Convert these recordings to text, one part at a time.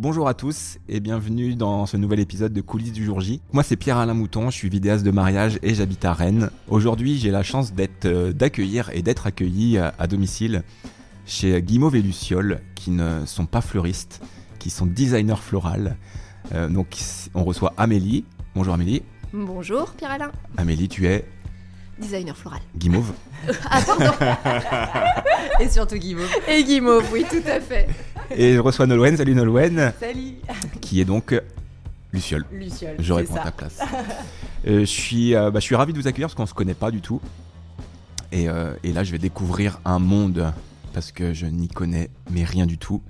Bonjour à tous et bienvenue dans ce nouvel épisode de Coulisses du jour J. Moi c'est Pierre-Alain Mouton, je suis vidéaste de mariage et j'habite à Rennes. Aujourd'hui j'ai la chance d'être, euh, d'accueillir et d'être accueilli à, à domicile chez Guimauve et Luciole qui ne sont pas fleuristes, qui sont designers floral. Euh, donc on reçoit Amélie. Bonjour Amélie. Bonjour Pierre-Alain, Amélie tu es designer floral. Guimauve. Ah pardon Et surtout Guimauve. Et Guimauve, oui tout à fait. Et je reçois Nolwenn. Salut Nolwenn. Salut Qui est donc Luciole. Luciole. Je réponds à ta place. Euh, je, suis, euh, bah, je suis ravi de vous accueillir parce qu'on se connaît pas du tout. Et, euh, et là, je vais découvrir un monde parce que je n'y connais mais rien du tout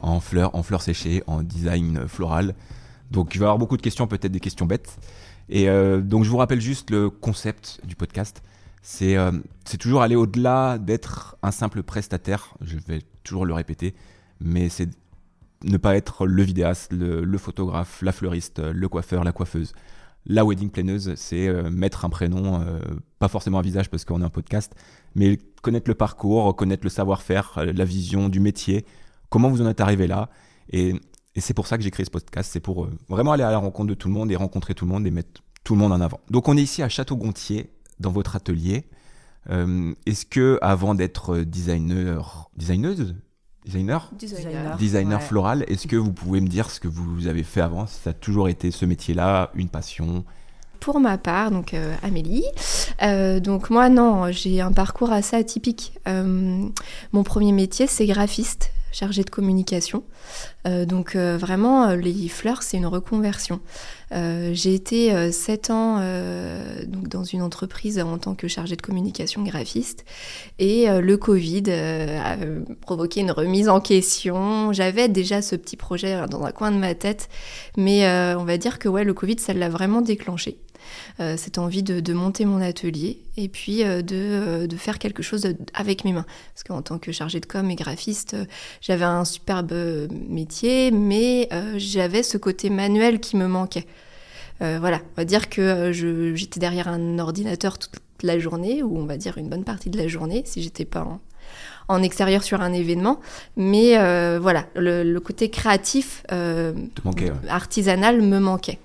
en fleurs, en fleurs séchées, en design floral. Donc, il va y avoir beaucoup de questions, peut-être des questions bêtes. Et euh, donc, je vous rappelle juste le concept du podcast. C'est euh, c'est toujours aller au-delà d'être un simple prestataire. Je vais toujours le répéter, mais c'est ne pas être le vidéaste, le, photographe, la fleuriste, le coiffeur, la coiffeuse. La wedding planeuse, c'est euh, mettre un prénom, euh, pas forcément un visage parce qu'on est un podcast, mais connaître le parcours, connaître le savoir-faire, euh, la vision du métier, comment vous en êtes arrivé là? Et, c'est pour ça que j'ai créé ce podcast, c'est pour vraiment aller à la rencontre de tout le monde et rencontrer tout le monde et mettre tout le monde en avant. Donc on est ici à Château-Gontier, dans votre atelier. Est-ce que avant d'être designer, designeuse, designer, Designer. designer Ouais. floral, est-ce que vous pouvez me dire ce que vous avez fait avant? Si ça a toujours été ce métier-là, une passion? Pour ma part, donc euh, Amélie. Euh, donc moi non, j'ai un parcours assez atypique. Euh, mon premier métier c'est graphiste, chargé de communication. Euh, donc euh, vraiment euh, les fleurs c'est une reconversion. J'ai été sept ans dans une entreprise en tant que chargée de communication graphiste et le Covid a provoqué une remise en question. J'avais déjà ce petit projet euh, dans un coin de ma tête, mais on va dire que ouais le Covid ça l'a vraiment déclenché. Euh, cette envie de, de monter mon atelier et puis euh, de, euh, de faire quelque chose avec mes mains. Parce qu'en tant que chargée de com et graphiste, j'avais un superbe métier, mais j'avais ce côté manuel qui me manquait. Euh, voilà, on va dire que j'étais derrière un ordinateur toute la journée, ou on va dire une bonne partie de la journée, si j'étais pas en, en extérieur sur un événement. Mais euh, voilà, le, le côté créatif, euh, Te manquait, ouais. artisanal me manquait.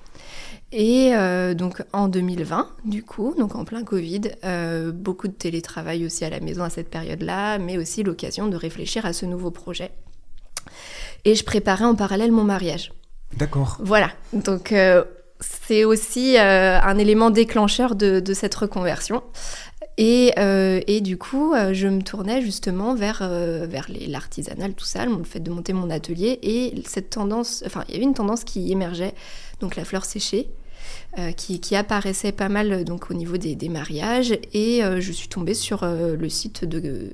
Et euh, donc en 2020, du coup, donc en plein Covid, euh, beaucoup de télétravail aussi à la maison à cette période-là, mais aussi l'occasion de réfléchir à ce nouveau projet. Et je préparais en parallèle mon mariage. D'accord. Voilà, donc euh, c'est aussi un élément déclencheur de, de cette reconversion. Et, et du coup, je me tournais justement vers, vers l'artisanal, tout ça, le fait de monter mon atelier. Et cette tendance, enfin, il y avait une tendance qui émergeait, donc la fleur séchée, qui, qui apparaissait pas mal euh, donc, au niveau des, des mariages. Et euh, je suis tombée sur euh, le site de, de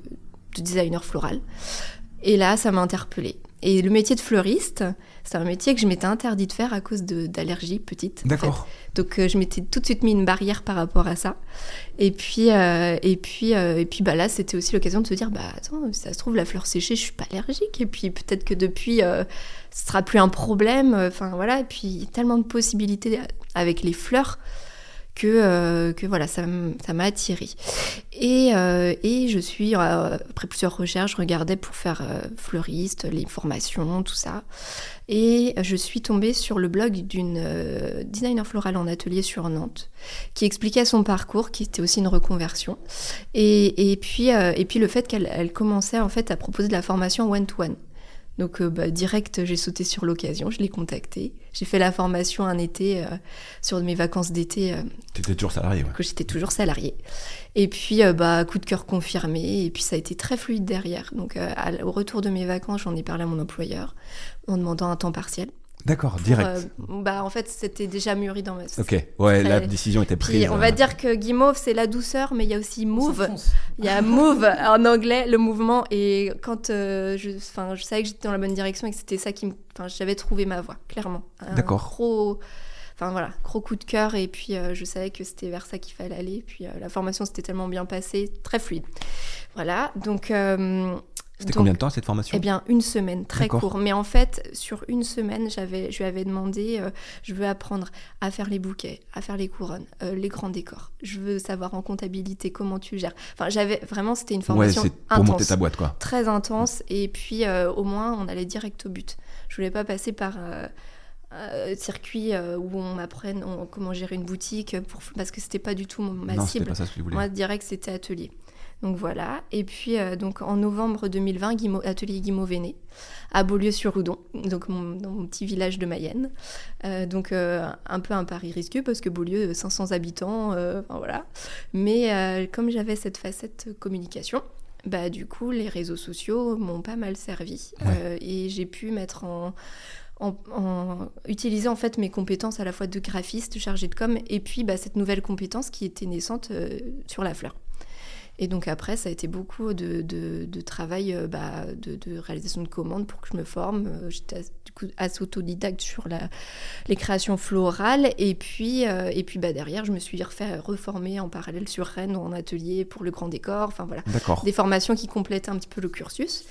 designer floral. Et là, ça m'a interpellée. Et le métier de fleuriste, c'est un métier que je m'étais interdit de faire à cause d'allergies petites. en fait. D'accord. Donc euh, je m'étais tout de suite mis une barrière par rapport à ça. Et puis euh, et puis euh, et puis bah là c'était aussi l'occasion de se dire bah attends si ça se trouve la fleur séchée je suis pas allergique et puis peut-être que depuis euh, ce sera plus un problème. Enfin voilà et puis tellement de possibilités avec les fleurs que euh, que voilà ça m'a attirée. Et euh, et je suis euh, après plusieurs recherches je regardais pour faire euh, fleuriste les formations tout ça. Et je suis tombée sur le blog d'une euh, designer floral en atelier sur Nantes qui expliquait son parcours, qui était aussi une reconversion. Et, et, puis, euh, et puis le fait qu'elle elle commençait en fait à proposer de la formation one-to-one. Donc euh, bah, direct, j'ai sauté sur l'occasion, je l'ai contactée. J'ai fait la formation un été euh, sur mes vacances d'été euh, T'étais toujours salarié, ouais. que j'étais toujours salariée. Et puis, euh, bah, coup de cœur confirmé. Et puis, ça a été très fluide derrière. Donc, à- au retour de mes vacances, j'en ai parlé à mon employeur en demandant un temps partiel. D'accord, direct. euh, bah, en fait, c'était déjà mûri dans ma Ok, ouais, la décision était Puis, prise. on va dire que guimauve, c'est la douceur, mais il y a aussi move. Il y a move en anglais, le mouvement. Et quand euh, je, enfin, je savais que j'étais dans la bonne direction et que c'était ça qui me. Enfin, j'avais trouvé ma voie, clairement. D'accord. Gros. Enfin voilà, gros coup de cœur. Et puis euh, je savais que c'était vers ça qu'il fallait aller. Puis euh, la formation s'était tellement bien passée, très fluide. Voilà, donc. C'était combien de temps cette formation Eh bien, une semaine, très court. Mais en fait, sur une semaine, j'avais, je lui avais demandé, euh, je veux apprendre à faire les bouquets, à faire les couronnes, euh, les grands décors. Je veux savoir en comptabilité comment tu gères. Enfin, j'avais vraiment, c'était une Ouais, formation c'est pour intense, monter ta boîte, quoi. très intense. Et puis, euh, au moins, on allait direct au but. Je voulais pas passer par euh, circuit euh, où on m'apprenne comment gérer une boutique, pour, parce que c'était pas du tout mon- ma non, cible. pas ça. Moi, direct, c'était atelier. Donc voilà. Et puis, euh, donc en novembre 2020, Guimau- atelier Guimau Véné, à Beaulieu-sur-Oudon, donc mon, dans mon petit village de Mayenne. Euh, donc euh, un peu un pari risqué parce que Beaulieu, 500 habitants, enfin voilà. Mais comme j'avais cette facette communication, bah du coup, les réseaux sociaux m'ont pas mal servi Ouais. Et j'ai pu mettre en en, en- utiliser en fait mes compétences à la fois de graphiste, chargé de com, et puis bah, cette nouvelle compétence qui était naissante euh, sur la fleur. Et donc après, ça a été beaucoup de, de- de travail, euh, bah, de, de réalisation de commandes pour que je me forme. Euh, J'étais du coup assez autodidacte sur la, les créations florales. Et puis, euh, et puis bah, derrière, je me suis refait reformer en parallèle sur Rennes en atelier pour le grand décor. Enfin voilà, des formations qui complétaient un petit peu le cursus.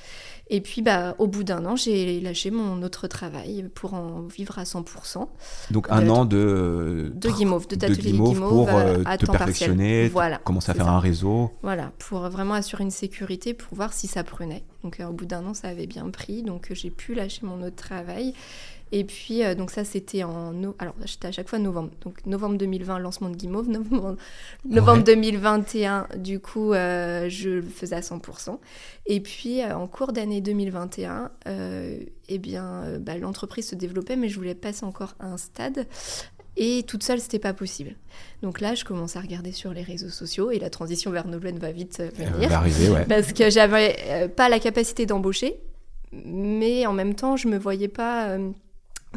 Et puis, bah, au bout d'un an, j'ai lâché mon autre travail pour en vivre à 100%. Donc un de- an de De guimauve, de t'atelier guimauve pour euh, euh, à te temps partiel. perfectionner, Voilà, commencer à faire ça. un réseau. Voilà, pour vraiment assurer une sécurité, pour voir si ça prenait. Donc euh, au bout d'un an, ça avait bien pris, donc euh, j'ai pu lâcher mon autre travail. Et puis, euh, donc ça, c'était en... no- Alors, j'étais à chaque fois novembre. Donc novembre 2020, lancement de Guimauve. Novembre, novembre Ouais. 2021, du coup, euh, je le faisais à 100%. Et puis, euh, en cours d'année 2021, euh, eh bien, bah, l'entreprise se développait, mais je voulais passer encore à un stade. Et toute seule, c'était pas possible. Donc là, je commence à regarder sur les réseaux sociaux et la transition vers Nolwenn va vite venir. va arriver, ouais. Parce que j'avais pas la capacité d'embaucher, mais en même temps, je me voyais pas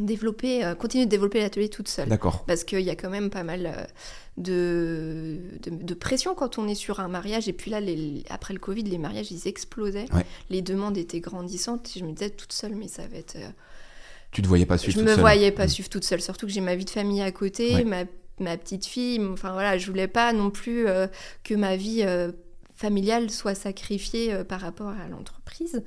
développer, euh, continuer de développer l'atelier toute seule. D'accord. Parce qu'il y a quand même pas mal euh, de, de, de pression quand on est sur un mariage. Et puis là, les- après le Covid, les mariages, ils explosaient. Ouais. Les demandes étaient grandissantes. Et je me disais toute seule, mais ça va être... euh, Tu te voyais pas suivre je toute me seule. voyais pas Mm. suivre toute seule, surtout que j'ai ma vie de famille à côté, Ouais. ma, ma petite fille. Enfin voilà, je voulais pas non plus euh, que ma vie familiale soit sacrifiée euh, par rapport à l'entreprise.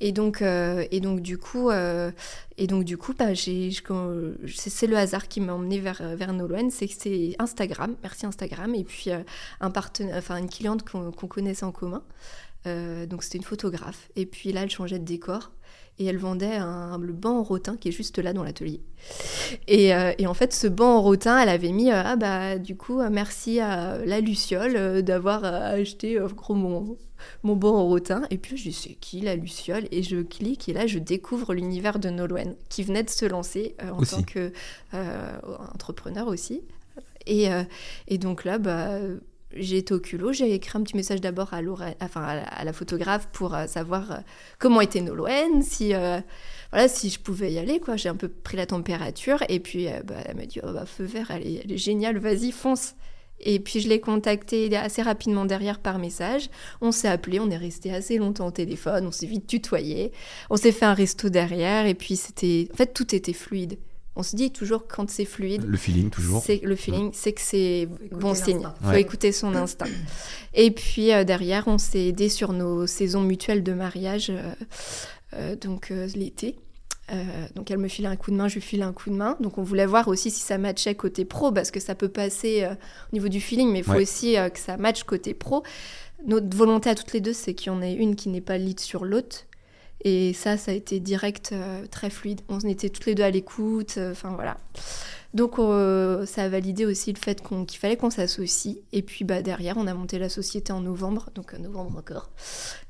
Et donc, euh, et donc du coup, euh, et donc du coup, bah, c'est, le hasard qui m'a emmené vers vers Nolwenn, c'est que c'est Instagram, merci Instagram, et puis un partenaire, enfin une cliente qu'on, qu'on connaissait en commun. Donc c'était une photographe. Et puis là, elle changeait de décor et elle vendait un, le banc en rotin qui est juste là dans l'atelier. Et, euh, et en fait, ce banc en rotin, elle avait mis euh, ah bah du coup euh, merci à la Luciole euh, d'avoir acheté gros mon mon banc en rotin. Et puis je dis c'est qui la Luciole? Et je clique et là je découvre l'univers de Nolwenn qui venait de se lancer en Aussi. tant que entrepreneur aussi. Et, et donc là bah j'ai été au culot, j'ai écrit un petit message d'abord à, enfin, à, la, à la photographe pour euh, savoir euh, comment était Nolwenn, si, euh, voilà, si je pouvais y aller. quoi. J'ai un peu pris la température et puis bah, elle m'a dit oh, bah, feu vert, elle est, elle est géniale, vas-y, fonce. Et puis je l'ai contactée assez rapidement derrière par message. On s'est appelé, on est resté assez longtemps au téléphone, on s'est vite tutoyé, on s'est fait un resto derrière et puis c'était. En fait, tout était fluide. On se dit toujours quand c'est fluide, Le feeling, toujours. c'est le feeling, c'est que c'est bon signe. l'instinct. Faut Ouais. écouter son instinct. Et puis euh, derrière, on s'est aidé sur nos saisons mutuelles de mariage, euh, euh, donc euh, l'été. Euh, donc elle me filait un coup de main, je lui filais un coup de main. Donc on voulait voir aussi si ça matchait côté pro, parce que ça peut passer euh, au niveau du feeling, mais il faut Ouais. aussi euh, que ça matche côté pro. Notre volonté à toutes les deux, c'est qu'il y en ait une qui n'est pas lead sur l'autre. Et ça, ça a été direct, euh, très fluide. On était toutes les deux à l'écoute, euh, enfin voilà. Donc euh, ça a validé aussi le fait qu'il fallait qu'on s'associe. Et puis bah, derrière, on a monté la société en novembre, donc novembre encore.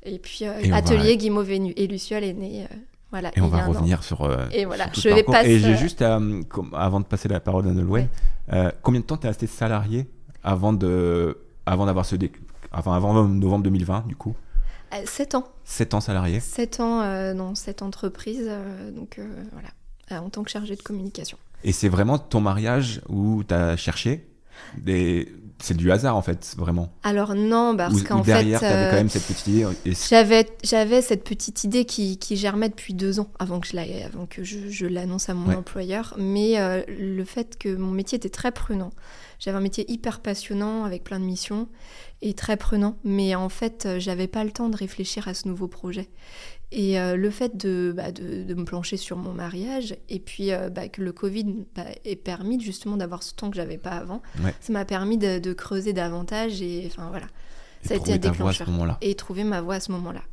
Et puis Et va- Atelier Guimauve et Luciole est né. euh, voilà, Et on va an. revenir sur, Et voilà, sur je vais parcours. pas. Et j'ai juste, avant de passer la parole à Nolwenn, Ouais. combien de temps tu es resté salarié avant de, avant d'avoir ce, dé- enfin avant novembre 2020 du coup, 7 ans. 7 ans salarié. 7 ans euh, dans cette entreprise. euh, donc euh, voilà, euh, en tant que chargée de communication. Et c'est vraiment ton mariage où tu as cherché des... C'est du hasard en fait, vraiment. Alors non, parce qu'en fait. derrière, tu avais euh, quand même cette petite idée. Et J'avais, j'avais cette petite idée qui, qui germait depuis deux ans avant que je, la- avant que je, je l'annonce à mon Ouais. employeur. Mais euh, le fait que mon métier était très prenant. J'avais un métier hyper passionnant avec plein de missions. Et très prenant. Mais en fait, euh, j'avais pas le temps de réfléchir à ce nouveau projet. Et euh, le fait de, bah, de, de, me plancher sur mon mariage, et puis euh, bah, que le Covid bah, ait permis justement d'avoir ce temps que j'avais pas avant, Ouais. ça m'a permis de, de creuser davantage et enfin voilà. Et Ça a été un déclencheur. Et trouver ma voix à ce moment-là.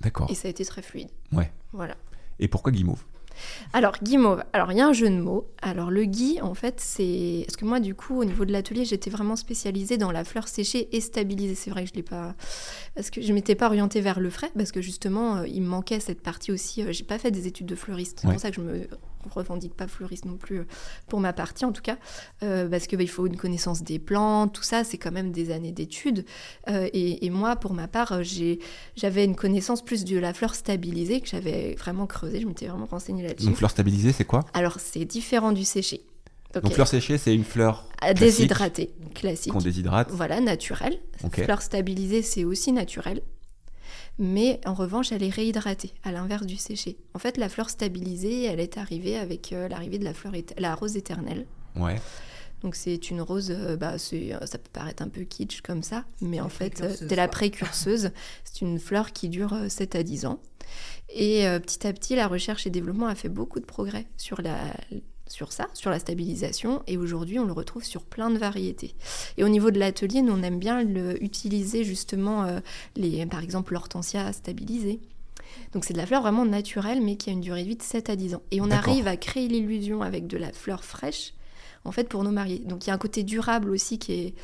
D'accord. Et ça a été très fluide. Ouais. Voilà. Et pourquoi Guimauve? Alors, guimauve. Alors, il y a un jeu de mots. Alors, le gui, en fait, c'est. Parce que moi, du coup, au niveau de l'atelier, j'étais vraiment spécialisée dans la fleur séchée et stabilisée. C'est vrai que je l'ai pas. Parce que je m'étais pas orientée vers le frais, parce que justement, euh, il me manquait cette partie aussi. Euh, J'ai pas fait des études de fleuriste. C'est Ouais. pour ça que je me revendique pas fleuriste non plus, euh, pour ma partie en tout cas. Euh, parce que bah, faut une connaissance des plantes, tout ça, c'est quand même des années d'études. Euh, et, et moi, pour ma part, j'ai j'avais une connaissance plus de la fleur stabilisée que j'avais vraiment creusée. Je m'étais vraiment renseignée là-dessus. Donc fleur stabilisée, c'est quoi? Alors, c'est différent du séché. Donc fleur séchée, c'est une fleur À classique déshydraté, classique. qu'on déshydrate. Voilà, naturel. Ok. Fleur stabilisée, c'est aussi naturel. Mais en revanche, elle est réhydratée, à l'inverse du séché. En fait, la fleur stabilisée, elle est arrivée avec euh, l'arrivée de la, fleur la rose éternelle. Ouais. Donc c'est une rose, euh, bah, c'est- euh, ça peut paraître un peu kitsch comme ça, mais en fait, c'est la précurseuse. C'est une fleur qui dure euh, 7 à 10 ans. Et euh, petit à petit, la recherche et développement a fait beaucoup de progrès sur, la, sur ça, sur la stabilisation. Et aujourd'hui, on le retrouve sur plein de variétés. Et au niveau de l'atelier, nous, on aime bien le, utiliser justement, euh, les, par exemple, l'hortensia stabilisée. Donc c'est de la fleur vraiment naturelle, mais qui a une durée de vie de 7 à 10 ans. Et on arrive à créer l'illusion avec de la fleur fraîche, en fait, pour nos mariés. Donc il y a un côté durable aussi qui est,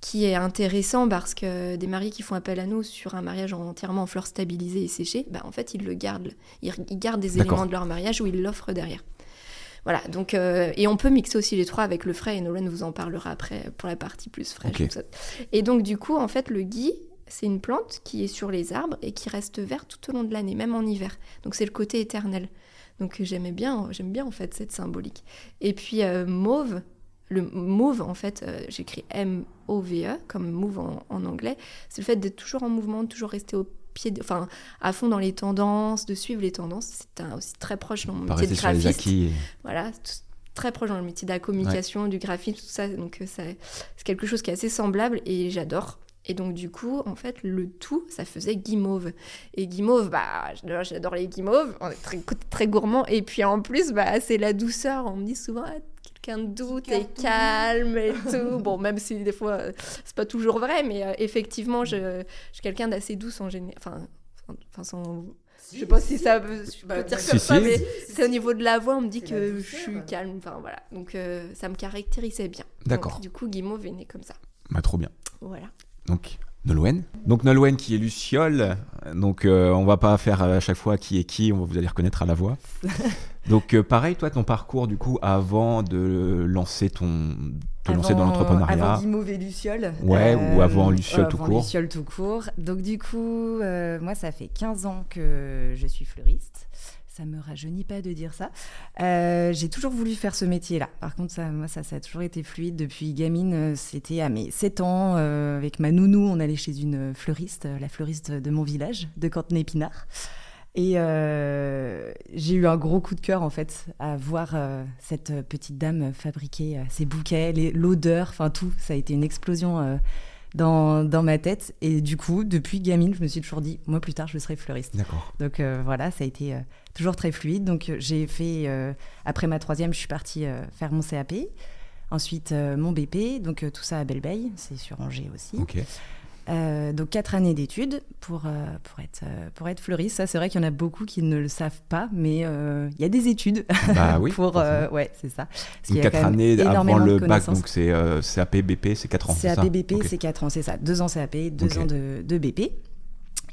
qui est intéressant parce que des mariés qui font appel à nous sur un mariage entièrement en fleurs stabilisées et séchées, bah, en fait, ils le gardent. Ils, ils gardent des éléments de leur mariage ou ils l'offrent derrière. Voilà, donc, euh, et on peut mixer aussi les trois avec le frais, et Nolan vous en parlera après pour la partie plus fraîche. Et donc, du coup, en fait, le gui, c'est une plante qui est sur les arbres et qui reste verte tout au long de l'année, même en hiver. Donc, c'est le côté éternel. Donc, j'aimais bien, j'aime bien, en fait, cette symbolique. Et puis, euh, mauve, le mauve, en fait, euh, j'écris M-O-V-E, comme move en, en anglais, c'est le fait d'être toujours en mouvement, de toujours rester au pied, de- enfin, à fond dans les tendances, de suivre les tendances. C'est un- aussi très proche dans mon métier de graphiste. et- Voilà, tout- très proche dans le métier de la communication, du graphisme, tout ça. Donc, euh, c'est quelque chose qui est assez semblable et j'adore. Et donc, du coup, en fait, le tout, ça faisait guimauve. Et guimauve, bah, j'adore- j'adore les guimauves, on est très, très gourmand. Et puis, en plus, bah, c'est la douceur. On me dit souvent, ah, quelqu'un de doux, t'es calme et tout. bon, même si des fois, euh, c'est pas toujours vrai, mais euh, effectivement, je, je suis quelqu'un d'assez douce en général. Enfin, enfin, sans- je sais pas si ça je peux Bah, dire si, comme si. ça, mais Si, c'est au niveau de la voix, on me dit que je suis calme. Enfin voilà, donc euh, ça me caractérisait bien. D'accord. Donc, du coup, Guimauve est né comme ça. Bah, trop bien. Voilà. Donc, Nolwenn. Donc, Nolwenn qui est Luciole. Donc, euh, on va pas faire à chaque fois qui est qui, on va vous allez reconnaître à la voix. Donc, euh, pareil, toi, ton parcours, du coup, avant de lancer ton. te lancer dans l'entrepreneuriat. Avant Guimauve et Luciole. Ouais, ou avant Luciole tout avant court. Luciole tout court. Donc du coup, euh, moi, ça fait 15 ans que je suis fleuriste. Ça me rajeunit pas de dire ça. Euh, j'ai toujours voulu faire ce métier-là. Par contre, ça, moi, ça, ça a toujours été fluide. Depuis gamine, euh, c'était à mes 7 ans, euh, avec ma nounou, on allait chez une fleuriste, la fleuriste de mon village, de Cantenay-Pinard. Et euh, j'ai eu un gros coup de cœur en fait à voir euh, cette petite dame fabriquer euh, ses bouquets, l'odeur, enfin tout. Ça a été une explosion dans, dans ma tête. Et du coup, depuis gamine, je me suis toujours dit, moi plus tard, je serai fleuriste. D'accord. Donc voilà, ça a été toujours très fluide. Donc euh, j'ai fait, euh, après ma troisième, je suis partie euh, faire mon CAP. Ensuite, euh, mon BP, donc tout ça à Belleveille, c'est sur Angers aussi. Donc quatre années d'études pour, pour, être, pour être fleuriste. Ça, c'est vrai qu'il y en a beaucoup qui ne le savent pas, mais il y a des études. Bah oui. pour, ouais, c'est ça. Donc, y a 4 quand même années avant le bac, donc c'est CAP, BP, c'est 4 ans. CAP BP, c'est 4 ans, c'est ça. 2 ans CAP, 2 Ok. ans de, de BP.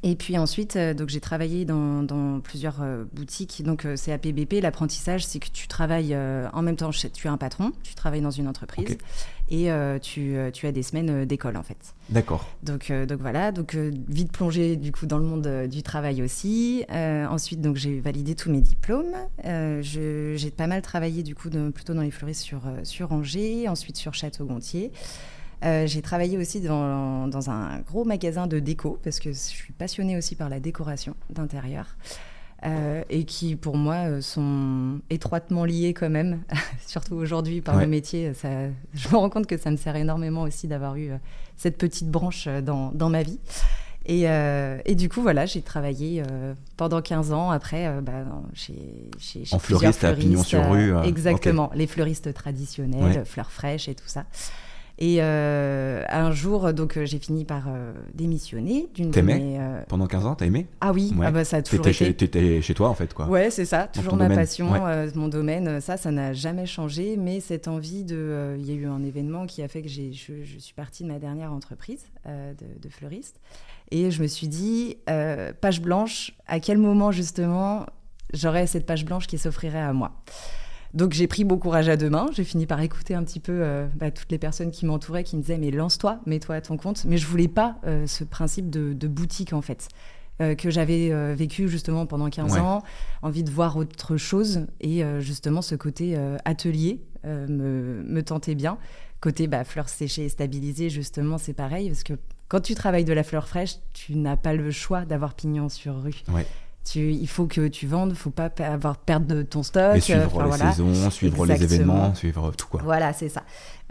Et puis ensuite, euh, donc j'ai travaillé dans, dans plusieurs euh, boutiques. Donc euh, CAP BP, l'apprentissage, c'est que tu travailles en même temps, tu as un patron, tu travailles dans une entreprise et tu, tu as des semaines d'école en fait. D'accord. Donc, donc voilà, donc vite plongé du coup dans le monde du travail aussi. Euh, ensuite, donc j'ai validé tous mes diplômes. Euh, j'ai pas mal travaillé du coup de- plutôt dans les fleuristes sur sur Angers, ensuite sur Château-Gontier. Euh, j'ai travaillé aussi dans, dans un gros magasin de déco parce que je suis passionnée aussi par la décoration d'intérieur. et qui pour moi sont étroitement liées quand même, surtout aujourd'hui par Ouais. le métier. Ça, je me rends compte que ça me sert énormément aussi d'avoir eu euh, cette petite branche euh, dans, dans ma vie. Et, euh, et du coup, voilà, j'ai travaillé euh, pendant 15 ans après euh, bah, chez, chez, chez En fleuriste à Pignon sur fleuristes, rue, euh, euh, exactement, les fleuristes traditionnels, Ouais. fleurs fraîches et tout ça. Et euh, un jour, donc, euh, j'ai fini par euh, démissionner d'une T'aimais mes, euh, Pendant 15 ans, t'as aimé? Ah oui, Ouais. ah bah, ça a toujours T'étais été. chez, t'étais chez toi en fait quoi. Ouais, c'est ça, toujours ma domaine, passion, ouais. mon domaine, ça, ça n'a jamais changé, mais cette envie de... Il y a eu un événement qui a fait que j'ai, je, je suis partie de ma dernière entreprise de, de fleuriste, et je me suis dit, page blanche, à quel moment justement j'aurais cette page blanche qui s'offrirait à moi? Donc j'ai pris beau courage à deux mains, j'ai fini par écouter un petit peu euh, bah, toutes les personnes qui m'entouraient, qui me disaient mais lance-toi, mets-toi à ton compte. Mais je voulais pas euh, ce principe de, de boutique en fait, euh, que j'avais euh, vécu justement pendant 15 Ouais. ans, envie de voir autre chose et euh, justement ce côté atelier me, me tentait bien. Côté bah, fleurs séchées et stabilisées, justement, c'est pareil parce que quand tu travailles de la fleur fraîche, tu n'as pas le choix d'avoir pignon sur rue. Ouais. Tu, il faut que tu vendes, faut pas pa- avoir perdre de ton stock. Suivre enfin, les voilà. saisons, suivre les événements, suivre tout quoi. Voilà, c'est ça.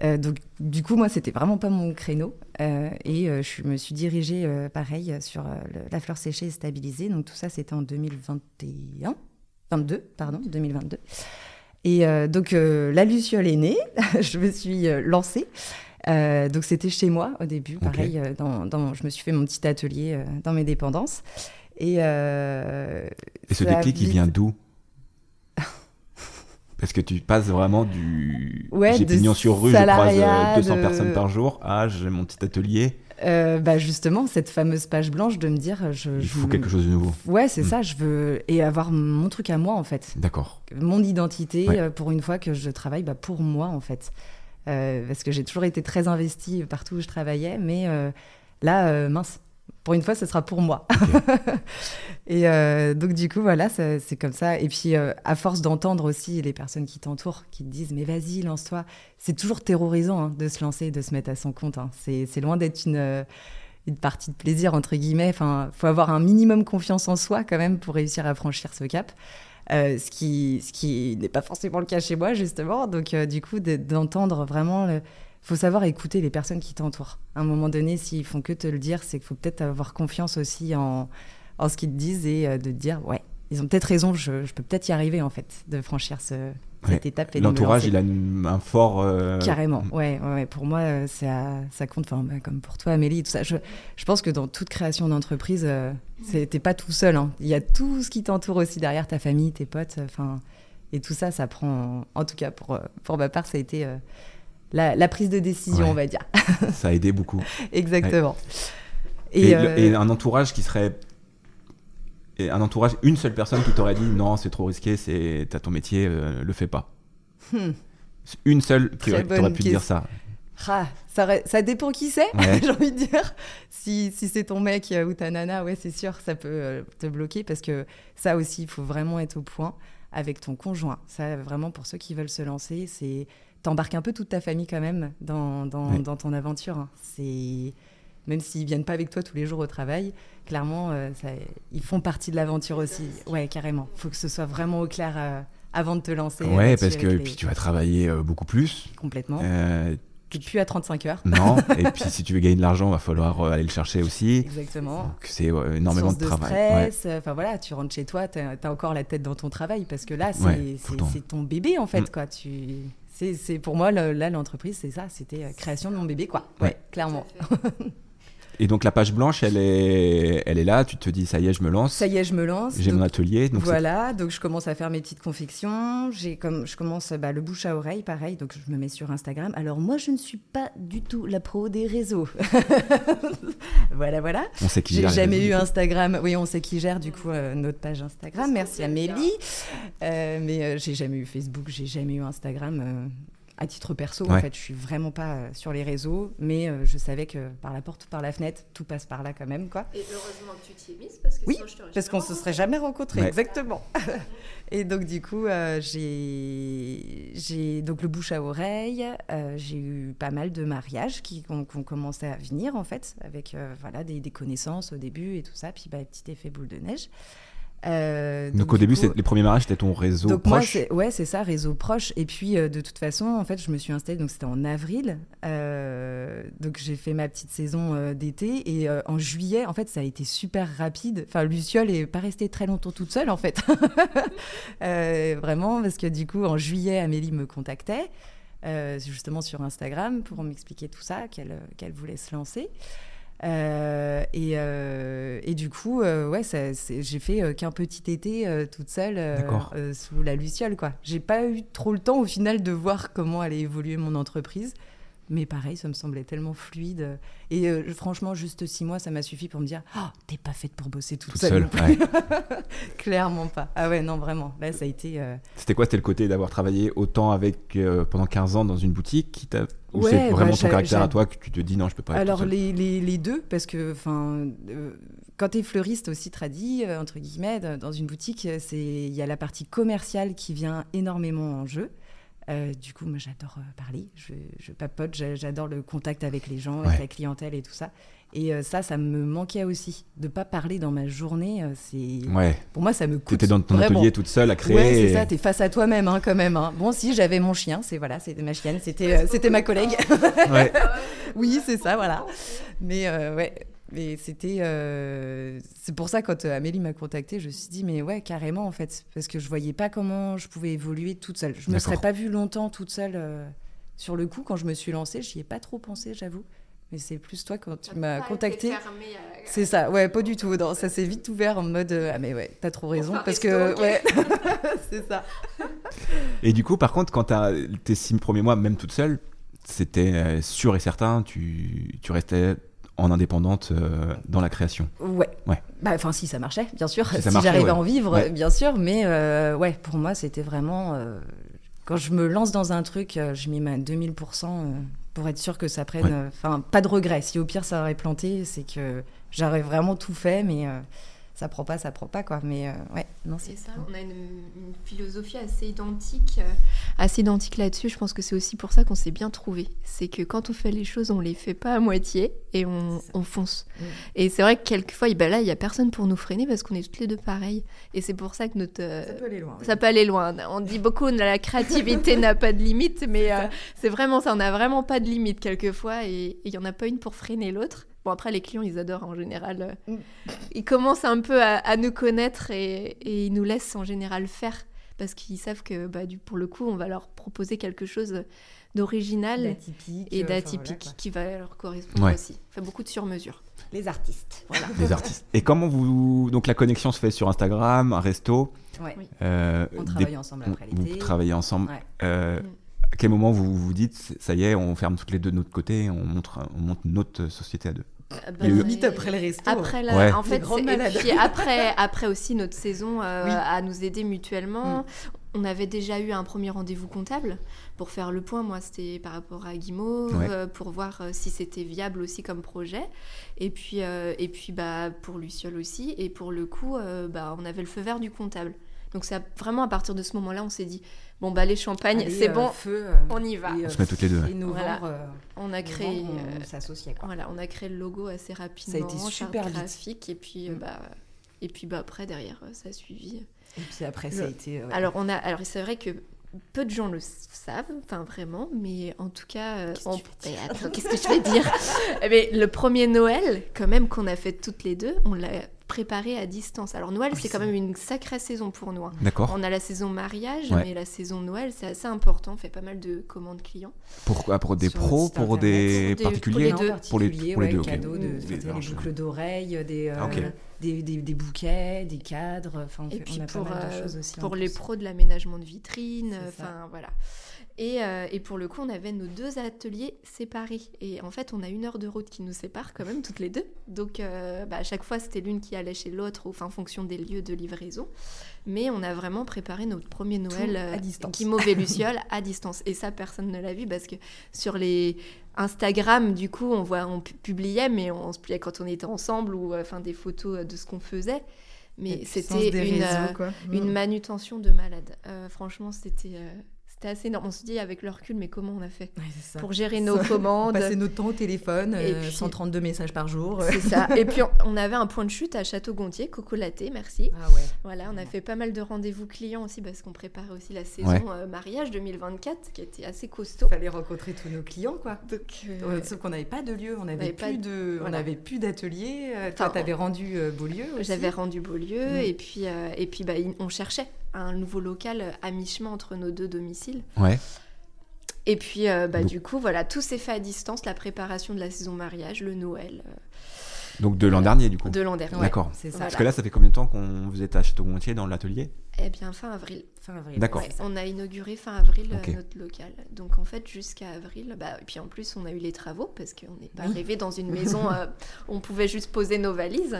Euh, donc, du coup, moi, c'était vraiment pas mon créneau. Euh, et euh, je me suis dirigée, pareil, sur le- la fleur séchée et stabilisée. Donc, tout ça, c'était en 2021. 22, pardon, 2022. Et donc, la Luciole est née. je me suis lancée. Donc, c'était chez moi au début. Pareil, dans, dans- je me suis fait mon petit atelier dans mes dépendances. Et, euh, Et ce déclic, il vient d'où? Parce que tu passes vraiment du Ouais, j'ai pignon sur rue, je croise salariat, euh, 200 de- personnes par jour, ah j'ai mon petit atelier, euh, bah, justement, cette fameuse page blanche de me dire, je, il faut quelque chose de nouveau. Ouais, c'est Mm. ça, je veux et avoir mon truc à moi en fait, D'accord. mon identité Ouais. pour une fois que je travaille bah, pour moi en fait, Euh, parce que j'ai toujours été très investie partout où je travaillais, mais euh, là mince, pour une fois, ce sera pour moi. et euh, donc du coup voilà, c'est comme ça. Et puis euh, à force d'entendre aussi les personnes qui t'entourent, qui te disent mais vas-y lance-toi, c'est toujours terrorisant hein, de se lancer, de se mettre à son compte. hein. C'est loin d'être une euh, une partie de plaisir entre guillemets. Enfin, faut avoir un minimum confiance en soi quand même pour réussir à franchir ce cap. Euh, ce qui, ce qui n'est pas forcément le cas chez moi justement. Donc du coup, de- d'entendre vraiment, le... faut savoir écouter les personnes qui t'entourent. À un moment donné, s'ils font que te le dire, c'est qu'il faut peut-être avoir confiance aussi en, en ce qu'ils te disent et euh, de te dire, ouais, ils ont peut-être raison. Je, je peux peut-être y arriver en fait, de franchir ce, cette Ouais. étape. L'entourage, il a un fort. euh, Carrément, ouais, ouais. Pour moi, euh, ça, ça compte, enfin, bah, comme pour toi, Amélie, tout ça. Je, je pense que dans toute création d'entreprise, euh, t'es pas tout seul. hein. Il y a tout ce qui t'entoure aussi derrière, ta famille, tes potes, enfin, et tout ça, ça prend. En tout cas, pour, pour ma part, ça a été euh, la, la prise de décision, Ouais. on va dire. Ça a aidé beaucoup. Exactement. Et, euh, et un entourage qui serait. et un entourage, une seule personne qui t'aurait dit non, c'est trop risqué, c'est t'as ton métier, euh, le fais pas. hmm. Une seule qui aurait- pu te dire ça. Ah, ça, ça dépend qui c'est, Ouais. j'ai envie de dire. Si, si c'est ton mec euh, ou ta nana, ouais, c'est sûr, ça peut te bloquer parce que ça aussi, il faut vraiment être au point avec ton conjoint. Ça, vraiment, pour ceux qui veulent se lancer, c'est t'embarques un peu toute ta famille quand même dans, dans, ton aventure. hein. C'est même s'ils viennent pas avec toi tous les jours au travail, clairement, euh, ça- ils font partie de l'aventure aussi. Ouais, carrément. Faut que ce soit vraiment au clair euh, avant de te lancer. euh, Ouais, parce que les- puis tu vas travailler euh, beaucoup plus. complètement. T'es plus à 35 heures. non, et puis si tu veux gagner de l'argent, va falloir aller le chercher aussi. Exactement. Donc c'est énormément Source de travail. Stress. Enfin voilà, tu rentres chez toi, tu as, encore la tête dans ton travail parce que là, c'est Ouais, ton bébé en fait. Mm. Quoi. Tu, c'est, c'est- pour moi, le- là, l'entreprise, c'est ça, c'était euh, création de mon bébé, quoi. Ouais, Ouais. clairement. Et donc la page blanche, elle est, elle est là. Tu te dis ça y est, je me lance. Ça y est, je me lance. J'ai mon atelier. Donc voilà, donc je commence à faire mes petites confections. J'ai comme je commence bah, le bouche à oreille, pareil. Donc je me mets sur Instagram. Alors moi, je ne suis pas du tout la pro des réseaux. voilà, voilà. on sait qui J'ai gère les jamais réseaux. eu Instagram. Oui, on sait qui gère du coup euh, notre page Instagram. Merci Amélie. Euh, mais euh, j'ai jamais eu Facebook, j'ai jamais eu Instagram. À titre perso, en Ouais. fait, je suis vraiment pas euh, sur les réseaux, mais euh, je savais que par la porte ou par la fenêtre, tout passe par là quand même, quoi. Et heureusement que tu t'y es mise parce que Oui, sinon je Parce qu'on se serait jamais rencontrés, Ouais. exactement. Et donc du coup, euh, j'ai j'ai donc le bouche à oreille. euh, j'ai eu pas mal de mariages qui ont, qui ont commencé à venir en fait, avec euh, voilà des, des connaissances au début et tout ça, puis bah, petit effet boule de neige. Euh, donc, au début, les premiers mariages, c'était ton réseau donc proche moi, Ouais, c'est ça, réseau proche. Et puis, euh, de toute façon, en fait, je me suis installée, donc c'était en avril. Euh, donc, j'ai fait ma petite saison d'été. Et en juillet, en fait, ça a été super rapide. Enfin, Luciole n'est pas restée très longtemps toute seule, en fait. vraiment, parce que du coup, en juillet, Amélie me contactait, justement sur Instagram, pour m'expliquer tout ça, qu'elle voulait se lancer. Euh, et, euh, et, du coup, euh, ouais, j'ai fait qu'un petit été toute seule sous la luciole. quoi. J'ai pas eu trop le temps au final de voir comment allait évoluer mon entreprise. Mais pareil, ça me semblait tellement fluide. Et franchement, juste six mois, ça m'a suffi pour me dire oh, T'es pas faite pour bosser toute, seule. Clairement pas. Ah ouais, non, vraiment. Là, ça a été. C'était quoi? C'était le côté d'avoir travaillé autant avec pendant 15 ans dans une boutique qui t'a ou ouais, c'est vraiment bah, ton caractère à toi que tu te dis non, je peux pas. Alors les, les, les, deux, parce que enfin, euh, quand tu es fleuriste aussi tradit euh, entre guillemets dans une boutique, c'est il y a la partie commerciale qui vient énormément en jeu. Euh, du coup, moi, j'adore parler, je, je papote, j'adore le contact avec les gens, avec la clientèle et tout ça. Et euh, ça, ça me manquait aussi de pas parler dans ma journée. Euh, c'est ouais. pour moi, ça me coûte. étais dans ton atelier toute seule à créer. Ouais, c'est ça. T'es face à toi-même, hein, quand même. Hein. Bon, si j'avais mon chien, c'est voilà, c'était ma chienne, c'était euh, c'était ma collègue. Ouais. oui, c'est ça, voilà. Mais ouais. Mais c'était. c'est pour ça, quand Amélie m'a contactée, je me suis dit, mais ouais, carrément, en fait. Parce que je voyais pas comment je pouvais évoluer toute seule. Je me serais pas vue longtemps toute seule. sur le coup, quand je me suis lancée, j'y ai pas trop pensé, j'avoue. Mais c'est plus toi quand tu m'as contacté. Euh, c'est ça, ouais, pas du tout. Non, ça s'est vite ouvert en mode euh, ah mais ouais, t'as trop raison parce que ouais, c'est ça. Et du coup, par contre, quand t'as tes six premiers mois, même toute seule, c'était euh, sûr et certain, tu, tu restais en indépendante dans la création. Ouais. Ouais. Bah, enfin, si ça marchait, bien sûr. Si, j'arrivais à en vivre, bien sûr. Mais ouais, pour moi, c'était vraiment. quand je me lance dans un truc, je mets ma 2000% pour être sûr que ça prenne. Enfin, pas de regret. Si au pire ça aurait planté, c'est que j'aurais vraiment tout fait, mais euh, ça prend pas, ça prend pas quoi. Mais euh, ouais, non, c'est ça. On a une, philosophie assez identique, euh, assez identique là-dessus. Je pense que c'est aussi pour ça qu'on s'est bien trouvé. C'est que quand on fait les choses, on les fait pas à moitié et on, fonce. Mm. Et c'est vrai que quelquefois, ben là, il y a personne pour nous freiner parce qu'on est toutes les deux pareilles. Et c'est pour ça que notre ça peut aller loin. Ça peut aller loin. On dit beaucoup la créativité n'a pas de limite, mais c'est vraiment ça. On n'a vraiment pas de limite quelquefois et il y en a pas une pour freiner l'autre. Bon, après, les clients, ils adorent en général. Euh, mm. Ils commencent un peu à, nous connaître et, ils nous laissent en général faire parce qu'ils savent que bah, du, pour le coup, on va leur proposer quelque chose d'original et euh, d'atypique qui va leur correspondre aussi. On fait beaucoup de sur-mesure. Les artistes. Voilà. Les artistes. Et comment vous. Donc la connexion se fait sur Instagram, un resto ouais. Euh, on travaille ensemble après l'été. Vous travaillez ensemble. Euh, à quel moment vous vous dites, ça y est, on ferme toutes les deux de notre côté, on, montre, on monte notre société à deux? Bah, limite après le resto. Après la, en fait, et puis après, après aussi notre saison euh, à nous aider mutuellement. Mm. On avait déjà eu un premier rendez-vous comptable pour faire le point. Moi, c'était par rapport à Guimauve, euh, pour voir si c'était viable aussi comme projet. Et puis, et puis bah, pour Luciole aussi. Et pour le coup, bah, on avait le feu vert du comptable. Donc c'est vraiment à partir de ce moment-là, on s'est dit bon bah les champagnes, c'est euh, bon, feu, euh, on y va. on se met toutes les deux. Et novembre, on a créé, on, Voilà, on a créé le logo assez rapidement, ça a été super graphique et puis mm. bah et puis bah après derrière ça a suivi. Et puis après ça a été. Alors on a, alors c'est vrai que peu de gens le savent, enfin vraiment, mais en tout cas, qu'est-ce que je vais dire? Mais le premier Noël, quand même, qu'on a fait toutes les deux, on l'a préparé à distance. Alors Noël, ah c'est quand même une sacrée saison pour nous. Hein. D'accord. On a la saison mariage, mais la saison Noël, c'est assez important. On fait pas mal de commandes clients. Pourquoi Pour des pros, pour des, particuliers? Pour les deux. Pour les, deux, cadeaux, de, des, boucles d'oreilles, des, euh, ah, des, des, bouquets, des cadres. Enfin, Et puis pour, euh, Pour les pros de l'aménagement de vitrine. Enfin, voilà. Euh, et, pour le coup, on avait nos deux ateliers séparés. Et en fait, on a une heure de route qui nous sépare quand même, toutes les deux. Donc, euh, bah, à chaque fois, c'était l'une qui allait chez l'autre, en fonction des lieux de livraison. Mais on a vraiment préparé notre premier Noël à euh, distance. qui mauvais Luciole à distance. Et ça, personne ne l'a vu parce que sur les Instagram, du coup, on, voit, on publiait, mais on se pliait quand on était ensemble ou enfin des photos de ce qu'on faisait. Mais c'était une, une, mm. manutention de malade. franchement, c'était C'était assez énorme. On se dit avec le recul, mais comment on a fait Ouais, c'est ça. pour gérer nos commandes Passer notre temps au téléphone, Et euh, puis- 132 messages par jour. C'est ça. Et puis on, on avait un point de chute à Château-Gontier, Cocolaté, merci. Ah ouais. Voilà, on a fait pas mal de rendez-vous clients aussi parce qu'on préparait aussi la saison Ouais. euh, mariage 2024 qui était assez costaud. Fallait rencontrer tous nos clients, quoi. Donc, euh, Sauf qu'on n'avait pas de lieu, on n'avait avait plus de, on plus d'atelier. Euh, Toi, t'avais rendu euh, Beaulieu aussi. J'avais rendu Beaulieu Mm. et puis, euh, et puis bah, il- on cherchait un nouveau local à mi-chemin entre nos deux domiciles. Ouais. Et puis euh, bah, Donc- du coup, voilà, tout s'est fait à distance, la préparation de la saison mariage, le Noël euh, Donc de l'an dernier, du coup. de l'an dernier. Ouais, D'accord. C'est ça. Voilà. Parce que là, ça fait combien de temps qu'on vous êtes à Château-Gontier dans l'atelier? Eh bien, fin avril. Fin avril. D'accord. Ouais, on a inauguré fin avril euh, notre local. Donc en fait, jusqu'à avril, bah, et puis en plus, on a eu les travaux parce qu'on n'est pas Oui. arrivé dans une maison euh, où on pouvait juste poser nos valises.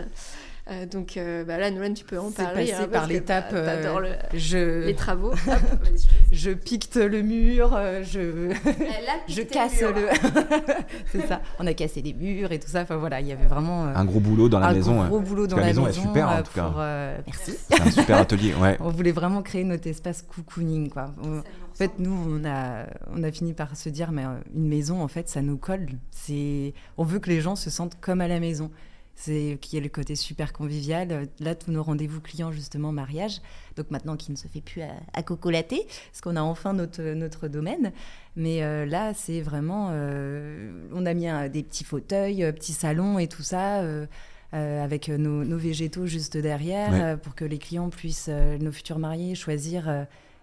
Euh, donc euh, bah, là, Nolan, tu peux en C'est parler. passé hein, par l'étape, euh, le- Je, les travaux. Hop, je te laisse. je piquete le mur, je, Elle a je casse mur. le. c'est ça. On a cassé les murs et tout ça. Enfin voilà, il y avait vraiment euh, Un gros boulot dans la un maison. gros hein. boulot dans la la maison maison. est super, en tout cas. pour, euh, merci. C'est un super atelier, ouais. On voulait vraiment créer notre espace cocooning, quoi. On- En fait, nous, on a, on a fini par se dire, mais une maison, en fait, ça nous colle. C'est, on veut que les gens se sentent comme à la maison. C'est qu'il y ait le côté super convivial. Là, tous nos rendez-vous clients, justement, mariage. Donc maintenant, qui ne se fait plus à, à cocolater, parce qu'on a enfin notre, notre domaine. Mais euh, là, c'est vraiment, euh, on a mis un- des petits fauteuils, euh, petits salons et tout ça. euh, avec nos, nos végétaux juste derrière, Ouais. pour que les clients puissent, nos futurs mariés, choisir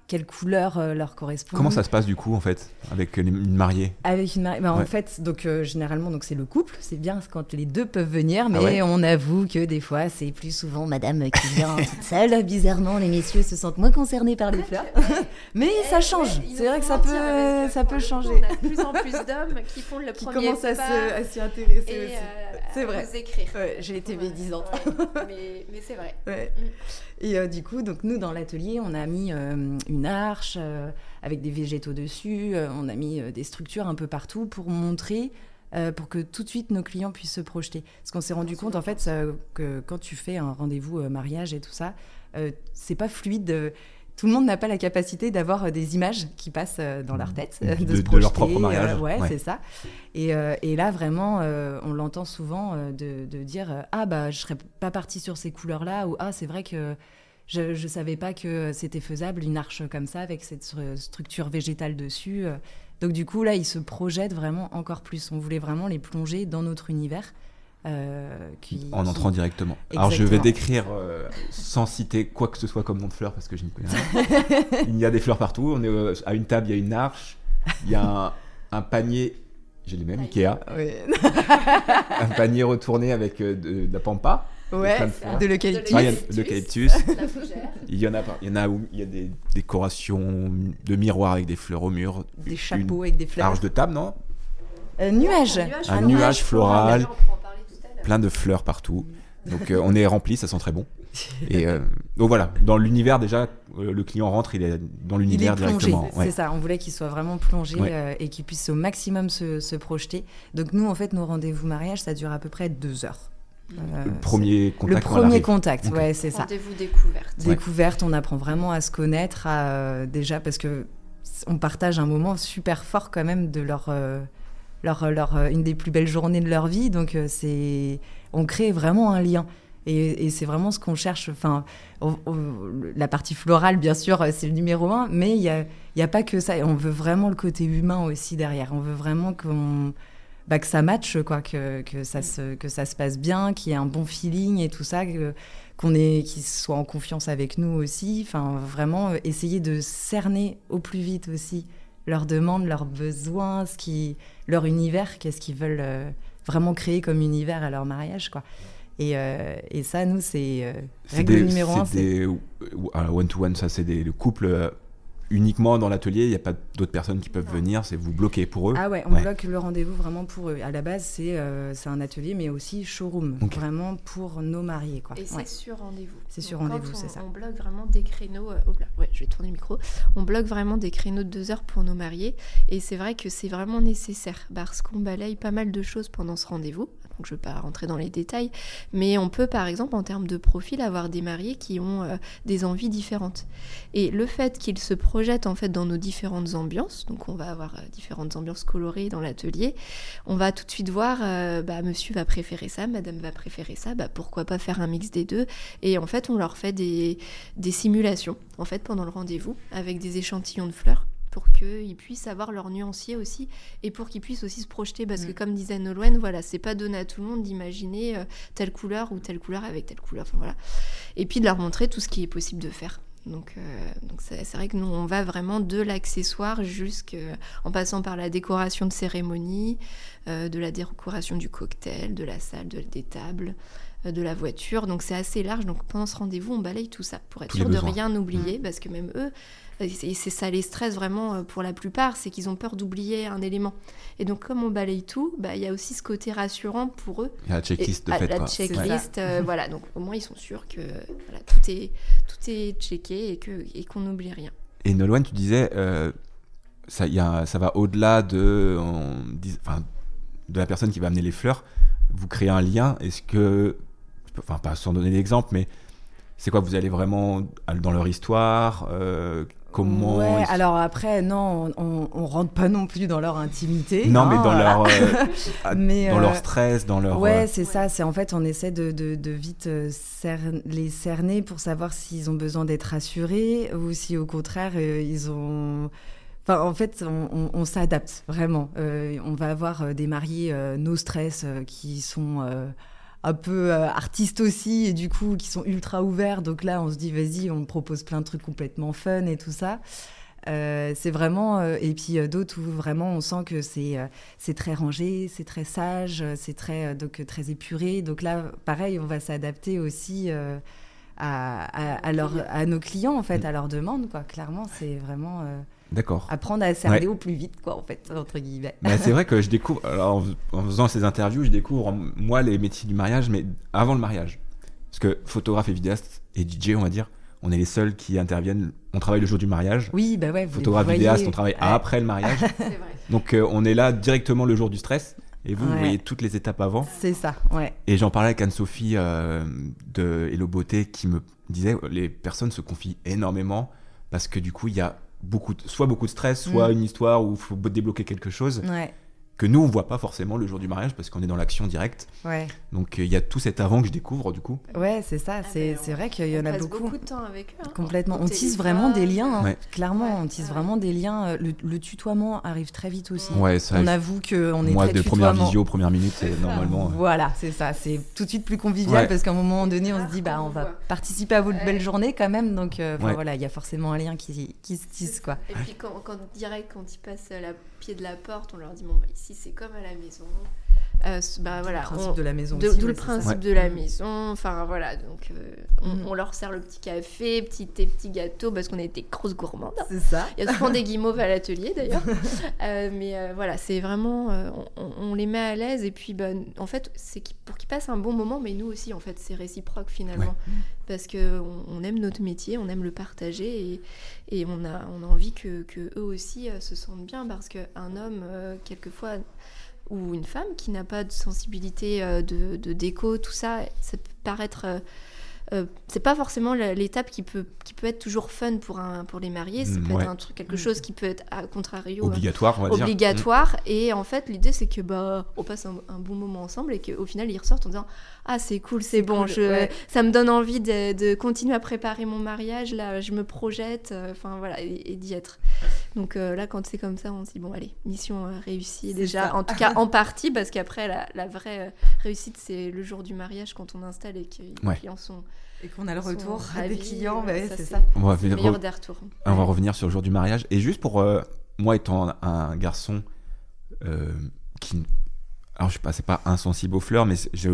quelle couleur euh, leur correspond. Comment ça se passe du coup, en fait, avec les- une mariée? Avec une mariée. bah, En fait, donc euh, généralement, donc c'est le couple. C'est bien quand les deux peuvent venir, mais Ah ouais? on avoue que des fois, c'est plus souvent Madame qui vient toute seule. Bizarrement, les messieurs se sentent moins concernés par les fleurs. mais Eh, ça change. ouais, il c'est vrai que ça peut, ça peut changer. On a de plus en plus d'hommes qui font le Qui premier commencent à pas se- à s'y intéresser et aussi. euh, C'est vrai. nous écrire. Ouais, j'ai été médisante. ouais, mais mais c'est vrai. Ouais. Et euh, du coup, donc nous dans l'atelier, on a mis euh, une arche euh, avec des végétaux dessus. euh, on a mis euh, des structures un peu partout pour montrer, euh, pour que tout de suite nos clients puissent se projeter. Parce qu'on s'est rendu compte en fait ça, que quand tu fais un rendez-vous euh, mariage et tout ça, euh, c'est pas fluide. Euh, tout le monde n'a pas la capacité d'avoir euh, des images qui passent euh, dans leur tête, euh, De- se de leur projeter, propre mariage, euh, ouais, ouais. c'est ça. Et, euh, et là, vraiment, euh, on l'entend souvent euh, de, de dire euh, Ah, bah, je serais pas partie sur ces couleurs-là, ou Ah, c'est vrai que je, je savais pas que c'était faisable, une arche comme ça, avec cette stru- structure végétale dessus. euh. Donc, du coup, là, ils se projettent vraiment encore plus. On voulait vraiment les plonger dans notre univers. Euh, qui- En qui- entrant directement. Alors je vais décrire euh, sans citer quoi que ce soit comme nom de fleurs parce que je n'y connais rien. il y a des fleurs partout. On est euh, à une table, il y a une arche, il y a un, un panier. J'ai les mêmes Ikea. Un panier retourné avec euh, de, de la pampa. Ouais, de l'eucalyptus. Ah, il y en a, pas- il y en a où il y a des décorations de miroirs avec des fleurs au mur. Des chapeaux avec des fleurs. arche de table, non? Euh, nuage. Un nuage floral. Parler tout à l'heure. Plein de fleurs partout. Donc euh, on est rempli, ça sent très bon. Et euh, donc voilà, dans l'univers déjà, euh, le client rentre, il est dans Il est l'univers plongé, directement. c'est ouais. ça. On voulait qu'il soit vraiment plongé Ouais. euh, et qu'il puisse au maximum se, se projeter. Donc nous, en fait, nos rendez-vous mariage, ça dure à peu près deux heures. Euh, Le premier contact. le premier contact, ouais, c'est ça. Rendez-vous découverte. Découverte, on apprend vraiment à se connaître, à, euh, déjà parce que on partage un moment super fort quand même de leur, euh, leur, leur euh, une des plus belles journées de leur vie. Donc euh, c'est, on crée vraiment un lien. Et, c'est vraiment ce qu'on cherche. Enfin, la partie florale, bien sûr, euh, c'est le numéro un, mais il n'y a, a pas que ça. On veut vraiment le côté humain aussi derrière. On veut vraiment bah, que ça matche, quoi, que, ça se, que ça se passe bien, qu'il y ait un bon feeling et tout ça, qu'on ait, qu'ils soient en confiance avec nous aussi. Enfin, vraiment euh, essayer de cerner au plus vite aussi leurs demandes, leurs besoins, ce qui, leur univers, qu'est-ce qu'ils veulent euh, vraiment créer comme univers à leur mariage, quoi. Et, euh, et ça, nous, c'est euh, C'est règle des, numéro un. c'est des one-to-one, ça c'est des le couple euh, uniquement dans l'atelier, il n'y a pas d'autres personnes qui peuvent venir, c'est vous bloquer pour eux. Ah ouais, on Ouais. bloque le rendez-vous vraiment pour eux. À la base, c'est euh, c'est un atelier, mais aussi showroom, Ok. vraiment pour nos mariés, quoi. Et c'est Ouais. sur rendez-vous. C'est sur rendez-vous, c'est ça. On bloque vraiment des créneaux. euh, ouais, je vais tourner le micro. On bloque vraiment des créneaux de deux heures pour nos mariés. Et c'est vrai que c'est vraiment nécessaire parce qu'on balaye pas mal de choses pendant ce rendez-vous. Donc je ne vais pas rentrer dans les détails. Mais on peut, par exemple, en termes de profil, avoir des mariés qui ont euh, des envies différentes. Et le fait qu'ils se projette en fait dans nos différentes ambiances. Donc on va avoir différentes ambiances colorées dans l'atelier. On va tout de suite voir, bah, monsieur va préférer ça, madame va préférer ça, bah, pourquoi pas faire un mix des deux? Et en fait, on leur fait des, des simulations en fait pendant le rendez-vous avec des échantillons de fleurs pour qu'ils puissent avoir leur nuancier aussi et pour qu'ils puissent aussi se projeter parce que mm. comme disait Nolwenn, voilà, c'est pas donné à tout le monde d'imaginer euh, telle couleur ou telle couleur avec telle couleur, enfin voilà. Et puis de leur montrer tout ce qui est possible de faire. Donc, euh, donc c'est, vrai que nous, on va vraiment de l'accessoire jusqu'en passant par la décoration de cérémonie, euh, de la décoration du cocktail, de la salle, de, des tables, de la voiture. Donc c'est assez large. Donc pendant ce rendez-vous, on balaye tout ça pour être sûr de rien oublier, mm. parce que même eux, et c'est ça les stress vraiment euh, pour la plupart, c'est qu'ils ont peur d'oublier un élément. Et donc comme on balaye tout, bah, il y a aussi ce côté rassurant pour eux. Il y a la checklist de fait. La checklist, euh, voilà. Donc au moins ils sont sûrs que tout, est, tout est checké et qu'on et qu'on n'oublie rien. Et Nolwenn, tu disais, euh, ça, y a, ça va au-delà de, de la personne qui va amener les fleurs. Vous créez un lien. Est-ce que, enfin pas sans donner d'exemple, mais c'est quoi Vous allez vraiment dans leur histoire Comment ouais, alors après, non, on, on, rentre pas non plus dans leur intimité. Non, mais dans leur, euh, mais, dans leur euh, stress, dans leur. Ouais, euh, c'est ça. C'est en fait, on essaie de, de, de vite les cerner pour savoir s'ils ont besoin d'être rassurés ou si au contraire ils ont. Enfin, en fait, on, on s'adapte vraiment. on va avoir des mariés no stress qui sont un peu euh, artistes aussi et du coup qui sont ultra ouverts. Donc là, on se dit vas-y, on propose plein de trucs complètement fun et tout ça. Euh, c'est vraiment euh, et puis d'autres où vraiment on sent que c'est c'est très rangé, c'est très sage, c'est très donc très épuré. Donc là, pareil, on va s'adapter aussi à, à, à, nos clients en fait, mm. à leurs demandes quoi. Clairement, c'est vraiment D'accord. Apprendre à cerner au plus vite, quoi, en fait, entre guillemets. C'est vrai que je découvre, alors, en faisant ces interviews, je découvre, moi, les métiers du mariage, mais avant le mariage. Parce que photographe et vidéaste et DJ, on va dire, on est les seuls qui interviennent. On travaille le jour du mariage. Oui, bah ouais. Photographe, vidéaste, on travaille après le mariage. vrai. Donc, euh, on est là directement le jour du stress. Et vous, vous voyez toutes les étapes avant. C'est ça, ouais. Et j'en parlais avec Anne-Sophie euh, de Hello Beauté qui me disait les personnes se confient énormément parce que du coup, il y a beaucoup soit beaucoup de stress, soit mm. une histoire où il faut débloquer quelque chose. Ouais que nous on voit pas forcément le jour du mariage parce qu'on est dans l'action directe. Ouais. Donc euh, il y a tout cet avant que je découvre du coup. Ouais, c'est ça. Ah, c'est ben, vrai qu'il y en a beaucoup. beaucoup de temps avec eux. Hein. Complètement. On tisse vraiment des liens. Hein. Clairement, on tisse vraiment des liens. Euh, le, tutoiement arrive très vite aussi. Ouais, ça, on avoue que on est Moi, de première visio, première minute, c'est normalement. Voilà, c'est ça. C'est tout de suite plus convivial parce qu'à un moment donné, on se dit bah on va participer à votre belle journée quand même. Donc euh, voilà, il y a forcément un lien qui, qui se tisse quoi. Et puis quand, quand direct quand ils passent la de la porte, on leur dit bon bah, ici c'est comme à la maison. Euh, bah, voilà, le principe de la maison. D'où le principe de la maison. Enfin voilà, donc euh, mm. on, leur sert le petit café, petit thé, petit gâteau parce qu'on a été grosses gourmandes. C'est ça. Il y a souvent des guimauves à l'atelier d'ailleurs. Euh, mais voilà, c'est vraiment, on, les met à l'aise et puis bah, en fait c'est pour qu'ils passent un bon moment, mais nous aussi en fait c'est réciproque finalement parce que on, aime notre métier, on aime le partager et, et on a on a envie que, que eux aussi se sentent bien parce qu'un homme quelquefois ou une femme qui n'a pas de sensibilité euh, de, de, déco, tout ça, ça peut paraître euh, euh, c'est pas forcément l'étape qui peut, qui peut être toujours fun pour, un, pour les mariés. C'est peut être un truc, quelque chose qui peut être à contrario obligatoire. On va obligatoire. Dire. Et en fait, l'idée c'est que bah on passe un, bon moment ensemble et qu'au final ils ressortent en disant ah c'est cool, c'est bon, je, ça me donne envie de, de, continuer à préparer mon mariage. Là, je me projette. Euh, enfin voilà, et, d'y être. Donc euh, là, quand c'est comme ça, on se dit bon allez, mission réussie déjà. En tout cas en partie parce qu'après la, la, vraie réussite c'est le jour du mariage quand on installe et que les clients sont et qu'on a le retour des clients, c'est ça. On va, on va revenir sur le jour du mariage. Et juste pour euh, moi, étant un, garçon euh, qui. Alors, je sais pas, c'est pas insensible aux fleurs, mais je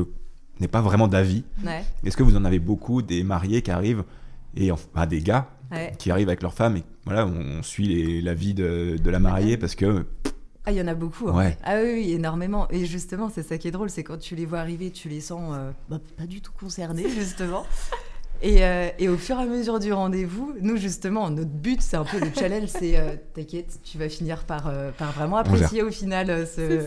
n'ai pas vraiment d'avis. Est-ce que vous en avez beaucoup des mariés qui arrivent, et enfin, des gars qui arrivent avec leur femme, et voilà, on, suit la vie de, de la mariée parce que ah, il y en a beaucoup. Hein. Ah oui, énormément. Et justement, c'est ça qui est drôle, c'est quand tu les vois arriver, tu les sens euh, bah, pas du tout concernés, justement. Et, euh, et, au fur et à mesure du rendez-vous, nous, justement, notre but, c'est un peu le challenge, c'est euh, t'inquiète, tu vas finir par, par vraiment apprécier au final ce,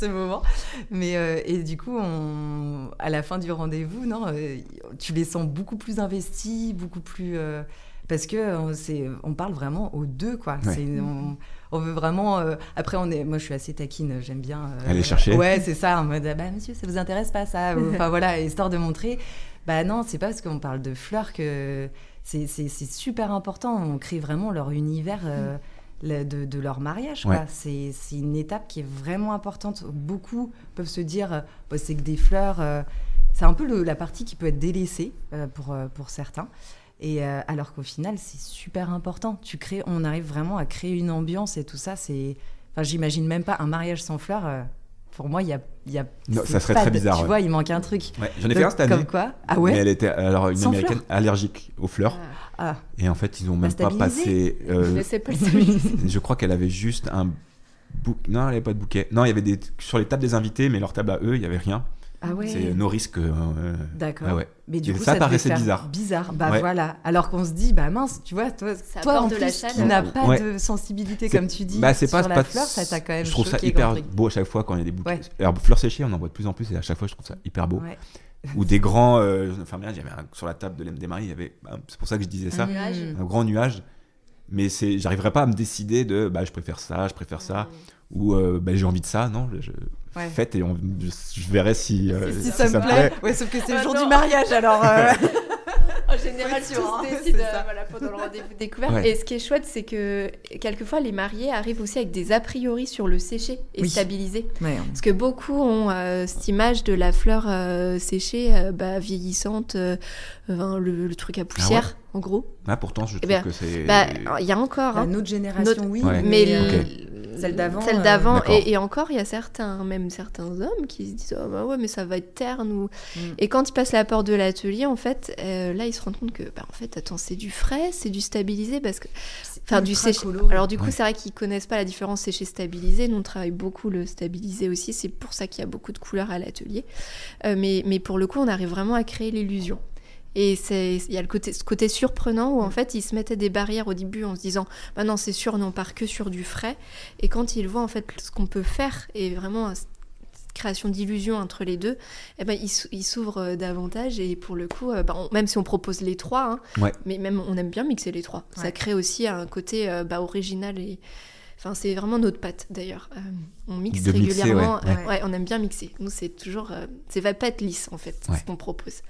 ce, moment. Mais, et du coup, on, à la fin du rendez-vous, non, tu les sens beaucoup plus investis, beaucoup plus parce que euh, c'est, on parle vraiment aux deux, quoi. Ouais. C'est- on, on veut vraiment. euh, après, on est, moi, je suis assez taquine, j'aime bien. euh, Aller chercher. Ouais, c'est ça, en mode, ah bah monsieur, ça vous intéresse pas ça Enfin voilà, histoire de montrer. Bah non, c'est pas parce qu'on parle de fleurs que c'est, super important. On crée vraiment leur univers. euh, le- de, de leur mariage. Ouais. C'est, une étape qui est vraiment importante. Beaucoup peuvent se dire, euh, Bah, c'est que des fleurs. euh, c'est un peu le- la partie qui peut être délaissée euh, pour, pour certains. Et euh, alors qu'au final, c'est super important. Tu crées, on arrive vraiment à créer une ambiance et tout ça. C'est, enfin, j'imagine même pas un mariage sans fleurs. Pour moi, il y a, il y a Non, ça serait très bizarre, Tu ouais. vois, il manque un truc. Ouais, J'en ai fait un cette année. Comme quoi Ah Mais ouais. elle était alors une Sans américaine fleurs allergique aux fleurs. Ah. Et en fait, ils ont même pas passé. euh, Mais c'est pas je crois qu'elle avait juste un bouquet. Non, elle avait pas de bouquet. Non, il y avait des sur les tables des invités, mais leur table à eux, il y avait rien. Ah ouais. C'est nos risques. euh, D'accord. ah ouais. Mais du Et coup, ça paraissait bizarre. Bizarre. Bah Ouais. voilà. Alors qu'on se dit, bah mince, tu vois, toi, Ça toi en de la plus, qui chaleur. n'a pas Ouais. de sensibilité comme tu dis Bah, c'est pas, sur la pas- fleur, ça t'a quand même Je trouve ça hyper beau à chaque fois quand il y a des bouquets. Ouais. Alors, fleurs séchées, on en voit de plus en plus et à chaque fois, je trouve ça hyper beau. Ouais. Ou des grands. Euh, enfin, bien, il y avait un- sur la table de l'M des maris, il y avait. bah, C'est pour ça que je disais ça. nuage. Un grand nuage. Mais c'est, j'arriverais pas à me décider de. Bah, je préfère ça, je préfère ça. Ou euh, bah, j'ai envie de ça. Non, je, Ouais. faites et on, je, verrai si, euh, Si si ça, me plaît. Ouais, sauf que c'est le Ah jour non. du mariage, alors. euh, En général, Faut tous hein, décident euh, voilà, pendant le rendez-vous découverte. Ouais. Et ce qui est chouette, c'est que quelquefois, les mariés arrivent aussi avec des a priori sur le séché et Oui. stabilisé. Ouais, Parce que beaucoup ont euh, cette image de la fleur euh, séchée, euh, bah, vieillissante, euh, le, le truc à poussière, en gros. Ah, pourtant, je trouve ben, que c'est. Bah, il y a encore. Hein, notre génération, Notre- oui. Ouais. mais euh, Celle d'avant, celle euh, d'avant. Et, et encore il y a certains même certains hommes qui se disent oh bah ouais mais ça va être terne ou Mm. et quand ils passent la porte de l'atelier en fait euh, là ils se rendent compte que bah en fait attends c'est du frais c'est du stabilisé parce que enfin du séché alors du coup Ouais. c'est vrai qu'ils connaissent pas la différence séché stabilisé. Nous on travaille beaucoup le stabilisé aussi. C'est pour ça qu'il y a beaucoup de couleurs à l'atelier. Euh, mais mais pour le coup on arrive vraiment à créer l'illusion et il y a le côté ce côté surprenant où en fait ils se mettaient des barrières au début en se disant bah non c'est sûr on part que sur du frais et quand ils voient en fait ce qu'on peut faire et vraiment cette création d'illusion entre les deux eh ben ils s'ou- ils s'ouvrent euh, davantage et pour le coup euh, bah, on- même si on propose les trois hein, Ouais. mais même on aime bien mixer les trois ça crée aussi un côté euh, bah, original et Enfin, c'est vraiment notre patte d'ailleurs. Euh, on mixe De mixer, régulièrement. ouais, ouais. ouais, on aime bien mixer. Nous, c'est toujours. euh, c'est va pas être lisse en fait, ce qu'on propose.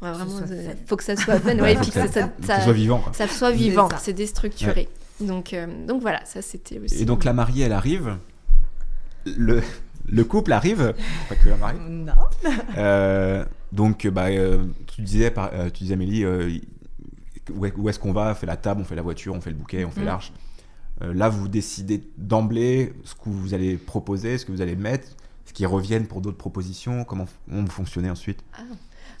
On va vraiment. euh, fun. faut que ça soit fun. Ouais, et puis que que ça, que soit vivant. quoi. ça soit vivant, c'est déstructuré. Donc, euh, donc voilà, ça c'était aussi. Et donc la mariée, elle arrive. Le, le couple arrive. Pas que la mariée. Non. Euh, donc, bah, euh, tu disais, par- euh, tu disais, Amélie, euh, où est- où est-ce qu'on va? On fait la table, on fait la voiture, on fait le bouquet, on fait Mm. l'arche. Euh, là, vous décidez d'emblée ce que vous allez proposer, ce que vous allez mettre, ce qui reviennent pour d'autres propositions. Comment vous fonctionnez ensuite? Ah,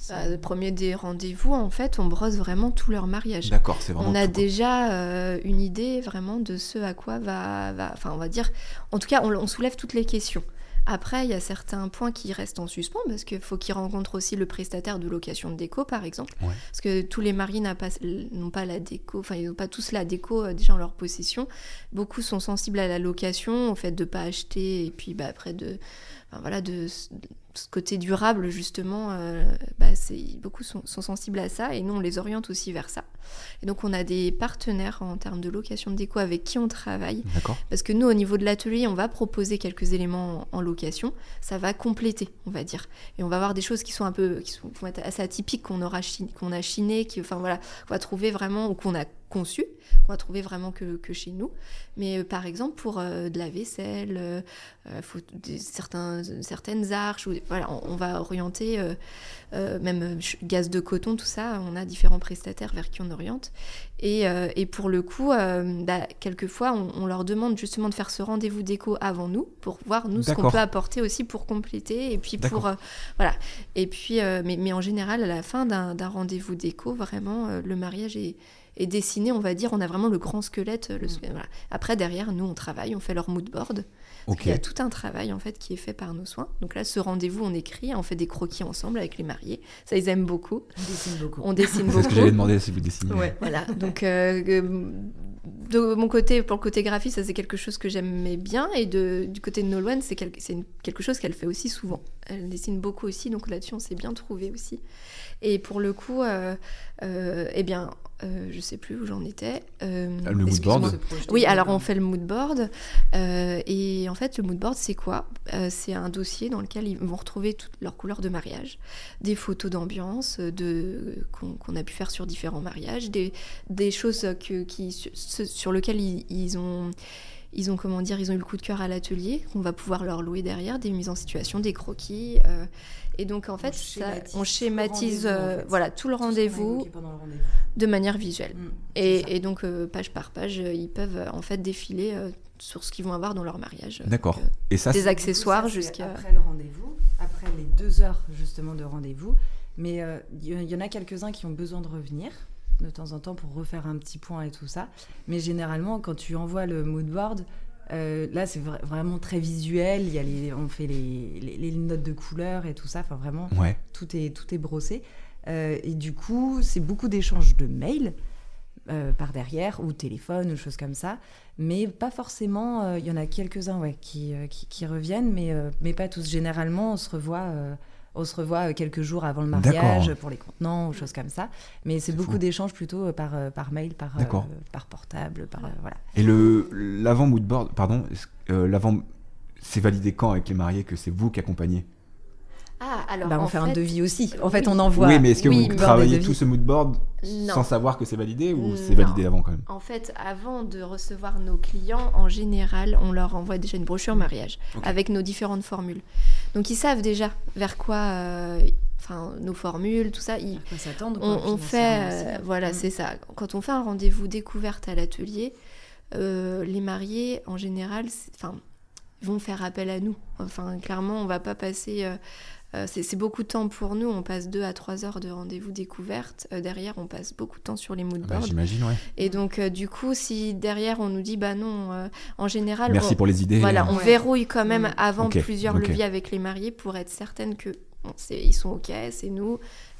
bah, le premier des rendez-vous, en fait, on brosse vraiment tout leur mariage. D'accord, c'est vraiment. On a tout, déjà euh, une idée vraiment de ce à quoi va, va- Enfin, on va dire. En tout cas, on, on soulève toutes les questions. Après, il y a certains points qui restent en suspens parce qu'il faut qu'ils rencontrent aussi le prestataire de location de déco, par exemple. Ouais. Parce que tous les maris pas- n'ont pas la déco, enfin, ils n'ont pas tous la déco euh, déjà en leur possession. Beaucoup sont sensibles à la location, au fait de ne pas acheter et puis bah, après de. enfin, voilà, de, de ce côté durable, justement, euh, bah, beaucoup sont, sont sensibles à ça et nous, on les oriente aussi vers ça. Et donc, on a des partenaires en termes de location de déco avec qui on travaille. Parce que nous, au niveau de l'atelier, on va proposer quelques éléments en, en location. Ça va compléter, on va dire. Et on va avoir des choses qui sont un peu, qui sont, qui assez atypiques qu'on aura qu'on a chiné, qui, enfin voilà, qu'on va trouver vraiment ou qu'on a conçu, qu'on va trouver vraiment que, que chez nous. Mais euh, par exemple, pour euh, de la vaisselle, euh, faut des, certains, certaines arches, ou, voilà, on, on va orienter même gaz de coton, tout ça. On a différents prestataires vers qui on oriente. Et, et pour le coup, bah, quelquefois, on, on leur demande justement de faire ce rendez-vous déco avant nous pour voir nous ce qu'on peut apporter aussi pour compléter et puis pour voilà. Et puis, mais, mais en général, à la fin d'un rendez-vous déco, vraiment, le mariage est, est dessiné. On va dire, on a vraiment le grand squelette. le- voilà. Après, derrière, nous, on travaille, on fait leur mood board. Parce Ok. qu'il y a tout un travail en fait qui est fait par nos soins. Donc là, ce rendez-vous, on écrit, on fait des croquis ensemble avec les mariés. Ça, ils aiment beaucoup. On dessine beaucoup. On dessine C'est ce que j'allais demander si vous dessinez. Ouais. Voilà, donc euh, euh, de mon côté, pour le côté graphiste, ça c'est quelque chose que j'aimais bien, et de, du côté de Nolwenn, c'est quel- quelque chose qu'elle fait aussi souvent. Elle dessine beaucoup aussi, donc là-dessus on s'est bien trouvé aussi. Et pour le coup, euh, euh, eh bien, euh, je sais plus où j'en étais. Euh, Ah, le mood board. Oui, alors on fait le mood board. euh, et en fait, le mood board, c'est quoi? Euh, C'est un dossier dans lequel ils vont retrouver toutes leurs couleurs de mariage, des photos d'ambiance de, qu'on, a pu faire sur différents mariages, des, des choses que, qui, sur, sur lesquelles ils, ils ont. Ils ont, comment dire, ils ont eu le coup de cœur à l'atelier, qu'on va pouvoir leur louer derrière, des mises en situation, des croquis. euh, et donc, en fait, ça- on schématise, euh, voilà, tout le rendez-vous de manière visuelle. Mm, Et, et donc, euh, page par page, euh, ils peuvent en fait défiler euh, sur ce qu'ils vont avoir dans leur mariage. D'accord. Euh, Et ça, des accessoires jusqu'à. Après le rendez-vous, après les deux heures justement de rendez-vous. Mais euh, il y, y en a quelques-uns qui ont besoin de revenir de temps en temps pour refaire un petit point et tout ça. Mais généralement, quand tu envoies le mood board, euh, là c'est vra- vraiment très visuel. Il y a les, on fait les, les- les notes de couleur et tout ça. Enfin vraiment, ouais. tout est, tout est brossé. Euh, et du coup, c'est beaucoup d'échanges de mails euh, par derrière, ou téléphone, ou choses comme ça. Mais pas forcément, il y en a quelques-uns ouais, qui, qui, qui reviennent, mais, mais pas tous. Généralement, on se revoit, on se revoit euh, quelques jours avant le mariage pour les contenants, ou choses comme ça. Mais c'est beaucoup d'échanges plutôt euh, par, euh, par mail, par, par portable, par, voilà. Et le l'avant mood board, pardon, l'avant, c'est validé quand avec les mariés que c'est vous qui accompagnez? Ah, alors. Bah, on en fait, un devis aussi. En fait, oui. on envoie. Oui, mais est-ce que oui, vous travaillez tout ce mood board Non. sans savoir que c'est validé ou c'est Non. validé avant quand même? En fait, avant de recevoir nos clients, en général, on leur envoie déjà une brochure mariage avec nos différentes formules. Donc, ils savent déjà vers quoi. euh, Enfin, nos formules, tout ça. Ils, À quoi s'attendre, on, quoi, on fait, euh, voilà, Mm. c'est ça. Quand on fait un rendez-vous découverte à l'atelier, euh, les mariés, en général, c'est- enfin, vont faire appel à nous. Enfin, clairement, on va pas passer. euh, c'est c'est beaucoup de temps pour nous. On passe deux à trois heures de rendez-vous découverte. Euh, derrière, on passe beaucoup de temps sur les mood Ah bah. J'imagine, ouais. Et donc, euh, du coup, si derrière on nous dit, bah non, euh, en général, Merci on, pour les idées. voilà, on Ouais. verrouille quand même Mm. avant plusieurs leviers avec les mariés pour être certaine que bon, ils sont ok, c'est nous.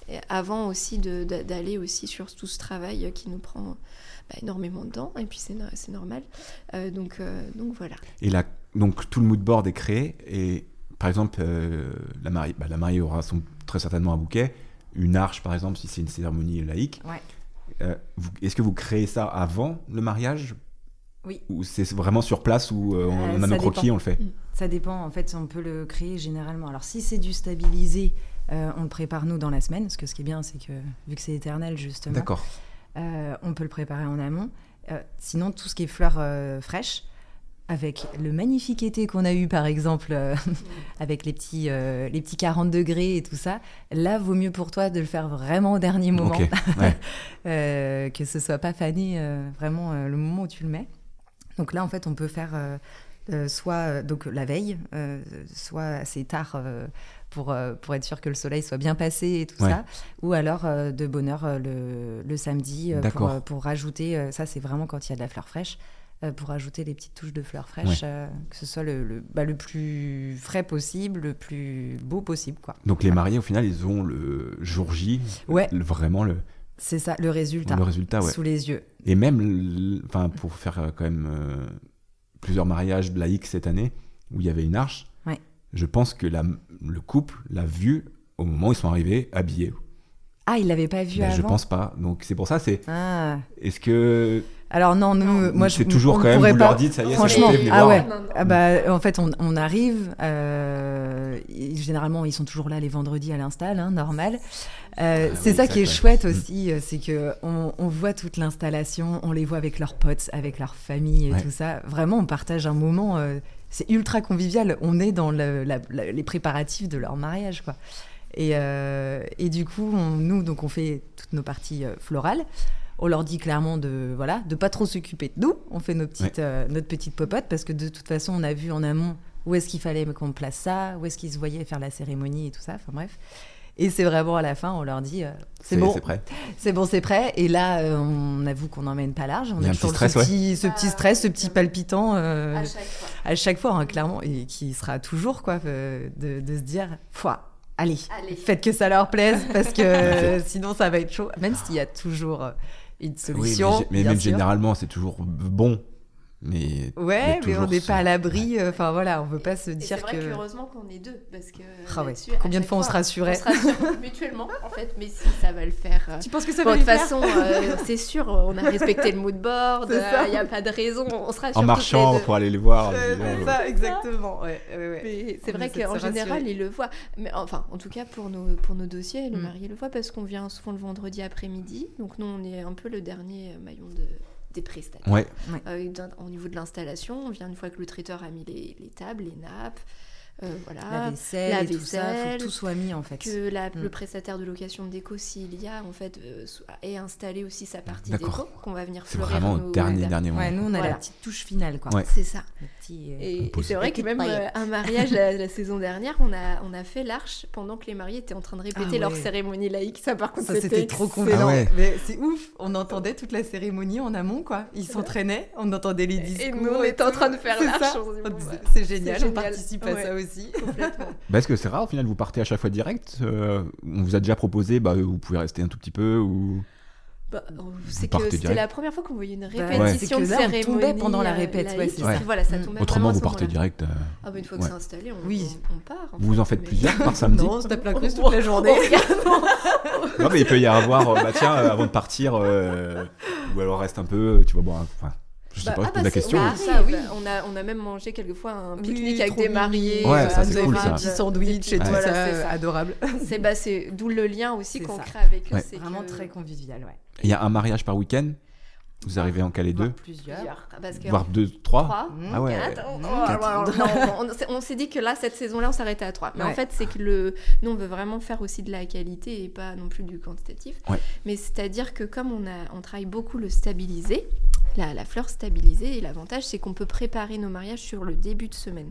Et avant aussi d'aller aussi sur tout ce travail qui nous prend bah, énormément de temps. Et puis c'est no- c'est normal. Euh, donc, euh, donc voilà. Et là, donc tout le mood board est créé et par exemple, euh, la, mariée, bah, la mariée aura son, très certainement un bouquet, une arche par exemple si c'est une cérémonie laïque. Ouais. Euh, Est-ce que vous créez ça avant le mariage? Oui. Ou c'est vraiment sur place où euh, on, Euh, on a nos croquis, on le fait? Ça dépend, en fait, on peut le créer généralement. Alors, si c'est du stabilisé, on le prépare nous dans la semaine, parce que ce qui est bien, c'est que vu que c'est éternel, justement, on peut le préparer en amont. Sinon, tout ce qui est fleurs fraîches, avec le magnifique été qu'on a eu, par exemple, euh, avec les petits, euh, les petits 40 degrés et tout ça, là, vaut mieux pour toi de le faire vraiment au dernier moment. Ouais. Euh, que ce soit pas fané vraiment le moment où tu le mets. Donc là, en fait, on peut faire soit donc la veille, soit assez tard pour, pour être sûr que le soleil soit bien passé et tout Ouais. ça, ou alors euh, de bonne heure euh, le, le samedi pour, pour rajouter, ça c'est vraiment quand il y a de la fleur fraîche, pour ajouter les petites touches de fleurs fraîches, euh, que ce soit le, le, bah, le plus frais possible, le plus beau possible. quoi. Donc les mariés au final ils ont le jour J, Ouais. le- vraiment le, C'est ça, le résultat, le résultat. Ouais. sous les yeux. Et même, enfin, pour faire euh, quand même euh, plusieurs mariages laïcs cette année où il y avait une arche, je pense que la- le couple l'a vu au moment où ils sont arrivés habillés. Ah, il l'avait pas vu Ben, avant je pense pas. Donc c'est pour ça, c'est Ah. est-ce que Alors non, nous, Non. moi je c'est toujours on quand même pourrait vous pas- leur dites ça y est, Franchement, ah ouais. Non, non. Ah bah, en fait, on, on arrive. euh, généralement, ils sont toujours là les vendredis à l'install, hein, normal. Euh, Ah c'est oui, ça ça, qui est chouette Mm. aussi, euh, c'est que on, on voit toute l'installation, on les voit avec leurs potes, avec leur famille et Ouais. tout ça. Vraiment, on partage un moment. euh, c'est ultra convivial. On est dans le- la- la- les préparatifs de leur mariage, quoi. Et, euh, et du coup, on- nous, donc, on fait toutes nos parties euh, florales. On leur dit clairement de voilà de pas trop s'occuper de nous. On fait nos petites, euh, notre petite popote parce que de toute façon, on a vu en amont où est-ce qu'il fallait qu'on place ça, où est-ce qu'ils se voyaient faire la cérémonie et tout ça. Enfin bref. Et c'est vraiment à la fin, on leur dit euh, c'est bon, c'est prêt. c'est bon, c'est prêt. Et là, euh, on avoue qu'on n'emmène pas large. On Il y a un toujours petit stress, ce, petit, ce petit stress, ce petit palpitant euh, À chaque fois. à chaque fois, hein, clairement, et qui sera toujours quoi, de, de se dire, foi, allez, Allez. faites que ça leur plaise parce que sinon ça va être chaud. Même s'il y a toujours une Oui, mais, solution. mais bien même sûr. généralement c'est toujours bon. Mais Ouais, mais, on n'est pas à l'abri. euh, Enfin voilà, on veut pas se Et c'est dire vrai que. qu'heureusement qu'on est deux, parce que Ah ouais, Combien de fois on se rassurait On se rassure mutuellement, en fait, mais si ça va le faire. euh, Tu penses que ça Bon, va de toute le faire façon, euh, c'est sûr, on a respecté le mood board, il n'y a pas de raison, on se rassure En marchant pour aller les voir. C'est ça, exactement. Ouais, ouais, ouais. Mais c'est vrai de qu'en général, ils le voient. Mais enfin, en tout cas, pour nos, pour nos dossiers, le Mm. mari le voit parce qu'on vient souvent le vendredi après-midi. Donc, nous, on est un peu le dernier maillon de, des prestataires. Ouais, Euh, au niveau de l'installation, on vient une fois que le traiteur a mis les, les tables, les nappes. Euh, voilà. La vaisselle, la et tout ça, faut que tout soit mis en fait. que la- Mm. le prestataire de location de déco, s'il y a, en fait, euh, ait installé aussi sa partie déco, qu'on va venir c'est fleurir vraiment au dernier, dernier moment. Ouais, nous on a Voilà. la petite touche finale quoi. Ouais. C'est ça. Petit, euh, Et, c'est vrai que même euh, un mariage la, la saison dernière, on a, on a fait l'arche pendant que les mariés étaient en train de répéter Ah leur cérémonie laïque. Ça, par contre, c'était trop excellent. Ah ouais. Mais c'est ouf, on entendait toute la cérémonie en amont quoi. Ils s'entraînaient, on entendait les discours. Et nous, on était en train de faire l'arche. bah, C'est génial, on participe à ça aussi. complètement. Bah, est-ce que c'est rare au final vous partez à chaque fois direct euh, On vous a déjà proposé, bah, vous pouvez rester un tout petit peu ou Bah, c'est que partez c'était la première fois qu'on voyait une Bah, répétition de là, on cérémonie. tombait pendant la euh, répète, ouais. Voilà, ça tombait autrement vous partez direct euh, Ah bah une fois que c'est installé, on, Oui. on, on part. en Vous fait, en faites mais- plusieurs par samedi Non, on se tape la toute On- la journée. on. Non mais il peut y avoir, euh, bah tiens, euh, avant de partir, euh, ou alors reste un peu, tu vois, bon, enfin, je sais Bah, pas, Ah bah la question. bah, mais- ça, oui. Oui. On a, on a même mangé quelquefois un Oui, pique-nique avec des mariés. Ouais, euh, ça, c'est cool. Un petit sandwich et des- tout voilà, ça, c'est euh, adorable. C'est bah, c'est d'où le lien aussi qu'on crée avec eux. C'est Vraiment que- très convivial, ouais. Il y a un mariage par week-end, vous arrivez en caler deux, Voire plusieurs. Plusieurs. Parce que voire deux, trois. trois. Ah ouais. Quatre. Quatre. non, on s'est- on s'est dit que là, cette saison-là, on s'arrêtait à trois. Mais en fait, c'est que le... nous, on veut vraiment faire aussi de la qualité et pas non plus du quantitatif. Ouais. Mais c'est-à-dire que comme on, a... on travaille beaucoup le stabilisé, la, la fleur stabilisée, et l'avantage, c'est qu'on peut préparer nos mariages sur le début de semaine.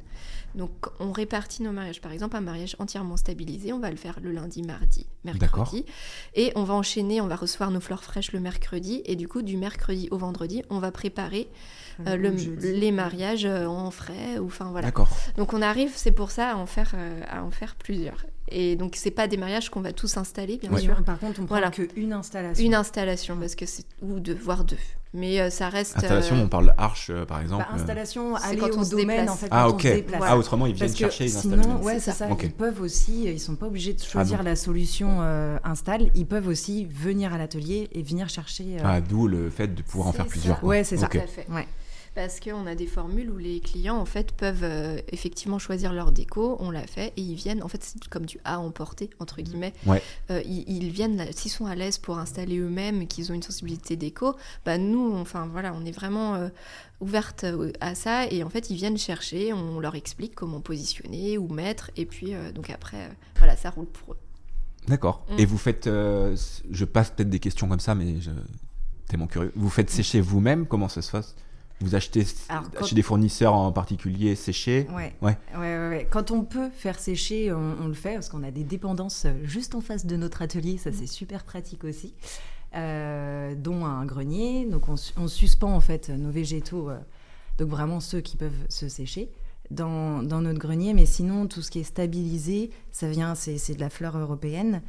Donc, on répartit nos mariages. Par exemple, un mariage entièrement stabilisé, on va le faire le lundi, mardi, D'accord. mercredi. Et on va enchaîner, on va recevoir nos fleurs fraîches le mercredi. Et du coup, du mercredi au vendredi, on va préparer euh, le- les mariages euh, en frais. Ou, enfin, voilà. D'accord. Donc on arrive, c'est pour ça, à en faire, euh, à en faire plusieurs. Et donc c'est pas des mariages qu'on va tous installer, bien Bien sûr. Par contre, on prend Voilà. qu'une installation. Une installation, parce que c'est ou deux, voire deux. Mais euh, ça reste. Installation, euh, on parle arche euh, par exemple. Bah, installation, C'est aller quand on au se domaine déplace. en fait. Ah quand on ok. se déplace. Ah autrement ils viennent Parce chercher, ils installent. sinon, ouais, C'est ça. Ils peuvent aussi, ils sont pas obligés de choisir bon. la solution euh, install. Ils peuvent aussi venir à l'atelier et venir chercher. euh, Ah d'où le fait de pouvoir en faire ça. plusieurs. quoi. Ouais, c'est ça. Tout à fait. Ouais. Parce qu'on a des formules où les clients en fait peuvent euh, effectivement choisir leur déco, on l'a fait et ils viennent. En fait, c'est comme du à emporter entre guillemets. Ouais. Euh, ils, ils viennent s'ils sont à l'aise pour installer eux-mêmes, qu'ils ont une sensibilité déco. Bah nous, enfin voilà, on est vraiment euh, ouverte euh, à ça et en fait ils viennent chercher, on leur explique comment positionner ou mettre et puis donc après voilà ça roule pour eux. D'accord. Mm. Et vous faites, je passe peut-être des questions comme ça, mais je tellement curieux. Vous faites sécher vous-même? Comment ça se passe? Vous achetez Alors, quand- des fournisseurs en particulier séchés? Ouais. Ouais. Ouais, ouais, ouais. Quand on peut faire sécher, on, on le fait parce qu'on a des dépendances euh, juste en face de notre atelier. Ça, c'est super pratique aussi. Euh, dont un grenier. Donc, on, su- on suspend en fait nos végétaux, euh, donc vraiment ceux qui peuvent se sécher. Dans, dans notre grenier, mais sinon tout ce qui est stabilisé, ça vient, c'est c'est de la fleur européenne,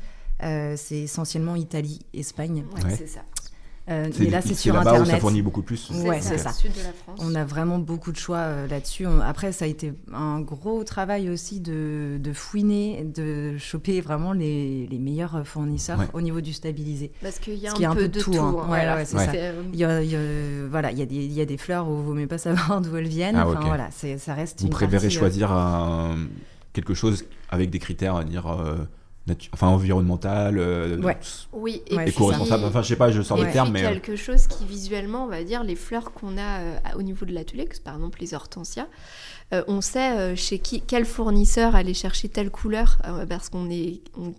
Euh, c'est essentiellement Italie, Espagne. Ouais, Ouais. c'est ça. Euh, C'est mais là c'est sur là-bas où ça internet. fournit beaucoup plus. Ouais, c'est ça. Sud de la France. On a vraiment beaucoup de choix euh, là-dessus. On- Après, ça a été un gros travail aussi de, de fouiner, de choper vraiment les, les meilleurs fournisseurs Ouais. au niveau du stabilisé. Parce qu'il y a un, qu'il y a un peu, peu de tout. tout, hein. hein, Ouais, voilà. ouais, c'est ça. euh, Il y a, il y a- voilà, il y, a des, fleurs où il vaut mieux pas savoir d'où elles viennent. Ah, enfin, voilà, ça reste Vous une préférez partie, euh, choisir un- quelque chose avec des critères, à dire, euh, enfin environnemental, euh, Ouais. Oui, éco-responsable. Enfin, je sais pas, je sors et des puis termes, mais euh, quelque chose qui visuellement, on va dire, les fleurs qu'on a euh, au niveau de l'atelier, que par exemple les hortensias, euh, on sait euh, chez qui, quel fournisseur aller chercher telle couleur, euh, parce qu'on est, on-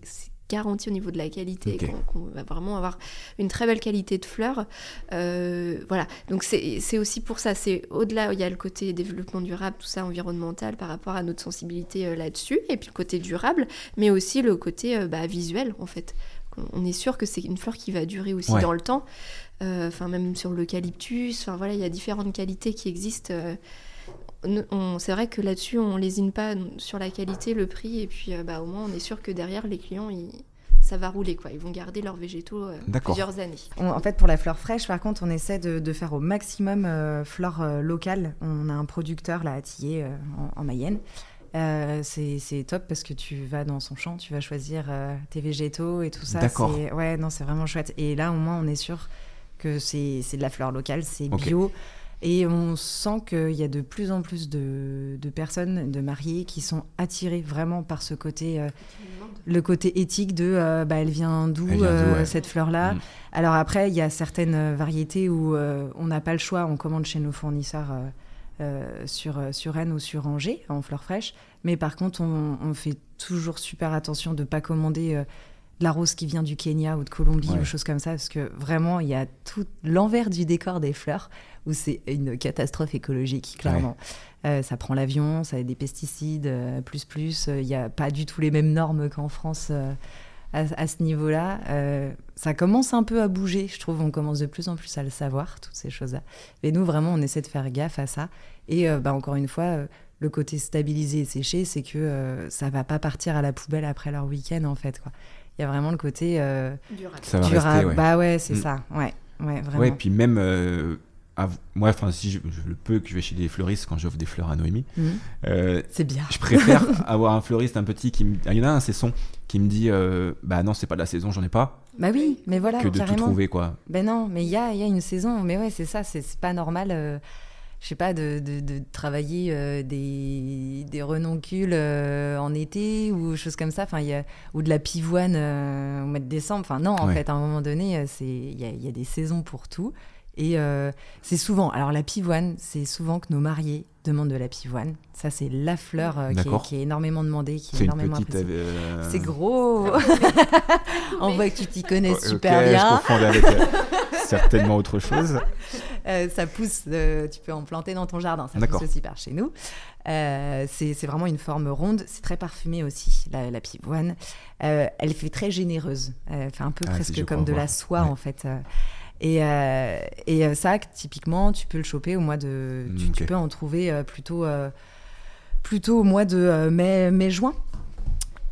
garanti au niveau de la qualité, qu'on va vraiment avoir une très belle qualité de fleurs. Euh, voilà, donc c'est aussi pour ça, c'est au-delà, il y a le côté développement durable, tout ça, environnemental par rapport à notre sensibilité euh, là-dessus, et puis le côté durable, mais aussi le côté euh, bah, visuel en fait. On est sûr que c'est une fleur qui va durer aussi Ouais. dans le temps. Enfin, même sur l'eucalyptus. Enfin, voilà, il y a différentes qualités qui existent. C'est vrai que là-dessus, on lésine pas sur la qualité, le prix, et puis euh, bah, au moins, on est sûr que derrière, les clients, ils- ça va rouler quoi. Ils vont garder leurs végétaux euh, plusieurs années. On- en fait, pour la fleur fraîche, par contre, on essaie de, de faire au maximum euh, fleur euh, locale. On a un producteur là à Tillé, euh, en, en Mayenne. Euh, c'est top parce que tu vas dans son champ, tu vas choisir euh, tes végétaux et tout ça. D'accord. C'est- Ouais, non, c'est vraiment chouette. Et là, au moins, on est sûr que c'est de la fleur locale, c'est bio. Et on sent qu'il y a de plus en plus de, de personnes, de mariés, qui sont attirés vraiment par ce côté, euh, le côté éthique de, euh, bah, elle vient d'où euh, ouais. cette fleur-là. Mm. Alors après, il y a certaines variétés où euh, on n'a pas le choix, on commande chez nos fournisseurs sur, sur Rennes ou sur Angers en fleurs fraîches. Mais par contre, on, on fait toujours super attention de ne pas commander de la rose qui vient du Kenya ou de Colombie Ouais. ou choses comme ça, parce que vraiment, il y a tout l'envers du décor des fleurs où c'est une catastrophe écologique, clairement. Euh, ça prend l'avion, ça a des pesticides, euh, plus plus. euh, Il n'y a pas du tout les mêmes normes qu'en France euh, à, à ce niveau-là. Euh, ça commence un peu à bouger, je trouve. On commence de plus en plus à le savoir, toutes ces choses-là. Et nous, vraiment, on essaie de faire gaffe à ça. Et euh, bah, encore une fois, euh, le côté stabilisé et séché, c'est que euh, ça va pas partir à la poubelle après leur week-end, en fait. quoi. Il y a vraiment le côté euh, Durable. Ça va durable. rester, ouais. Bah ouais, c'est Mm. ça. Ouais, ouais, vraiment. Ouais, puis même, euh, moi, enfin, si je, je le peux que je vais chez des fleuristes quand j'offre des fleurs à Noémie, Mm. euh, C'est bien. je préfère avoir un fleuriste, un petit qui me. Il y en a un, c'est son, qui me dit euh, Bah non, c'est pas de la saison, j'en ai pas, Bah oui, mais voilà, que de carrément. tout trouver, quoi. Ben non, mais il y a, il y a une saison. Mais ouais, c'est ça, c'est c'est pas normal. Je sais pas, de, de, de travailler euh, des, des renoncules euh, en été ou choses comme ça. Enfin, y a, ou de la pivoine euh, au mois de décembre. Enfin, non, en Ouais. fait, à un moment donné, c'est il y a, y a des saisons pour tout. Et c'est souvent. Alors, la pivoine, c'est souvent que nos mariés demandent de la pivoine. Ça, c'est la fleur euh, qui, est, D'accord. qui est énormément demandée, qui est énormément euh, C'est gros. On voit que tu t'y connais ok, super Je bien. confondais avec euh, certainement autre chose. Euh, ça pousse, tu peux en planter dans ton jardin, ça pousse aussi par chez nous. C'est vraiment une forme ronde, c'est très parfumé aussi, la, la pivoine. Elle fait très généreuse, elle fait un peu Ah, presque je comme de la soie Ouais. en fait. Et, euh, et euh, ça, typiquement, tu peux le choper au mois de. Tu, peux en trouver euh, plutôt, euh, plutôt au mois de euh, mai- mai-juin.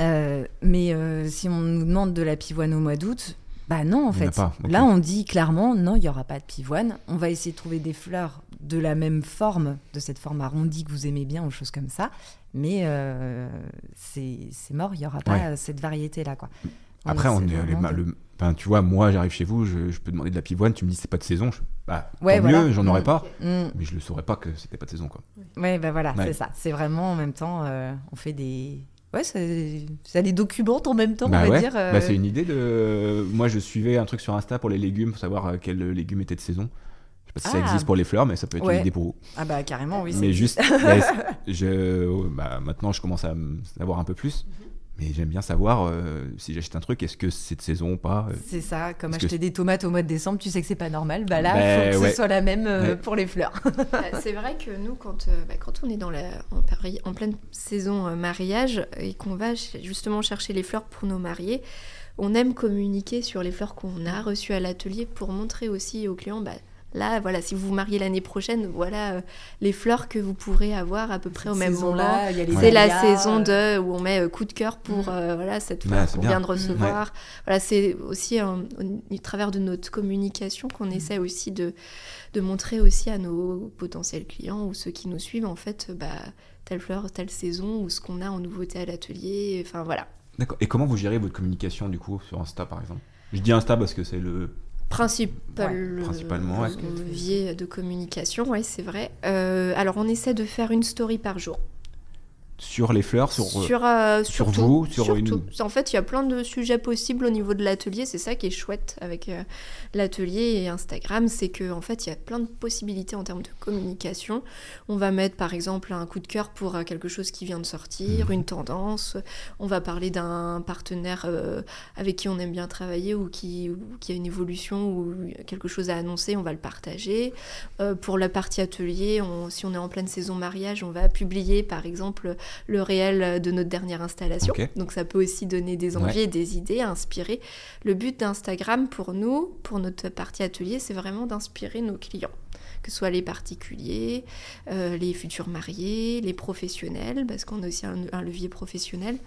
Euh, mais si on nous demande de la pivoine au mois d'août, bah non en fait. pas. Là on dit clairement non, il y aura pas de pivoine. On va essayer de trouver des fleurs de la même forme, de cette forme arrondie que vous aimez bien ou choses comme ça. Mais c'est mort, il y aura pas Ouais. cette variété là quoi. Après, on est les le- enfin, tu vois, moi, j'arrive chez vous, je, je peux demander de la pivoine, tu me dis c'est pas de saison, je, bah, Ouais, tant voilà. mieux, j'en aurais Mm. pas, Mm. mais je le saurais pas que c'était pas de saison, quoi. Ouais, bah voilà, Ouais. c'est ça. C'est vraiment en même temps, euh, on fait des. Ouais, ça, ça les documente en même temps, bah on va ouais, dire. euh, bah, c'est une idée de. Moi, je suivais un truc sur Insta pour les légumes, pour savoir euh, quels légumes étaient de saison. Je sais pas si ça Ah. existe pour les fleurs, mais ça peut être une idée pour vous. Ah bah carrément, oui. mais juste, bah, je, bah, maintenant, je commence à savoir un peu plus. Mais j'aime bien savoir euh, si j'achète un truc, est-ce que c'est de saison ou pas euh. C'est ça, comme que acheter des tomates au mois de décembre, tu sais que c'est pas normal. Bah là, il Ben, faut que ouais. ce soit la même euh, Ouais. pour les fleurs. C'est vrai que nous, quand, euh, bah, quand on est dans la, en, en pleine saison euh, mariage et qu'on va ch- justement chercher les fleurs pour nos mariés, on aime communiquer sur les fleurs qu'on a reçues à l'atelier pour montrer aussi aux clients, bah, là, voilà, si vous vous mariez l'année prochaine, voilà euh, les fleurs que vous pourrez avoir à peu près au même moment. C'est la saison euh, de où on met euh, coup de cœur pour Mm. euh, voilà cette fleur qu'on vient de recevoir. Voilà, c'est aussi un- au, au travers de notre communication qu'on essaie aussi de, de montrer aussi à nos potentiels clients ou ceux qui nous suivent en fait bah, telle fleur, telle saison ou ce qu'on a en nouveauté à l'atelier. Enfin voilà. D'accord. Et comment vous gérez votre communication, du coup, sur Insta, par exemple? Je dis Insta parce que c'est le. Principal, Ouais, principalement, ouais. levier de communication, ouais, c'est vrai. Euh, alors on essaie de faire une story par jour. Sur les fleurs, sur. euh, sur, euh, sur vous, sur surtout. une- En fait, il y a plein de sujets possibles au niveau de l'atelier. C'est ça qui est chouette avec euh, l'atelier et Instagram, c'est que en fait, il y a plein de possibilités en termes de communication. On va mettre par exemple un coup de cœur pour euh, quelque chose qui vient de sortir, Mhm. une tendance. On va parler d'un partenaire avec qui on aime bien travailler ou qui, ou qui a une évolution ou quelque chose à annoncer. On va le partager. Pour la partie atelier, on- si on est en pleine saison mariage, on va publier par exemple le réel de notre dernière installation. Donc ça peut aussi donner des envies et des idées, inspirer. Le but d'Instagram pour nous, pour notre partie atelier, c'est vraiment d'inspirer nos clients. que ce soit les particuliers, euh, les futurs mariés, les professionnels, parce qu'on a aussi un, un levier professionnel.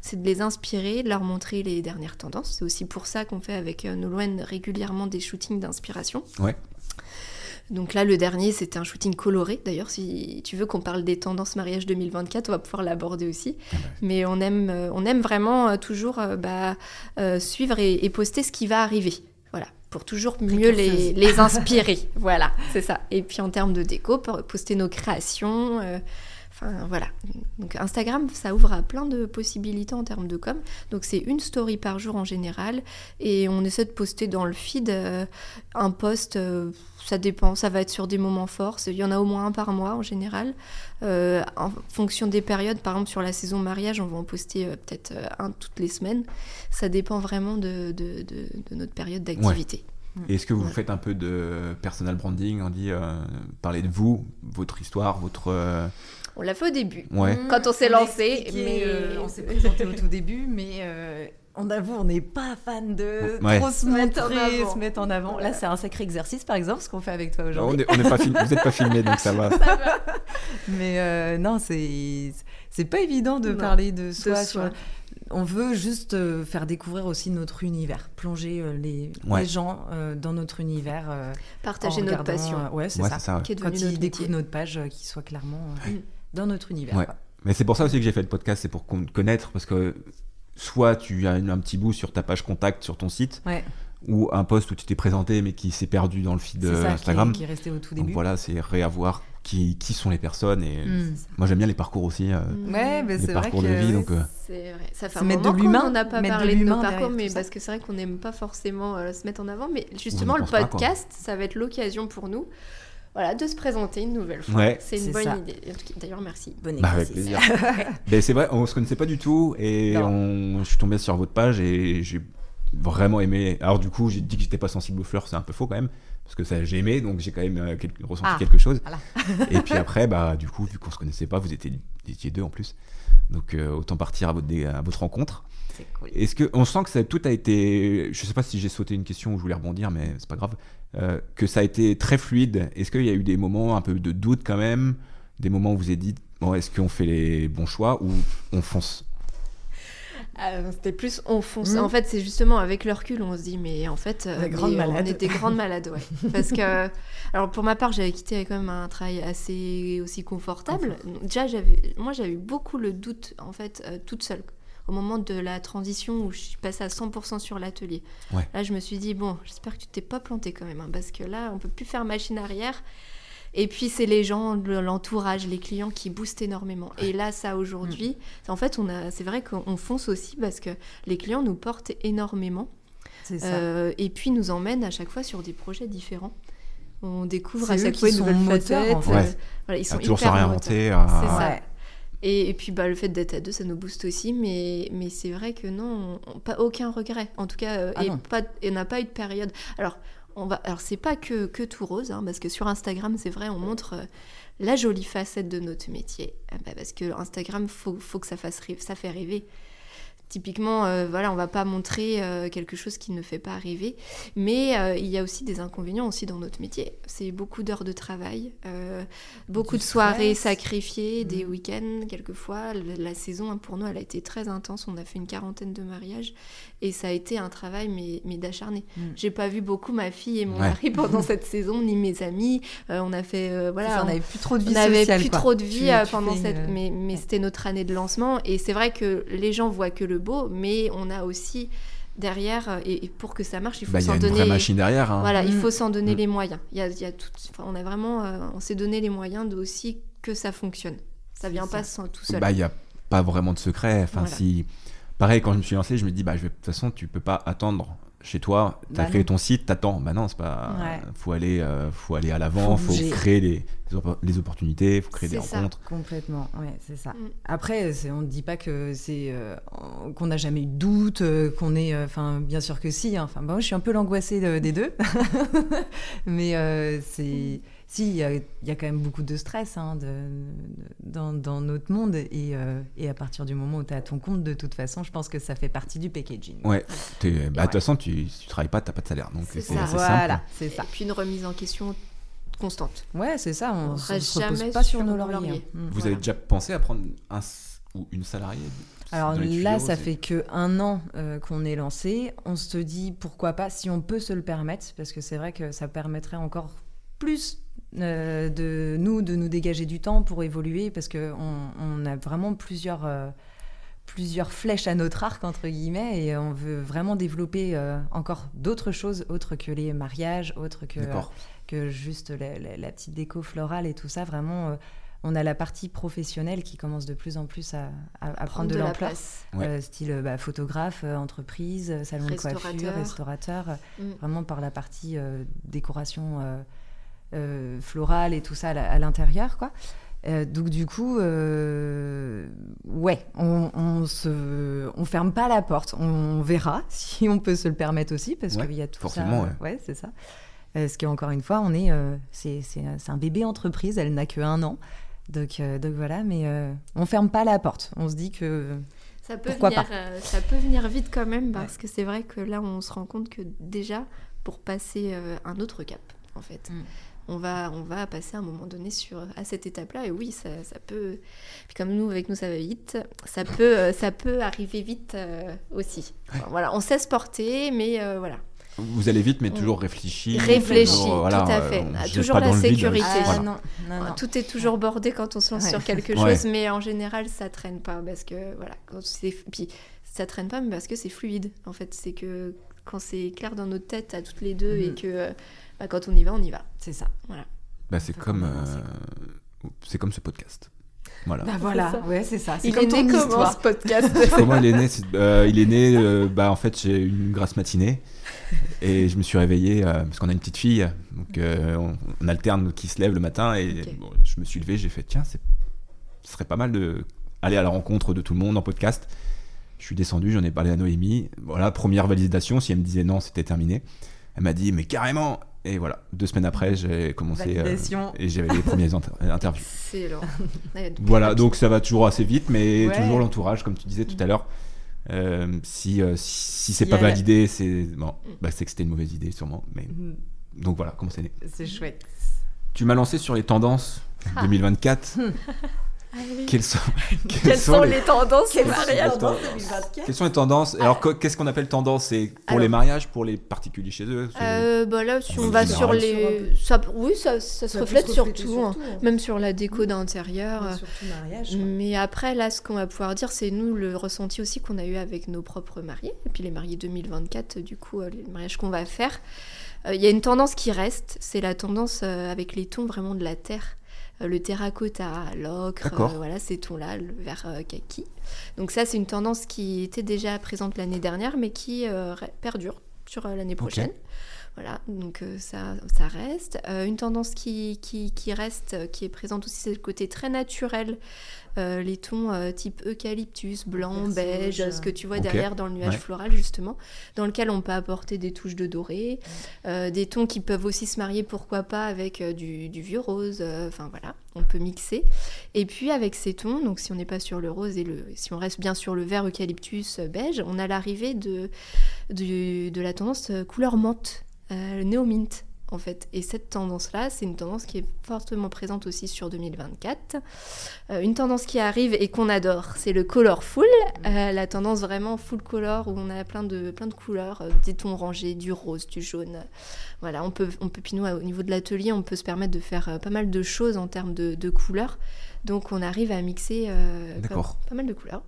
C'est de les inspirer, de leur montrer les dernières tendances. C'est aussi pour ça qu'on fait avec euh, Nolwenn régulièrement des shootings d'inspiration. Ouais. Donc là, le dernier, c'était un shooting coloré. D'ailleurs, si tu veux qu'on parle des tendances mariage 2024, on va pouvoir l'aborder aussi. Ah bah, Mais on aime, euh, on aime vraiment euh, toujours euh, bah, euh, suivre et, et poster ce qui va arriver. Voilà, pour toujours mieux les, inspirer. voilà, c'est ça. Et puis en termes de déco, pour poster nos créations. euh, Enfin voilà. Donc Instagram, ça ouvre à plein de possibilités en termes de com. Donc c'est une story par jour en général. Et on essaie de poster dans le feed euh, un post. euh, ça dépend, ça va être sur des moments forts. Il y en a au moins un par mois en général. Euh, en fonction des périodes, par exemple sur la saison mariage, on va en poster peut-être un toutes les semaines. Ça dépend vraiment de, de- de- de notre période d'activité. Est-ce que vous Ouais. faites un peu de personal branding On dit euh, parler de vous, votre histoire, votre. euh, On l'a fait au début. Ouais. Quand on s'est lancé, mais euh, on s'est présenté au tout début, mais euh, on avoue, on n'est pas fan de Ouais. trop se mettre en montrer, avant. se mettre en avant. Voilà. Là, c'est un sacré exercice, par exemple, ce qu'on fait avec toi on aujourd'hui. est, on est pas film- Vous n'êtes pas filmé, donc ça va. Mais euh, non, c'est c'est pas évident de Non, parler de soi. soi. sur- On veut juste euh, faire découvrir aussi notre univers, plonger les, Ouais. les gens dans notre univers. Partager en notre regardant, passion. ouais, c'est Ouais, ça. ça. Quand ils découvrent notre page, qu'ils soient clairement. Dans notre univers. Ouais. Mais c'est pour ça aussi que j'ai fait le podcast, c'est pour qu'on te connaître, parce que soit tu as un petit bout sur ta page contact sur ton site, Ouais, ou un post où tu t'es présenté mais qui s'est perdu dans le feed c'est de ça Instagram. Qui, est, qui est resté au tout Donc début. voilà, c'est réavoir qui, qui sont les personnes. Et Mm. moi j'aime bien les parcours aussi, euh, Mm. Ouais, mais les c'est vrai parcours que de vie. Donc, euh, C'est vrai. Ça fait Se un mettre de moment l'humain, qu'on n'a pas de parlé de, nos l'humain parcours, mais parce que c'est vrai qu'on n'aime pas forcément euh, se mettre en avant. Mais justement, le pas, podcast, ça va être l'occasion pour nous voilà, de se présenter une nouvelle fois. Ouais. C'est une bonne ça. idée. En tout cas, D'ailleurs, merci. Bon bah, avec plaisir. Mais c'est vrai, on se connaissait pas du tout et on, je suis tombé sur votre page et j'ai vraiment aimé. Alors du coup, j'ai dit que j'étais pas sensible aux fleurs, c'est un peu faux quand même. Parce que ça, j'ai aimé, donc j'ai quand même euh, quel- ressenti Ah, quelque chose. voilà. et puis après, bah, du coup, vu qu'on se connaissait pas, vous étiez, vous étiez deux en plus. Donc euh, autant partir à votre, dé- à votre rencontre. C'est cool. Est-ce que on sent que ça, tout a été, je sais pas si j'ai sauté une question ou je voulais rebondir, mais c'est pas grave, euh, que ça a été très fluide. Est-ce qu'il y a eu des moments un peu de doute quand même, des moments où vous avez dit, bon, est-ce qu'on fait les bons choix ou on fonce? Euh, C'était plus on fonce. Mm. En fait, c'est justement avec le recul, on se dit, mais en fait, euh, mais, on était grandes malades, ouais. Parce que, alors pour ma part, j'avais quitté avec quand même un travail assez aussi confortable. Déjà, j'avais, moi, j'avais eu beaucoup le doute, en fait, euh, toute seule. Au moment de la transition où je suis passée à 100% sur l'atelier. Ouais. Là, je me suis dit, bon, j'espère que tu t'es pas planté quand même, hein, parce que là, on peut plus faire machine arrière. Et puis, c'est les gens, le- l'entourage, les clients qui boostent énormément. Et là, ça, aujourd'hui, Mm. en fait, on a, c'est vrai qu'on fonce aussi parce que les clients nous portent énormément C'est ça. euh, et puis nous emmènent à chaque fois sur des projets différents. On découvre à chaque fois une nouvelle facette. en fait. Ouais. voilà, ils À sont toujours se réinventer. à-. Ouais. Et, et puis bah, le fait d'être à deux, ça nous booste aussi, mais, mais c'est vrai que non, on- pas aucun regret. En tout cas, euh, Ah et non. pas, et on n'a pas eu de période. Alors, on va, alors c'est pas que, que tout rose, hein, parce que sur Instagram, c'est vrai, on montre euh, la jolie facette de notre métier. Ah bah, parce que Instagram, faut, faut que ça fasse rêver, ça fait rêver. Typiquement, euh, voilà, on va pas montrer euh, quelque chose qui ne fait pas rêver, mais euh, il y a aussi des inconvénients aussi dans notre métier. C'est beaucoup d'heures de travail, euh, beaucoup Du de soirées stress. sacrifiées, des Mm. week-ends quelquefois. La, la saison, hein, pour nous, elle a été très intense. On a fait une quarantaine de mariages et ça a été un travail mais, mais d'acharné. Mm. J'ai pas vu beaucoup ma fille et mon Ouais. mari pendant cette saison, ni mes amis. Euh, on a fait euh, Voilà, on n'avait plus trop de vie on n'avait sociale, plus quoi. trop de Tu- vie euh, tu pendant cette. une- Mais, mais Ouais. c'était notre année de lancement. Et c'est vrai que les gens voient que le beau, mais on a aussi derrière, euh, et, et pour que ça marche, il faut Bah, il y a s'en une donner. vraie machine derrière. hein. Voilà, il Mm. faut s'en donner Mm. les moyens. Il y a, il y a tout, enfin, on a vraiment, euh, on s'est donné les moyens de aussi que ça fonctionne. Ça vient ça. pas sans, tout seul. Bah, il n'y a pas vraiment de secret. Enfin, Voilà. si... Pareil, quand je me suis lancé, je me dis, bah, je vais... de toute façon, tu peux pas attendre chez toi. Tu as Bah créé non. ton site, t'attends. Bah non, c'est pas. Ouais. Faut aller, euh, faut aller à l'avant, Faut faut, créer les, les oppo- les opportunités, faut créer des ça. rencontres. Complètement, ouais, c'est ça. Mm. Après, on ne dit pas que c'est euh, qu'on n'a jamais eu de doute, euh, qu'on est, euh, enfin, bien sûr que si. hein. Enfin, bon, je suis un peu l'angoissée de- des deux, mais euh, c'est, si, il y, a- il y a quand même beaucoup de stress hein, de- de- dans, dans notre monde, et, euh, et à partir du moment où tu es à ton compte, de toute façon, je pense que ça fait partie du packaging. Ouais. Bah, De Ouais. toute façon, tu, si tu travailles pas, t'as pas de salaire. Donc C'est c'est ça. assez Voilà, simple. c'est ça. Et puis une remise en question constante. Ouais, c'est ça. On, ne reste se repose jamais pas sur nos lauriers. lauriers. hein. Mm. Vous Voilà. avez déjà pensé à prendre un ou une salariée Alors là, tuyaux, ça c'est- fait que un an euh, qu'on est lancé. On se dit pourquoi pas si on peut se le permettre, parce que c'est vrai que ça permettrait encore plus euh, de nous de nous dégager du temps pour évoluer, parce que on, on a vraiment plusieurs euh, plusieurs flèches à notre arc entre guillemets, et on veut vraiment développer euh, encore d'autres choses autres que les mariages, autres que que juste la, la- la petite déco florale et tout ça. Vraiment, euh, on a la partie professionnelle qui commence de plus en plus à, à- à prendre de, la l'ampleur. place. Ouais. Style bah, photographe, entreprise, salon de coiffure, Restaurateur. Mm. vraiment par la partie euh, décoration euh, euh, florale et tout ça à l'intérieur, quoi. Euh, donc du coup, euh, ouais, on, on se, on ferme pas la porte. On verra si on peut se le permettre aussi, parce Ouais, qu'il y a tout forcément, ça. ouais. c'est ça. Euh, Parce qu'encore une fois, on est, euh, c'est, c'est, c'est un bébé entreprise. Elle n'a que un an, donc, euh, donc voilà. Mais euh, on ferme pas la porte. On se dit que Ça peut, Pourquoi venir, pas euh, ça peut venir vite quand même parce que c'est vrai que là on se rend compte que déjà pour passer euh, un autre cap en fait. Mm. On va, on va passer à un moment donné sur, à cette étape-là et oui, ça, ça peut. Puis comme nous, avec nous, ça va vite. Ça peut, euh, ça peut arriver vite euh, aussi. Enfin, voilà, on sait se porter, mais euh, voilà, Vous allez vite, mais toujours réfléchi. Réfléchi, toujours, voilà, tout à fait. Ah, toujours la sécurité. ah Voilà. non, non, non. Tout est toujours bordé quand on se lance Ouais. sur quelque Ouais. chose, mais en général, ça traîne pas parce que voilà, quand c'est puis ça traîne pas, mais parce que c'est fluide. En fait, c'est que quand c'est clair dans notre tête à toutes les deux et Mhm. que euh, bah, quand on y va, on y va. c'est ça. Bah, c'est comme, euh, c'est comme ce podcast. Voilà. Bah voilà, ouais, c'est ça. Il comme est né comment ce podcast Comment il est né euh, Il est né, euh, bah, en fait, j'ai eu une grasse matinée et je me suis réveillé euh, parce qu'on a une petite fille, donc euh, on, on alterne qui se lève le matin et bon, je me suis levé, j'ai fait tiens, c'est, ce serait pas mal de aller à la rencontre de tout le monde en podcast. Je suis descendu, j'en ai parlé à Noémie. Voilà, première validation. Si elle me disait non, c'était terminé. Elle m'a dit mais carrément. Et voilà, deux semaines après, j'ai commencé euh, et j'avais les premières inter- interviews. C'est long. Ouais, donc, Voilà, donc ça va toujours assez vite, mais Ouais. toujours l'entourage, comme tu disais tout à l'heure. Euh, si euh, si, si c'est pas Mm. validé, c'est bon, bah, c'est que c'était une mauvaise idée sûrement. Mais donc voilà, comment c'est né. C'est chouette. Tu m'as lancé sur les tendances Ah. 2024. Quelles sont, quelles Quelles sont les tendances Quelles au sont mariage les tendances Quelles sont les tendances Alors qu'est-ce qu'on appelle tendance? C'est pour Alors- les mariages, pour les particuliers chez eux? Euh, bah là, si on va général. sur les, ça, oui, ça, ça se reflète surtout, hein. hein. même sur la déco d'intérieur. euh, Surtout mariage. quoi. Mais après, là, ce qu'on va pouvoir dire, c'est nous le ressenti aussi qu'on a eu avec nos propres mariés, et puis les mariés 2024, du coup, euh, les mariages qu'on va faire. Euh, Il y a une tendance qui reste, c'est la tendance euh, avec les tons vraiment de la terre. Euh, le terracotta, l'ocre, euh, voilà, ces tons-là, le vert euh, kaki. Donc ça, c'est une tendance qui était déjà présente l'année dernière, mais qui re- perdure sur l'année prochaine. Voilà, donc ça, ça reste. Euh, une tendance qui, qui, qui reste, qui est présente aussi, c'est le côté très naturel. Euh, les tons euh, type eucalyptus, blanc, beige, ce que tu vois derrière dans le nuage Ouais. floral, justement, dans lequel on peut apporter des touches de doré, euh, des tons qui peuvent aussi se marier, pourquoi pas, avec euh, du, du vieux rose, euh, enfin voilà, on peut mixer. Et puis avec ces tons, donc si on n'est pas sur le rose et le, si on reste bien sur le vert eucalyptus euh, beige, on a l'arrivée de, de la tendance couleur menthe, euh, le en fait. Et cette tendance-là, c'est une tendance qui est fortement présente aussi sur 2024. Euh, une tendance qui arrive et qu'on adore, c'est le colorful, euh, la tendance vraiment full color où on a plein de, plein de couleurs, euh, des tons rangés, du rose, du jaune. Voilà, on peut, on peut, au niveau de l'atelier, on peut se permettre de faire euh, pas mal de choses en termes de, de couleurs. Donc on arrive à mixer pas, mal de couleurs.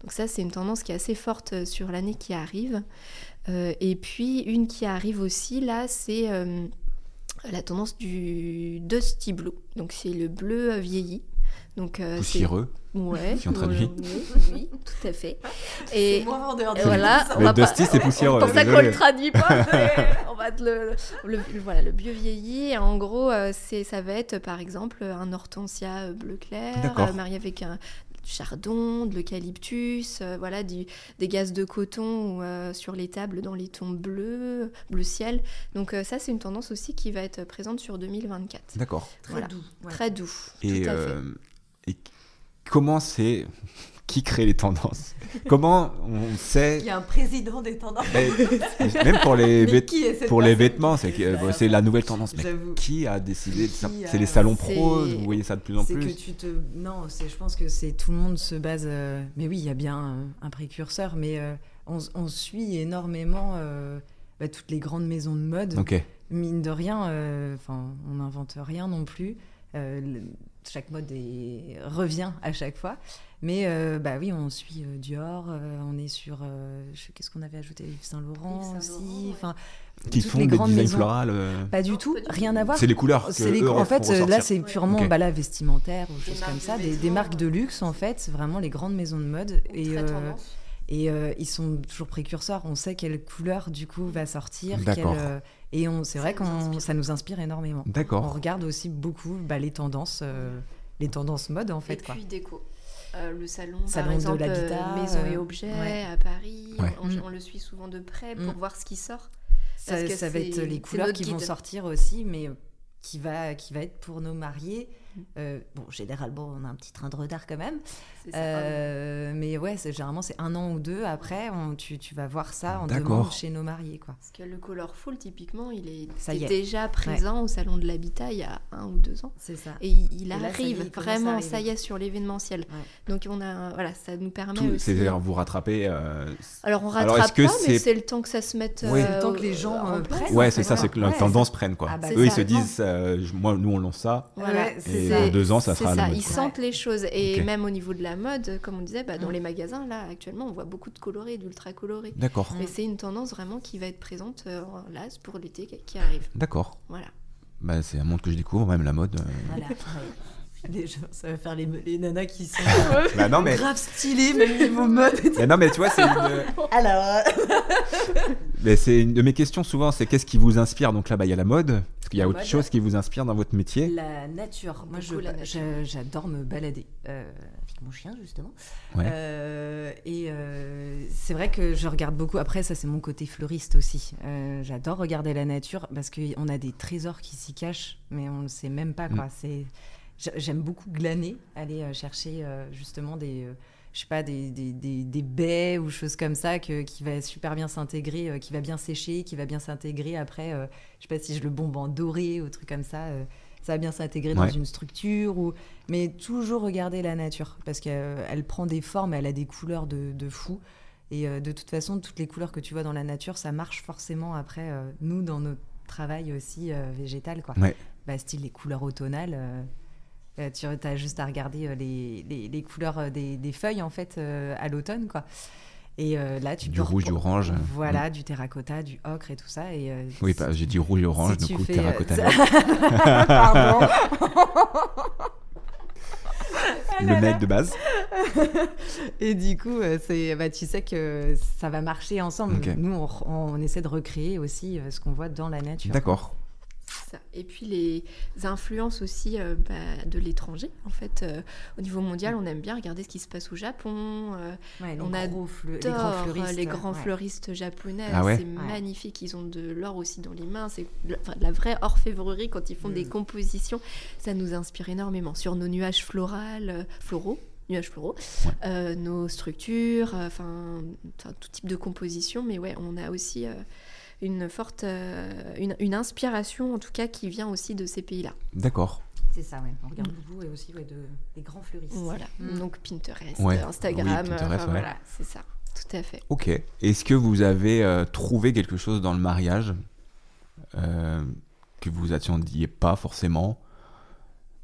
Donc ça, c'est une tendance qui est assez forte sur l'année qui arrive. Et puis une qui arrive aussi là, c'est la tendance du Dusty Blue. Donc c'est le bleu vieilli. Donc euh, c'est poussiéreux. ouais, si on traduit. oui, oui, tout à fait. Et, moins vendeur voilà, on Le va Dusty, c'est poussiéreux. c'est pour ça qu'on le traduit pas. on va le, le- le- voilà, le bio vieilli. Et en gros, euh, c'est, ça va être par exemple un hortensia euh, bleu clair, euh, marié avec un chardon, de l'eucalyptus, euh, voilà, du- des gaz de coton euh, sur les tables dans les tons bleus, bleu ciel. Donc euh, ça, c'est une tendance aussi qui va être présente sur 2024. D'accord. Très Voilà. doux. ouais. Très doux. Et, tout à fait. et comment c'est qui crée les tendances Comment on sait Il y a un président des tendances. Mais- Même pour les, vêt- pour vêtements, c'est euh, la nouvelle tendance. Mais qui a décidé de ça Qui a- C'est les salons pros, vous voyez ça de plus en plus. que tu te. Non. Je pense que c'est tout le monde se base. euh, Mais oui, il y a bien un, un précurseur, mais euh, on, on suit énormément euh, bah, toutes les grandes maisons de mode. Mine de rien, enfin, on n'invente rien non plus. Le- chaque mode est- revient à chaque fois. Mais euh, bah oui, on suit euh, Dior, euh, on est sur. euh, Qu'est-ce qu'on avait ajouté? Yves Saint Laurent Yves Saint Laurent, aussi. ouais. Enfin, qui toutes font les des designs euh, Pas du Non, tout, pas du rien tout. à voir. C'est les couleurs. que C'est les- eux en fait, là, c'est purement bah, là, vestimentaire ou choses comme de ça, des, marques de ouais. luxe en fait, vraiment les grandes maisons de mode. Et, Très euh, tendance. et euh, ils sont toujours précurseurs. On sait quelle couleur du coup va sortir. Quelle, euh, et on, c'est vrai qu'on, inspire. ça nous inspire énormément. On D'accord. regarde aussi beaucoup bah, les tendances, euh, les tendances mode en fait et quoi. puis déco. Euh, le salon, Salon par de exemple, l'habitat, euh, maison et euh, objets ouais. à Paris. Ouais. On, Mm. on le suit souvent de près pour Mm. voir ce qui sort. Ça, Parce que ça va être les couleurs qui vont sortir aussi, mais qui va, qui va être pour nos mariés. Euh, bon, généralement, on a un petit train de retard quand même. Euh, mais ouais, c'est, généralement, c'est un an ou deux après, on- tu, tu vas voir ça en demande chez nos mariés. Quoi. Parce que le colorful, typiquement, il est, Ça déjà présent au salon de l'habitat il y a un ou deux ans. C'est ça. Et il, il là, ça y est, arrive vraiment, ça y est, sur l'événementiel. Ouais. Donc on a, voilà, ça nous permet Tout- aussi. C'est-à-dire vous rattrapez. euh, Alors on rattrape pas, mais c'est- le temps que ça se mette. Oui. euh, Le temps que les gens, euh, prennent. Ouais, c'est ça, c'est que la tendance prenne quoi. Ah bah, Eux, ils se disent, moi, nous, on lance ça. Voilà, Ouais, c'est Et ça. dans deux ans, ça sera ça, mode, ils sentent les choses. Et même au niveau de la mode, comme on disait, bah, dans Mm. les magasins, là, actuellement, on voit beaucoup de colorés, d'ultra colorés. D'accord. Mais c'est une tendance vraiment qui va être présente euh, là pour l'été qui- qui arrive. d'accord. Voilà. Bah, c'est un monde que je découvre, même la mode. euh. Voilà. Les gens, ça va faire les, les nanas qui sont Bah, non, mais, grave stylées, même niveau mode. mais non, mais tu vois, c'est une, Alors, mais c'est une de mes questions souvent, c'est qu'est-ce qui vous inspire? Donc là, bah, il y a la mode. Est-ce qu'il y a La autre mode. chose qui vous inspire dans votre métier la nature. Moi, je, Beaucoup la nature. je- j'adore me balader euh, avec mon chien, justement. Ouais. Euh, et euh, c'est vrai que je regarde beaucoup. Après, ça, c'est mon côté fleuriste aussi. Euh, j'adore regarder la nature parce qu'on a des trésors qui s'y cachent, mais on ne sait même pas, quoi. C'est... j'a- J'aime beaucoup glaner, aller euh, chercher euh, justement des, euh, je sais pas, des, des, des, des baies ou choses comme ça que, qui va super bien s'intégrer, qui va bien sécher, qui va bien s'intégrer après. je sais pas si je le bombe en doré ou truc comme ça. ça va bien s'intégrer dans une structure ou mais toujours regarder la nature parce qu'elle elle prend des formes, elle a des couleurs de, de fou. Et de toute façon, toutes les couleurs que tu vois dans la nature, ça marche forcément après nous dans notre travail aussi euh, végétal, quoi. Ouais. Bah, style les couleurs automnales. euh, euh, tu as juste à regarder euh, les, les, les couleurs euh, des, des feuilles en fait euh, à l'automne, quoi. Et là, tu Du peux rouge, du orange. Voilà, du terracotta, du ocre et tout ça. Et, Oui, bah, j'ai dit rouge et orange, si du coup, fais, terracotta. Pardon. le mec de base. Et du coup, c'est, bah, tu sais que ça va marcher ensemble. Nous, on, on essaie de recréer aussi ce qu'on voit dans la nature. D'accord. Ça. Et puis les influences aussi euh, bah, de l'étranger. En fait, euh, au niveau mondial, on aime bien regarder ce qui se passe au Japon. euh, Ouais, les On a gros fleu- les grands adore, fleuristes. les grands ouais. fleuristes japonais. Ah ouais c'est Ouais. magnifique. Ils ont de l'or aussi dans les mains. C'est de enfin, de la vraie orfèvrerie quand ils font des Mm. compositions. Ça nous inspire énormément sur nos nuages florales, euh, floraux. Nuages floraux, Ouais. euh, nos structures, enfin tout type de composition, mais ouais, on a aussi euh, une forte, euh, une, une inspiration en tout cas qui vient aussi de ces pays-là. D'accord. C'est ça, ouais. On regarde beaucoup et aussi ouais, de, des grands fleuristes. Voilà, Mm. donc Pinterest, Ouais. Instagram, Oui, Pinterest, enfin, ouais. voilà, c'est ça, tout à fait. Ok. Est-ce que vous avez euh, trouvé quelque chose dans le mariage euh, que vous attendiez pas forcément?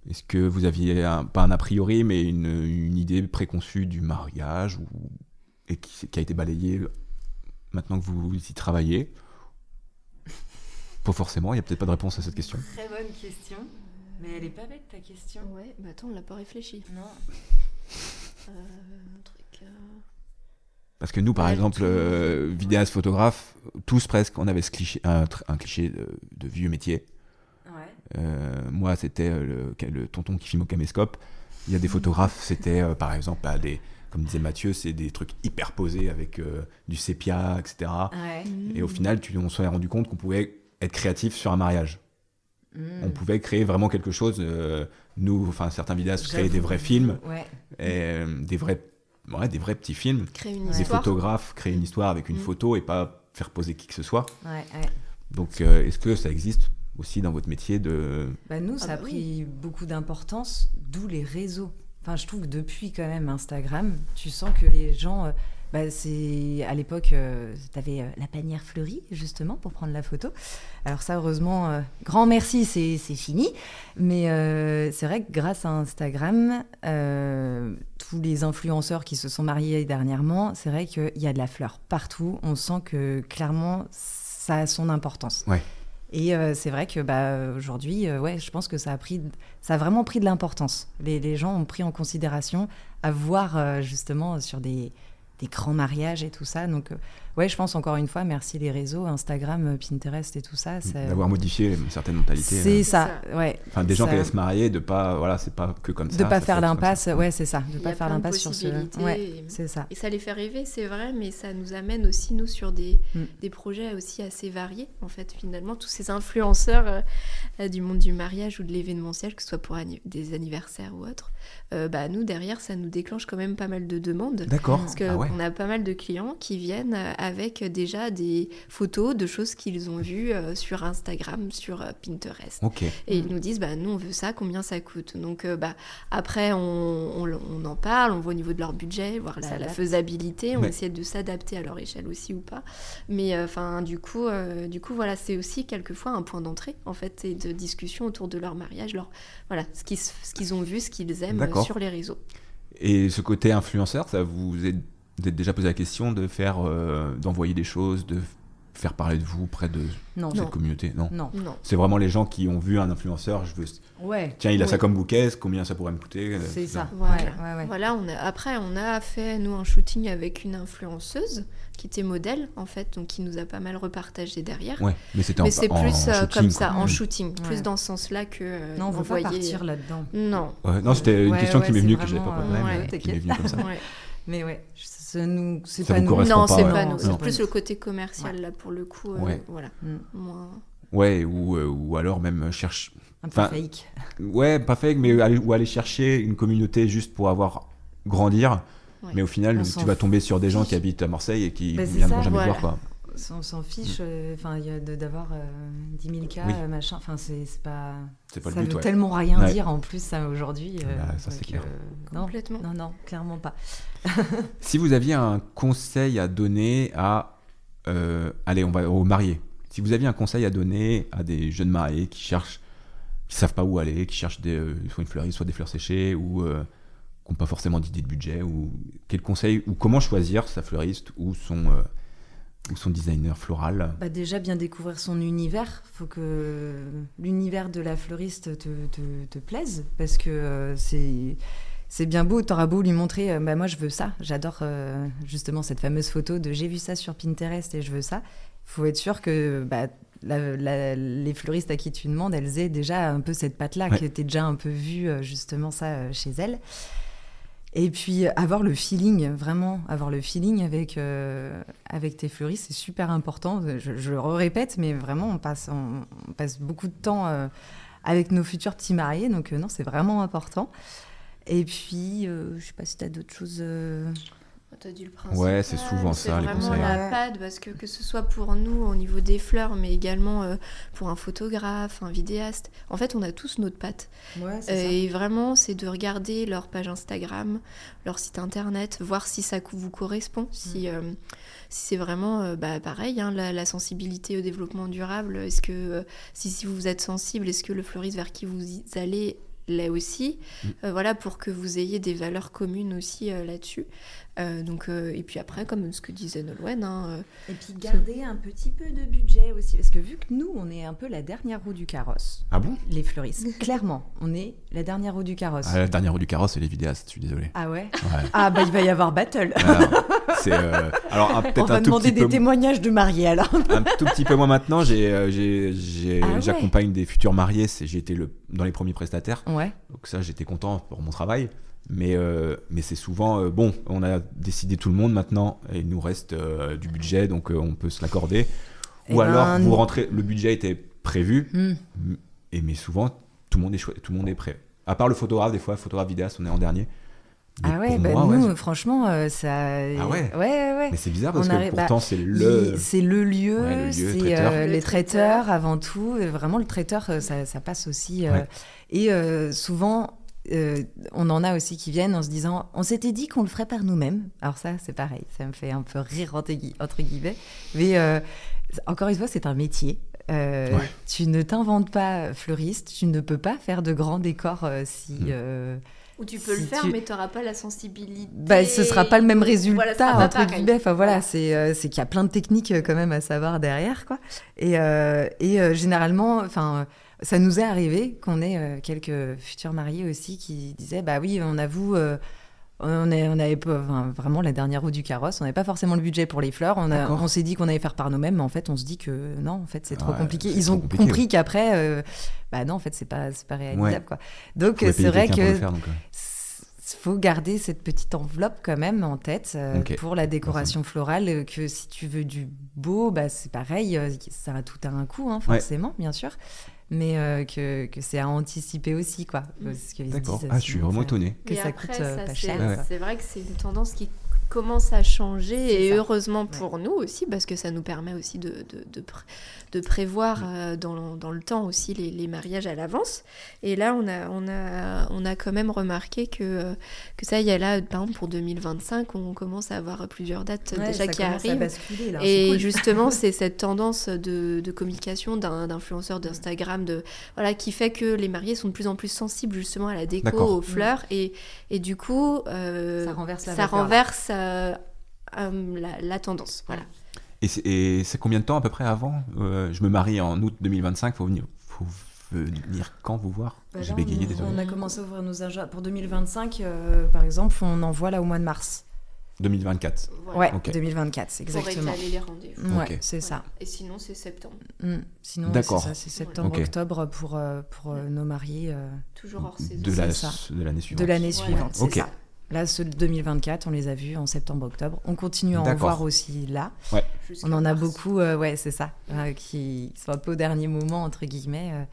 Est-ce que vous aviez un- pas un a priori, mais une, une idée préconçue du mariage ou, et qui, qui a été balayée maintenant que vous y travaillez? Pas forcément, il n'y a peut-être pas de réponse à cette question. Très bonne question. Mais elle est pas bête ta question. Ouais, mais attends, on l'a pas réfléchi. Non. Euh, un truc. euh, Parce que nous, par Ouais, exemple, tout- euh, vidéastes, photographes, tous presque, on avait ce cliché, un, cliché de, de vieux métier. Ouais. Euh, moi, c'était le, le tonton qui filme au caméscope. Il y a des photographes, c'était euh, par exemple, bah, des, comme disait Mathieu, c'est des trucs hyper posés avec euh, du sépia, etc. Ouais. Et au final, tu, on s'est rendu compte qu'on pouvait être créatif sur un mariage. Mm. On pouvait créer vraiment quelque chose. euh, nous, enfin, certains vidéastes créaient des vrais films, Ouais. et, euh, des vrais ouais, des vrais petits films. Créer une. Des histoire. photographes créer une Mm. histoire avec une Mm. photo et pas faire poser qui que ce soit. Ouais, ouais. Donc, euh, est-ce que ça existe aussi dans votre métier de. Bah, nous, Ah ça bah a pris beaucoup d'importance, d'où les réseaux. Enfin, je trouve que depuis quand même Instagram, tu sens que les gens. Euh, bah, c'est à l'époque, tu avais la panière fleurie justement pour prendre la photo. Alors ça, heureusement, euh, grand merci, c'est c'est fini. Mais euh, c'est vrai que grâce à Instagram, euh, tous les influenceurs qui se sont mariés dernièrement, c'est vrai qu'il y a de la fleur partout. On sent que clairement, ça a son importance. Ouais. Et euh, c'est vrai que bah, aujourd'hui, euh, ouais, je pense que ça a, pris, ça a vraiment pris de l'importance. Les, les gens ont pris en considération à voir euh, justement sur des, des grands mariages et tout ça. Donc, euh, ouais, je pense encore une fois, merci les réseaux, Instagram, euh, Pinterest et tout ça. ça- D'avoir modifié une certaine mentalité. C'est euh. ça, ça. ouais. Enfin, des gens ça- qui allaient se marier, de pas. Voilà, c'est pas que comme ça. De pas ça faire l'impasse, ouais, c'est ça. De pas a faire l'impasse sur ce. Ouais, c'est ça. Et ça les fait rêver, c'est vrai, mais ça nous amène aussi, nous, sur des, Mm. des projets aussi assez variés, en fait, finalement. Tous ces influenceurs euh, euh, du monde du mariage ou de l'événementiel, que ce soit pour des anniversaires ou autres, euh, bah, nous, derrière, ça nous déclenche quand même pas mal de demandes. D'accord. Parce qu'on Ah ouais. a pas mal de clients qui viennent euh, avec déjà des photos de choses qu'ils ont vues euh, sur Instagram, sur euh, Pinterest. Et ils Mm. nous disent, bah, nous, on veut ça, combien ça coûte? Donc, euh, bah, après, on, on- on en parle, on voit au niveau de leur budget, voir la, faisabilité, on Ouais. essaie de s'adapter à leur échelle aussi ou pas. Mais euh, enfin, du coup, euh, du coup, voilà, c'est aussi quelquefois un point d'entrée, en fait, et de discussion autour de leur mariage, leur, voilà, ce qu'ils ce qu'ils ont vu, ce qu'ils aiment sur les réseaux. Et ce côté influenceur, ça vous est, vous êtes déjà posé la question de faire, euh, d'envoyer des choses, de faire parler de vous près de Non, cette Non. communauté Non? non. Non. C'est vraiment les gens qui ont vu un influenceur. Je veux. Ouais, Tiens, il a ça comme bouquet. Combien ça pourrait me coûter euh, c'est ça. Voilà. Ouais, ouais, ouais. Voilà, on a, après, on a fait, nous, un shooting avec une influenceuse qui était modèle, en fait, donc qui nous a pas mal repartagé derrière. Ouais, mais c'était Mais c'est plus en euh, shooting, comme ça, quoi. en shooting, plus dans ce sens-là que euh, Non, on veut envoyer- pas partir là-dedans. Non. Ouais, non, c'était une Ouais, question ouais, qui m'est venue que je n'avais pas euh, préparée, ouais, mais qui m'est t'inquiète. venue comme ça. Ouais. Mais ouais, ça nous, c'est pas nous. Non, c'est ouais. pas nous. c'est plus le côté commercial là pour le coup. euh, Ouais. Voilà. Mm. Moins. Ouais, ou, euh, ou alors même cherche. Un peu fake. Ouais, pas fake, mais aller, ou aller chercher une communauté juste pour avoir grandir. Ouais. Mais au final, On tu vas tomber sur des gens qui habitent à Marseille et qui Bah, c'est viendront ça, jamais voilà. voir quoi. On s'en fiche, euh, enfin, d'avoir euh, 10 000 cas, Oui. euh, machin. Enfin, c'est pas. C'est pas ça le but, veut ouais. tellement rien Ouais. dire en plus, ça aujourd'hui. euh, Bah, ça, c'est clair. euh, non, Complètement. non, non, clairement pas. Si vous aviez un conseil à donner à. euh, allez, on va aux mariés. Si vous aviez un conseil à donner à des jeunes mariés qui cherchent, qui savent pas où aller, qui cherchent euh, soit une fleuriste, soit des fleurs séchées, ou euh, qui n'ont pas forcément d'idée de budget, ou quel conseil, ou comment choisir sa fleuriste ou son, euh, ou son designer floral? Bah déjà bien découvrir son univers. Faut que l'univers de la fleuriste te, plaise parce que c'est c'est bien beau. T'auras beau lui montrer, euh, bah moi je veux ça. J'adore euh, justement cette fameuse photo de j'ai vu ça sur Pinterest et je veux ça. Faut être sûr que bah, la- la- les fleuristes à qui tu demandes, elles aient déjà un peu cette patte-là, Ouais. que t'aies déjà un peu vu euh, justement ça chez elles. Et puis avoir le feeling, vraiment avoir le feeling avec, euh, avec tes fleuristes, c'est super important. Je, je le répète, mais vraiment, on passe, on, on passe beaucoup de temps euh, avec nos futurs petits mariés, donc euh, non, c'est vraiment important. Et puis, euh, je sais pas si tu as d'autres choses. euh, T'as dit le principe. Ouais, c'est souvent ça, les vraiment conseils. la patte, parce que que ce soit pour nous au niveau des fleurs, mais également euh, pour un photographe, un vidéaste. En fait, on a tous notre patte. Ouais, Et vraiment, c'est de regarder leur page Instagram, leur site internet, voir si ça vous correspond, si, euh, si c'est vraiment euh, bah, pareil, hein, la, la sensibilité au développement durable. Est-ce que euh, si, si vous êtes sensible, est-ce que le fleuriste vers qui vous allez l'est aussi Mm. Euh, Voilà, pour que vous ayez des valeurs communes aussi euh, là-dessus. Euh, donc, euh, et puis après, comme ce que disait Nolwenn, hein, euh, Et puis garder un petit peu de budget aussi, parce que vu que nous, on est un peu la dernière roue du carrosse, Ah bon? les fleuristes, clairement, on est la dernière roue du carrosse. ah, La dernière roue du carrosse, c'est les vidéastes, je suis désolé. Ah ouais? Ouais. Ah bah il va y avoir battle. Alors, c'est euh, alors On peut-être va un tout demander petit des peu témoignages de mariés alors. un tout petit peu moins maintenant. Ah ouais. j'accompagne des futurs mariés. C'est, j'ai été le, dans les premiers prestataires. Ouais. Donc ça, j'étais content pour mon travail. Mais, euh, mais c'est souvent, euh, bon, on a décidé tout le monde maintenant, et il nous reste euh, du budget, donc on peut se l'accorder. Eh Ou alors, ben, vous nous- rentrez, le budget était prévu, Hmm. et mais souvent, tout le monde est, tout le monde est prêt. À part le photographe, des fois, photographe vidéaste, on est en dernier. ah ouais, bah nous, franchement, euh, ça. Ah ouais. Ouais, ouais. Mais c'est bizarre parce que pourtant bah, c'est le. C'est le lieu, c'est euh, les traiteurs avant tout. Vraiment, le traiteur, ça, ça passe aussi. Et souvent, on en a aussi qui viennent en se disant on s'était dit qu'on le ferait par nous-mêmes. Alors, ça, c'est pareil, ça me fait un peu rire entre, guillemets. Mais encore une fois, c'est un métier. Tu ne t'inventes pas fleuriste, tu ne peux pas faire de grands décors si. Mm. Ou tu peux le faire, mais tu n'auras pas la sensibilité. Bah, ce sera pas le même résultat, entre guillemets. Enfin, voilà, c'est euh, c'est qu'il y a plein de techniques euh, quand même à savoir derrière. Quoi. Et, euh, et généralement, enfin, ça nous est arrivé qu'on ait quelques futurs mariés aussi qui disaient Bah oui, on avoue. on, est, on avait vraiment la dernière roue du carrosse, on n'avait pas forcément le budget pour les fleurs. On, on s'est dit qu'on allait faire par nous-mêmes, mais en fait, on se dit que non, en fait, c'est trop compliqué. Ils ont compris qu'après, bah non, en fait, c'est pas, pas réalisable. Quoi. Donc, c'est vrai que faut garder cette petite enveloppe quand même en tête euh, pour la décoration florale. Euh, que si tu veux du beau, bah, c'est pareil, euh, ça a tout à un coût, hein, forcément, bien sûr. Mais que, que c'est à anticiper aussi, quoi. D'accord. Ah, je suis vraiment étonné. Que ça coûte pas cher. C'est vrai que c'est une tendance qui commence à changer et heureusement pour nous aussi parce que ça nous permet aussi de, de, de, de prévoir euh, dans, dans, le temps aussi les, les mariages à l'avance. Et là, on a, on, a, on a quand même remarqué que, euh, que ça y est là, par exemple pour 2025, on commence à avoir plusieurs dates déjà qui arrivent. et justement, c'est cette tendance de, de communication d'influenceurs d'Instagram de, voilà, qui fait que les mariés sont de plus en plus sensibles justement à la déco, aux fleurs. Et, et du coup, euh, ça renverse, ça renverse euh, euh, la, tendance. Voilà. Et c'est combien de temps à peu près avant euh, Je me marie en août 2025, faut venir, faut venir quand vous voir? Bah J'ai bégayé, On a commencé à ouvrir nos agendas. Pour 2025, par exemple, on envoie là au mois de mars. 2024 Ouais, 2024, exactement. Pour les rendez-vous. Ouais, c'est ça. Et sinon, c'est septembre. Mmh. Sinon, c'est c'est septembre-octobre pour, pour nos mariés. Toujours hors saison. De l'année suivante. De l'année suivante, c'est ça. Là, ceux de 2024, on les a vus en septembre-octobre. On continue à en voir aussi là. On en a beaucoup, euh, ouais, c'est ça, euh, qui sont un peu au dernier moment, entre guillemets,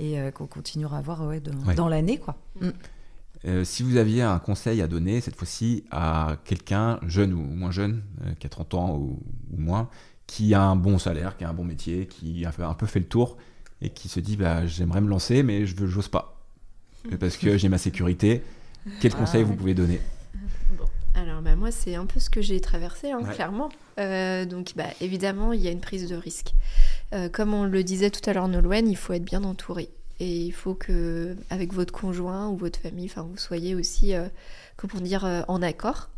euh, et qu'on continuera à voir ouais, dans l'année. quoi. Mm. si vous aviez un conseil à donner, cette fois-ci, à quelqu'un, jeune ou moins jeune, qui a 30 ans ou, moins, qui a un bon salaire, qui a un bon métier, qui a un peu fait le tour, et qui se dit, bah, j'aimerais me lancer, mais je n'ose pas. Parce que j'ai ma sécurité, quel ah conseil vous pouvez donner? Bon. Alors bah, moi c'est un peu ce que j'ai traversé hein, clairement. Euh, donc bah, évidemment il y a une prise de risque. Euh, comme on le disait tout à l'heure Nolwenn, il faut être bien entouré. Et il faut que avec votre conjoint ou votre famille, enfin vous soyez aussi, euh, comment dire, en accord.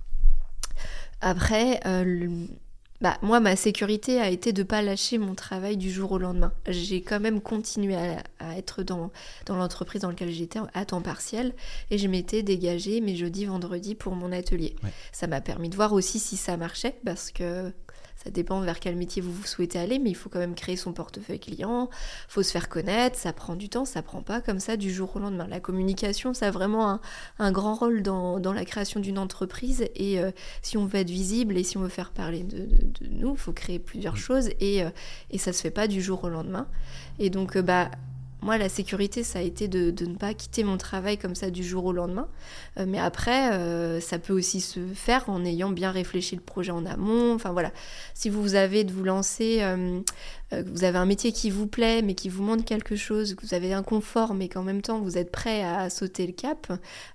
Après, bah, moi, ma sécurité a été de ne pas lâcher mon travail du jour au lendemain. J'ai quand même continué à, être dans, dans l'entreprise dans laquelle j'étais à temps partiel et je m'étais dégagée mes jeudis, vendredis pour mon atelier. Ça m'a permis de voir aussi si ça marchait parce que ça dépend vers quel métier vous, vous souhaitez aller, mais il faut quand même créer son portefeuille client, faut se faire connaître, ça prend du temps, ça prend pas comme ça du jour au lendemain. La communication, ça a vraiment un, grand rôle dans, la création d'une entreprise et euh, si on veut être visible et si on veut faire parler de, nous, il faut créer plusieurs choses et, euh, et ça se fait pas du jour au lendemain. Et donc, euh, bah, moi, la sécurité, ça a été de, ne pas quitter mon travail comme ça du jour au lendemain. Euh, mais après, euh, ça peut aussi se faire en ayant bien réfléchi le projet en amont. Enfin voilà, si vous avez de vous lancer, euh, vous avez un métier qui vous plaît, mais qui vous manque quelque chose, que vous avez un confort, mais qu'en même temps vous êtes prêt à sauter le cap,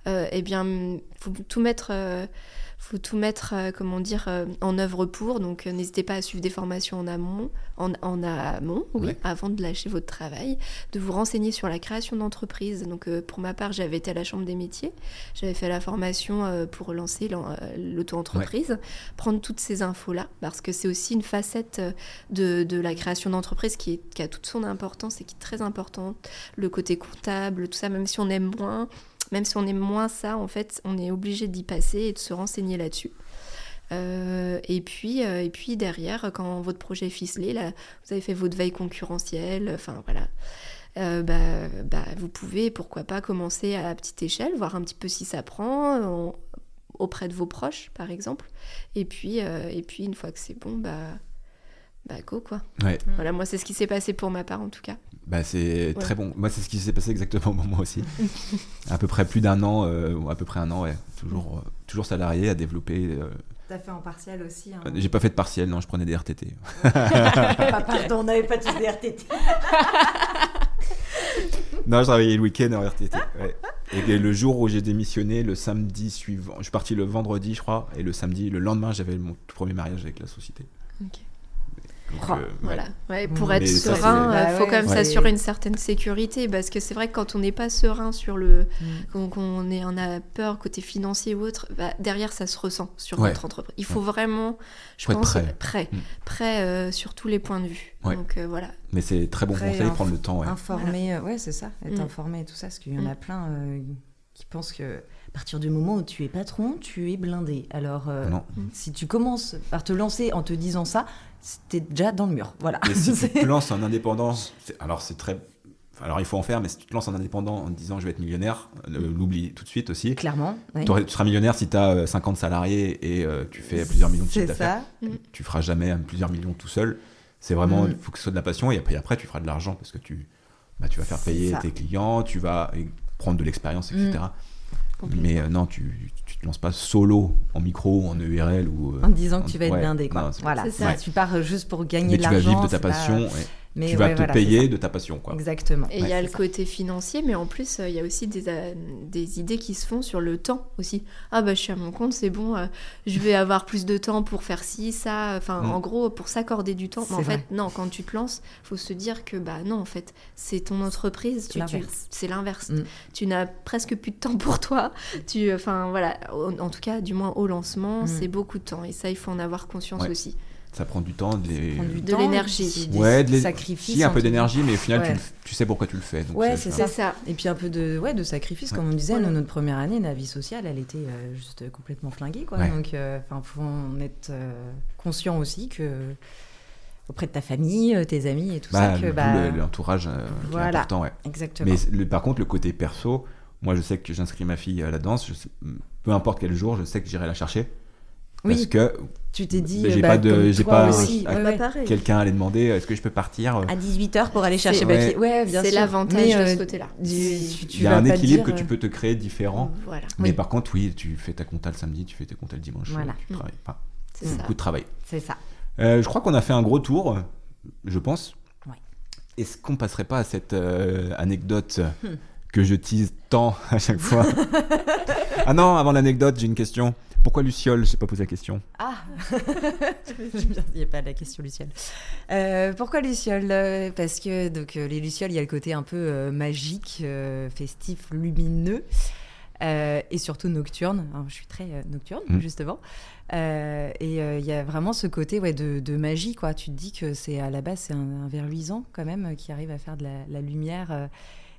eh bien, faut tout mettre faut tout mettre, euh, comment dire, euh, en œuvre pour. Donc, euh, n'hésitez pas à suivre des formations en amont, en, amont, oui, avant de lâcher votre travail, de vous renseigner sur la création d'entreprise. Donc, pour ma part, j'avais été à la Chambre des métiers, j'avais fait la formation pour lancer l'auto-entreprise, prendre toutes ces infos-là, parce que c'est aussi une facette de, de la création d'entreprise qui, qui a toute son importance et qui est très importante. Le côté comptable, tout ça, même si on aime moins même si on aime moins ça, en fait, on est obligé d'y passer et de se renseigner là-dessus. Euh, et, puis, euh, et puis derrière, quand votre projet est ficelé, vous avez fait votre veille concurrentielle, enfin voilà, euh, bah, bah, vous pouvez, pourquoi pas, commencer à petite échelle, voir un petit peu si ça prend auprès de vos proches, par exemple. Et puis, et puis une fois que c'est bon, bah, bah go quoi. Ouais. Voilà, moi c'est ce qui s'est passé pour ma part en tout cas. Bah, c'est très bon. Moi, c'est ce qui s'est passé exactement pour moi aussi. à peu près plus d'un an, euh, ou à peu près un an, ouais. Toujours, euh, toujours salarié à développer. euh. T'as fait en partiel aussi. hein. J'ai pas fait de partiel, non, je prenais des RTT. Ah, pardon, on n'avait pas tous des RTT. non, je travaillais le week-end en RTT. ouais. Et le jour où j'ai démissionné, le samedi suivant, je suis parti le vendredi, je crois, et le samedi, le lendemain, j'avais mon tout premier mariage avec la société. Ok. Donc, Oh, euh. Voilà. Ouais, pour être Mais serein, il Bah faut quand même Ouais. s'assurer une certaine sécurité parce que c'est vrai que quand on n'est pas serein sur le, Mm. qu'on est, on a peur côté financier ou autre, bah, derrière ça se ressent sur Ouais. notre entreprise. Il faut vraiment, je Faut être pense, prêt. prêt, Mm. prêt euh, sur tous les points de vue. Ouais. Donc euh, voilà. Mais c'est très bon Après, conseil, prendre le temps. Euh, ouais, c'est ça, être Mm. informé et tout ça, parce qu'il y en a Mm. plein euh, qui pensent que à partir du moment où tu es patron, tu es blindé. Alors, euh, si tu commences par te lancer en te disant ça, t'es déjà dans le mur. Voilà. Mais si tu te lances en indépendance, alors c'est très. Alors il faut en faire, mais si tu te lances en indépendant en te disant je vais être millionnaire, euh, l'oublie tout de suite aussi. Clairement. oui. Tu seras millionnaire si tu as 50 salariés et euh, tu fais plusieurs millions de chiffre C'est d'affaires. ça. Tu feras jamais euh, plusieurs millions tout seul. C'est vraiment, Mm. il faut que ce soit de la passion et après, après tu feras de l'argent parce que tu, bah, tu vas faire payer ça. tes clients, tu vas prendre de l'expérience, etc. Complètement. Mais euh, non, tu, tu te lances pas solo en micro, en EURL ou. En disant que tu vas être ouais, blindé, quoi. non, voilà. Tu pars euh, juste pour gagner Mais de tu vas l'argent. vivre de ta pas- passion. Mais tu vas te voilà, payer de ta passion. Quoi. Exactement. Et il y a le ça. côté financier, mais en plus, euh, il y a aussi des, euh, des idées qui se font sur le temps aussi. Ah bah je suis à mon compte, c'est bon, euh, je vais avoir plus de temps pour faire ci, ça. Enfin, Mm. en gros, pour s'accorder du temps. Mais en fait, non, quand tu te lances, faut se dire que bah non, en fait, c'est ton entreprise. L'inverse. C'est l'inverse. Mm. Tu n'as presque plus de temps pour toi. Tu, enfin voilà, en, en tout cas, du moins au lancement, Mm. c'est beaucoup de temps. Et ça, il faut en avoir conscience Ouais. aussi. Ça prend du temps. Des... Prendre du De l'énergie. des Ouais, de sacrifices. Si, un peu d'énergie, mais au final, tu, Ouais. sais pourquoi tu le fais. donc Ouais, c'est c'est ça. ça. Et puis un peu de, ouais, de sacrifice, Ouais. comme on disait, Voilà. notre première année, la vie sociale, elle était euh, juste complètement flinguée. Quoi. Ouais. Donc, il faut en être euh, conscient aussi que auprès de ta famille, euh, tes amis et tout Bah, ça, que le- bah, le- l'entourage euh, qui est Voilà. important, ouais. exactement. Mais le- par contre, le côté perso, moi, je sais que j'inscris ma fille à la danse. je sais- peu importe quel jour, je sais que j'irai la chercher. Parce oui, que tu t'es dit, j'ai euh, bah, pas de- j'ai Ah, ouais, Bah, ouais. pareil. quelqu'un allait demander est-ce que je peux partir euh, à 18h pour aller chercher ma Ouais. Ouais, bien C'est l'avantage de euh, ce côté-là. Il y a un équilibre dire, que tu euh, peux te créer différent. Voilà, Mais Oui. par contre, oui, tu fais ta compta le samedi, tu fais ta compta le dimanche. Voilà. euh, Tu Mm. travailles pas. c'est ça. Beaucoup de travail. C'est ça. Euh, je crois qu'on a fait un gros tour, je pense. Est-ce qu'on passerait pas à cette euh, anecdote Hmm. que je tease tant à chaque fois? Ah non, avant l'anecdote, j'ai une question. Pourquoi Luciole Je sais pas poser la question. Ah bien, il n'y a pas la question Luciole. Euh, pourquoi Luciole? Euh, Parce que donc, euh, les Lucioles, il y a le côté un peu euh, magique, euh, festif, lumineux. et surtout nocturne. Alors, je suis très nocturne, Mm. justement. Et il y a vraiment ce côté ouais, de, de magie. Quoi. Tu te dis que c'est à la base, c'est un, un verre luisant quand même qui arrive à faire de la, la lumière.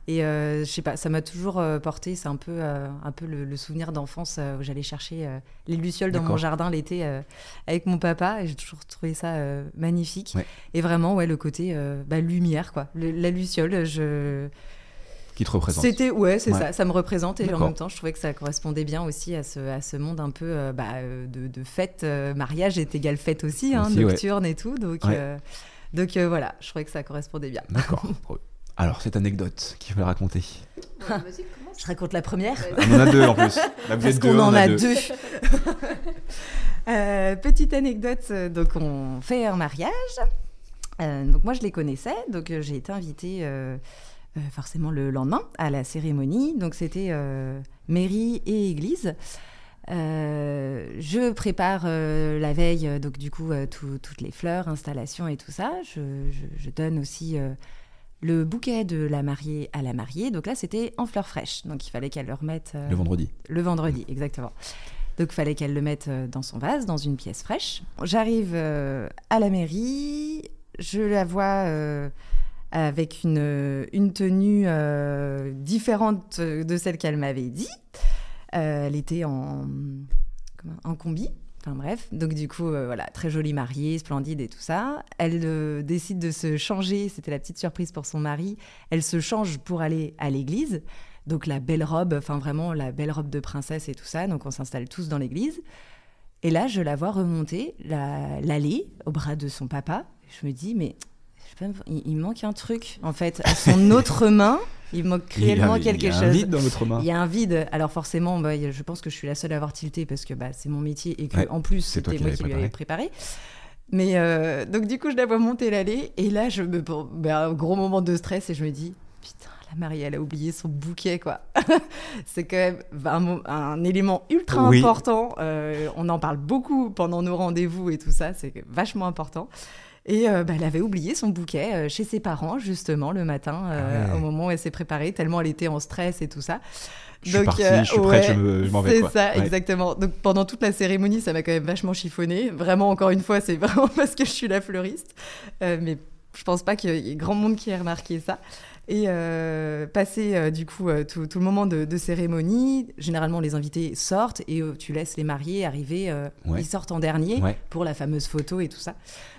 Et euh, je sais pas, ça m'a toujours euh, porté. C'est un peu, euh, un peu le, le souvenir d'enfance euh, où j'allais chercher les lucioles dans mon jardin l'été avec mon papa. Et j'ai toujours trouvé ça magnifique. Ouais. Et vraiment, ouais, le côté bah, lumière, quoi. Le- la luciole, je. Qui te représente C'était, ouais, c'est Ouais. ça. Ça me représente et en même temps, je trouvais que ça correspondait bien aussi à ce, à ce monde un peu bah, de, de fête. mariage est égal fête aussi, hein, Aussi, ouais. nocturne et tout. Donc, donc voilà, je trouvais que ça correspondait bien. D'accord. Alors, cette anecdote, qui veut la raconter. Je raconte la première. On en a deux en plus. Là, vous Parce qu'on on en en a deux. deux. Euh, petite anecdote, euh, donc on fait un mariage. Euh, donc moi je les connaissais, donc euh, j'ai été invitée euh, euh, forcément le lendemain à la cérémonie. Donc c'était euh, mairie et église. Euh, je prépare euh, la veille, euh, donc du coup euh, tout- toutes les fleurs, installations et tout ça. Je, je- je donne aussi euh, le bouquet de la mariée à la mariée. Donc là c'était en fleurs fraîches, donc il fallait qu'elle le remette euh, Le vendredi. le vendredi, exactement. Donc, il fallait qu'elle le mette euh, dans son vase, dans une pièce fraîche. J'arrive euh, à la mairie, je la vois euh, avec une, une tenue différente de celle qu'elle m'avait dit. Elle était en, comment- en combi. Enfin bref, donc du coup, euh, voilà, très jolie mariée, splendide et tout ça. Elle euh, décide de se changer, c'était la petite surprise pour son mari. Elle se change pour aller à l'église. Donc la belle robe, enfin vraiment la belle robe de princesse et tout ça. Donc on s'installe tous dans l'église. Et là, je la vois remonter l'allée au bras de son papa. Je me dis, mais il, il manque un truc, en fait. À son autre main, il manque réellement quelque chose. Il y a un vide dans votre main. Il y a un vide. Alors forcément, bah, je pense que je suis la seule à avoir tilté parce que bah, c'est mon métier et que en plus c'était moi qui lui avais préparé. Mais euh, donc du coup, je la vois monter l'allée et là, je me bah, un gros moment de stress et je me dis putain, la Marie, elle a oublié son bouquet quoi. c'est quand même un, élément ultra important. Euh, on en parle beaucoup pendant nos rendez-vous et tout ça, c'est vachement important. Et euh, bah, elle avait oublié son bouquet euh, chez ses parents, justement, le matin, euh, ah au moment où elle s'est préparée, tellement elle était en stress et tout ça. Je suis partie, je suis prête, je m'en vais. C'est ça, exactement. Donc pendant toute la cérémonie, ça m'a quand même vachement chiffonné. Vraiment, encore une fois, c'est vraiment parce que je suis la fleuriste. mais je pense pas qu'il y ait grand monde qui ait remarqué ça. Et euh, passer euh, du coup euh, tout, le moment de, cérémonie, généralement les invités sortent et tu laisses les mariés arriver, ils sortent en dernier pour la fameuse photo et tout ça.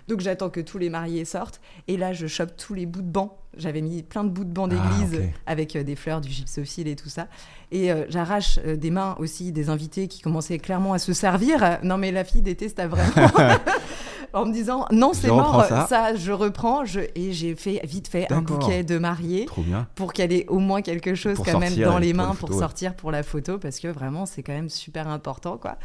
Donc j'attends que tous les mariés sortent et là je chope tous les bouts de banc. J'avais mis plein de bouts de banc ah, d'église avec des fleurs, du gypsophile et tout ça. Et j'arrache des mains aussi des invités qui commençaient clairement à se servir. Non mais la fille déteste vraiment. en me disant non c'est mort ça. je reprends je... et j'ai fait vite fait un bouquet de mariée pour qu'elle ait au moins quelque chose quand même dans les mains pour, sortir pour la photo parce que vraiment c'est quand même super important quoi.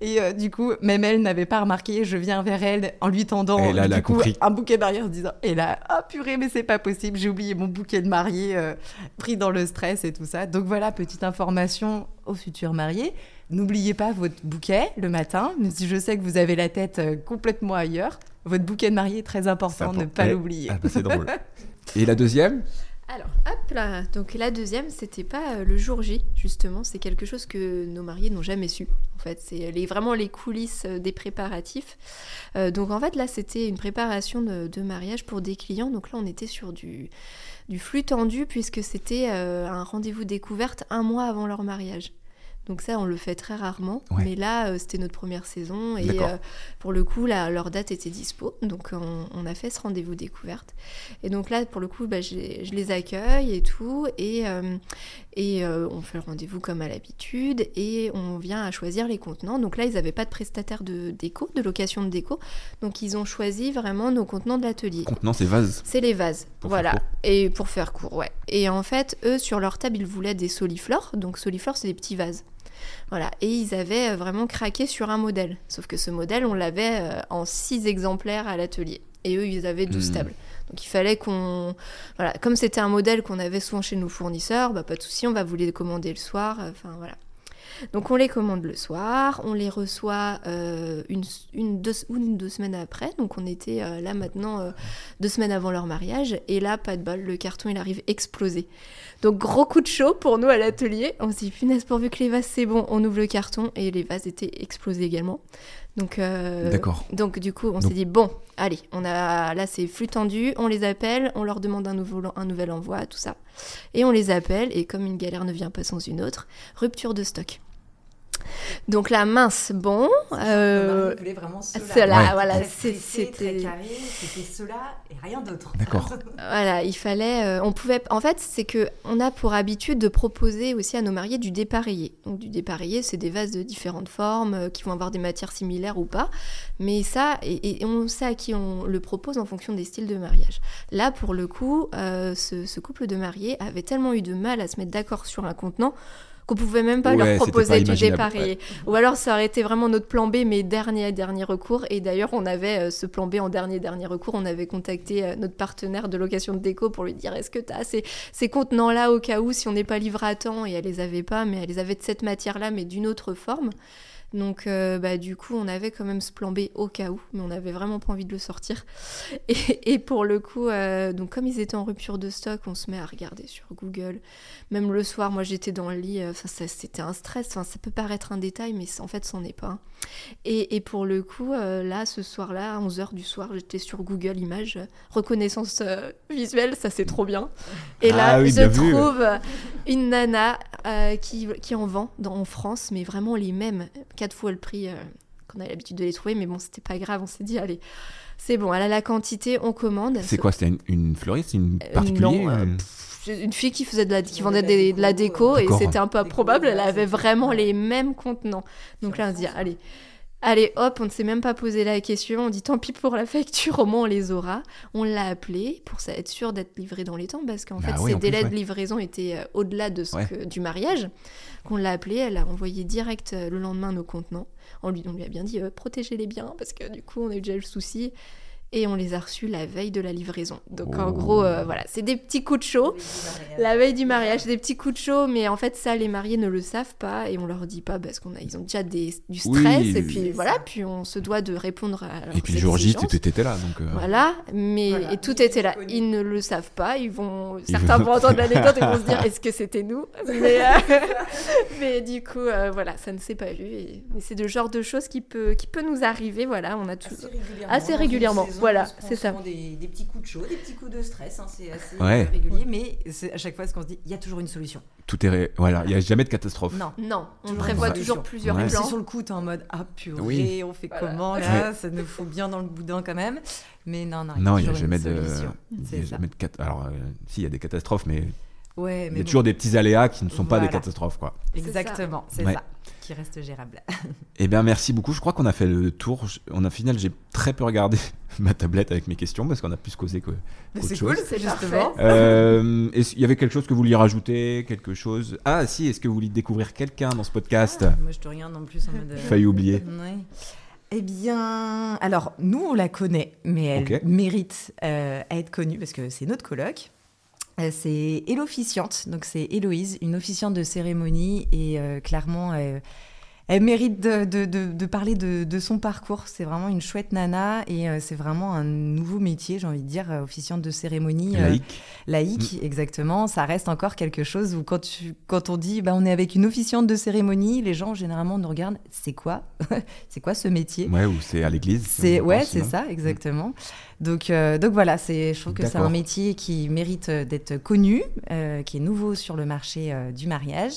Et euh, du coup même elle n'avait pas remarqué je viens vers elle en lui tendant du coup, un bouquet de mariée en disant et là ah purée mais c'est pas possible j'ai oublié mon bouquet de mariée euh, pris dans le stress et tout ça. Donc voilà petite information aux futurs mariés N'oubliez pas votre bouquet le matin, même si je sais que vous avez la tête euh, complètement ailleurs. Votre bouquet de mariée est très important, ne pas l'oublier. Ah, bah, c'est drôle. Et la deuxième? Alors, hop là. Donc la deuxième, c'était pas euh, le jour J, justement. C'est quelque chose que nos mariés n'ont jamais su. En fait, c'est les, vraiment les coulisses euh, des préparatifs. donc en fait, là, c'était une préparation de, mariage pour des clients. Donc là, on était sur du, du flux tendu puisque c'était un rendez-vous découverte un mois avant leur mariage. Donc ça, on le fait très rarement. Mais là, euh, c'était notre première saison et euh, pour le coup, là, leur date était dispo. Donc on, a fait ce rendez-vous découverte. Et donc là, pour le coup, bah, je, les accueille et tout. Et, euh, et on fait le rendez-vous comme à l'habitude et on vient à choisir les contenants. Donc là, ils n'avaient pas de prestataire de déco, de location de déco. Donc ils ont choisi vraiment nos contenants de l'atelier. Contenants, c'est vases C'est les vases, voilà. Et pour faire court, ouais. Et en fait, eux, sur leur table, ils voulaient des soliflores. Donc soliflores, c'est des petits vases. Voilà. Et ils avaient euh, vraiment craqué sur un modèle. Sauf que ce modèle, on l'avait euh, en 6 exemplaires à l'atelier. Et eux, ils avaient 12 hmm. tables. Donc il fallait qu'on. Voilà. Comme c'était un modèle qu'on avait souvent chez nos fournisseurs, bah, pas de souci, on va vous les commander le soir. Euh, enfin, voilà. Donc on les commande le soir, on les reçoit une, une, deux, une, deux semaines après. Donc on était là maintenant deux semaines avant leur mariage. Et là, pas de bol, le carton il arrive explosé. Donc gros coup de chaud pour nous à l'atelier. On s'est dit, punaise, pourvu que les vases c'est bon, on ouvre le carton et les vases étaient explosés également. Donc, euh, donc du coup, on s'est dit, bon, allez, on a, là c'est flux tendu, on les appelle, on leur demande un, nouveau, un nouvel envoi, tout ça. Et on les appelle, et comme une galère ne vient pas sans une autre, rupture de stock. Donc la mince, bon. Euh, vraiment cela. voilà, c'était c'était cela et rien d'autre. D'accord. voilà, il fallait, euh, on pouvait. En fait, c'est que on a pour habitude de proposer aussi à nos mariés du dépareillé. Donc du dépareillé, c'est des vases de différentes formes euh, qui vont avoir des matières similaires ou pas. Mais ça, et, on sait à qui on le propose en fonction des styles de mariage. Là, pour le coup, ce, ce couple de mariés avait tellement eu de mal à se mettre d'accord sur un contenant qu'on pouvait même pas leur proposer du dépareillé. Ou alors ça aurait été vraiment notre plan B, mais dernier dernier recours. Et d'ailleurs, on avait euh, ce plan B en dernier dernier recours. On avait contacté euh, notre partenaire de location de déco pour lui dire est-ce que tu as ces, ces contenants-là au cas où si on n'est pas livré à temps? Et elle les avait pas, mais elle les avait de cette matière-là, mais d'une autre forme. Donc, euh, bah, du coup, on avait quand même ce plan B au cas où, mais on n'avait vraiment pas envie de le sortir. Et, pour le coup, euh, donc comme ils étaient en rupture de stock, on se met à regarder sur Google. Même le soir, moi j'étais dans le lit, euh, c'était un stress. Enfin, ça peut paraître un détail, mais en fait, c'en est pas. Et, pour le coup, là, ce soir-là, à 11h du soir, j'étais sur Google Images, reconnaissance visuelle, ça c'est trop bien. Et là, ah je trouve une nana qui, qui en vend dans, en France, mais vraiment les mêmes quatre fois le prix euh, qu'on a l'habitude de les trouver, mais bon, c'était pas grave, on s'est dit, allez, c'est bon, elle a la quantité, on commande. C'est quoi C'était une, fleuriste, une euh, particulière euh, une fille qui faisait de la, qui vendait de la déco et c'était un peu improbable. Elle avait vraiment les mêmes contenants. Donc là, on se dit, allez, Allez, hop, on ne s'est même pas posé la question. On dit tant pis pour la facture, au moins on les aura. On l'a appelé pour ça- être sûr d'être livré dans les temps parce qu'en Bah fait, oui, ses en plus, délais ouais. de livraison étaient au-delà de ce Ouais. que- du mariage. Qu'on l'a appelé, elle a envoyé direct euh, le lendemain nos contenants. On lui, on a bien dit euh, protégez-les bien parce que du coup, on a eu déjà le souci. Et on les a reçus la veille de la livraison. Donc en Oh. gros, euh, voilà, c'est des petits coups de chaud. La veille du mariage, des petits coups de chaud, mais en fait ça les mariés ne le savent pas et on leur dit pas parce qu'on a ils ont déjà des, du stress Oui, et puis voilà, puis on se doit de répondre à leurs Et puis le jour J, tu étais là. Donc, euh, Voilà, mais Voilà. et tout Ils était là. Ils ne le savent pas. Ils vont, certains vont- vont entendre l'anecdote et vont se dire est-ce que c'était nous? Mais, euh, mais du coup, euh, voilà, ça ne s'est pas vu. Et, mais c'est le genre de choses qui peut, qui peut nous arriver. Voilà, on a tout. Assez régulièrement. Assez régulièrement, voilà, c'est ça. souvent Des, des petits coups de chaud, des petits coups de stress, hein, c'est assez Ouais. régulier, mais c'est à chaque fois ce qu'on se dit, il y a toujours une solution. tout est. ré- Voilà, il n'y a jamais de catastrophe. Non. Non, on prévoit toujours plusieurs Ouais. Plans. sur le coup, t'es en mode ah purée, Oui. on fait Voilà. comment là Ça nous faut bien dans le boudin quand même. Mais non, non, Non, il n'y a toujours jamais de. solution. il y a C'est ça. jamais de cat- Alors, euh, si, il y a des catastrophes, mais il mais y a bon, toujours des petits aléas qui ne sont pas des catastrophes, quoi. Exactement, c'est Ouais. ça, qui reste gérable. Eh bien, merci beaucoup. Je crois qu'on a fait le tour. On a final, j'ai très peu regardé ma tablette avec mes questions parce qu'on a plus causé que. C'est chose. cool, C'est justement. Euh, Il y avait quelque chose que vous vouliez rajouter Quelque chose? Ah, si, est-ce que vous vouliez découvrir quelqu'un dans ce podcast? Ah, Moi, je te regarde en plus en mode. euh, Failli oublier. Ouais. Eh bien, alors nous on la connaît, mais elle mérite euh, à être connue parce que c'est notre coloc. Euh, c'est Elofficiante, donc c'est Héloïse, une officiante de cérémonie et euh, clairement euh, elle mérite de, de- de- de parler de, son parcours. C'est vraiment une chouette nana et euh, c'est vraiment un nouveau métier, j'ai envie de dire, officiante de cérémonie. Laïque. laïque, exactement, ça reste encore quelque chose où quand, tu, quand on dit bah, on est avec une officiante de cérémonie, les gens généralement nous regardent, c'est quoi? C'est quoi ce métier? Ouais, ou c'est à l'église. c'est ouais, c'est ça, exactement. Donc, euh, donc voilà, c'est, je trouve que c'est un métier qui mérite euh, d'être connu, euh, qui est nouveau sur le marché euh, du mariage,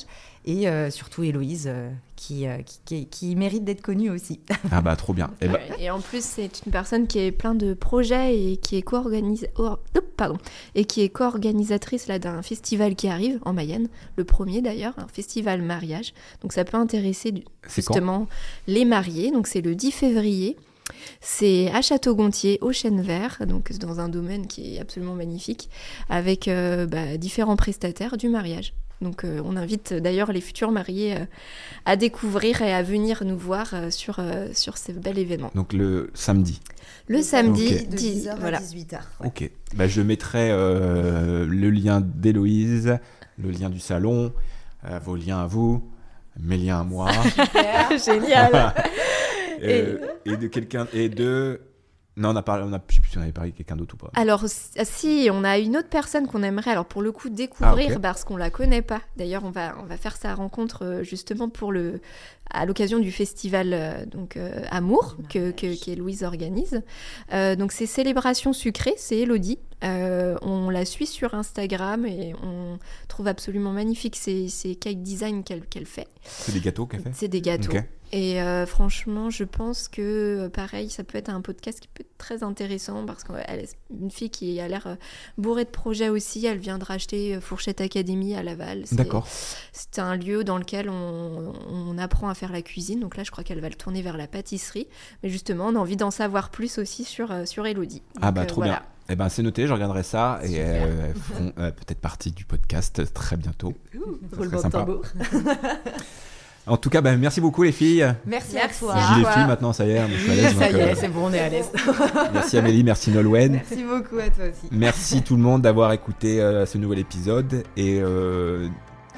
et euh, surtout Héloïse, euh, qui, qui, qui- qui mérite d'être connue aussi. Ah bah trop bien. Eh Ouais, Et en plus, c'est une personne qui est plein de projets et qui est co-organisa- or- Oups, pardon. et qui est co-organisatrice là d'un festival qui arrive en Mayenne, le premier d'ailleurs, un festival mariage. Donc ça peut intéresser justement les mariés. Donc c'est le 10 février. C'est à Château-Gontier, au Chêne Vert, donc dans un domaine qui est absolument magnifique, avec euh, bah, différents prestataires du mariage. Donc euh, on invite d'ailleurs les futurs mariés euh, à découvrir et à venir nous voir euh, sur, euh, sur ce bel événement. Donc le samedi. Le samedi, Ok. de dix- 10h voilà. à 18h. Ok. Bah, je mettrai euh, le lien d'Héloïse, le lien du salon, euh, vos liens à vous, mes liens à moi. Génial. Euh, et de quelqu'un. Et de. Non, on a parlé. On a, je sais plus si on avait parlé de quelqu'un d'autre ou pas. Alors s- si, on a une autre personne qu'on aimerait, alors pour le coup découvrir Ah, ok. parce qu'on la connaît pas. D'ailleurs, on va on va faire sa rencontre euh, justement pour le à l'occasion du festival euh, donc euh, Amour que, que, que Louise organise. Euh, donc c'est célébration sucrée, c'est Elodie. Euh, on la suit sur Instagram et on trouve absolument magnifique ces, ces cake design qu'elle qu'elle fait. C'est des gâteaux qu'elle fait? C'est des gâteaux. Ok. Et euh, franchement, je pense que euh, pareil, ça peut être un podcast qui peut être très intéressant parce qu'elle est une fille qui a l'air euh, bourrée de projets aussi. Elle vient de racheter Fourchette Academy à Laval. D'accord. C'est un lieu dans lequel on, on apprend à faire la cuisine. Donc là, je crois qu'elle va le tourner vers la pâtisserie. Mais justement, on a envie d'en savoir plus aussi sur, sur Elodie. Ah bah euh, trop voilà. bien. Eh ben c'est noté, je regarderai ça et Super. euh, elles feront euh, peut-être partie du podcast très bientôt. Ça serait sympa. En tout cas, bah, merci beaucoup les filles. Merci, à Merci toi. à dis les toi. filles maintenant, ça y est, ça y euh, est, c'est bon, on est à l'aise. merci Amélie, merci Nolwenn. Merci beaucoup à toi aussi. Merci tout le monde d'avoir écouté euh, ce nouvel épisode et euh,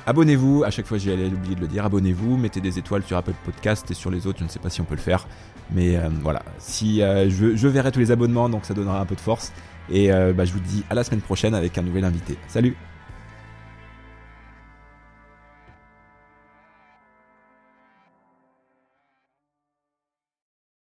abonnez-vous. À chaque fois, j'ai oublié de le dire. Abonnez-vous, mettez des étoiles sur Apple Podcast et sur les autres. Je ne sais pas si on peut le faire, mais euh, voilà. Si euh, je, je verrai tous les abonnements, donc ça donnera un peu de force. Et euh, bah, je vous dis à la semaine prochaine avec un nouvel invité. Salut.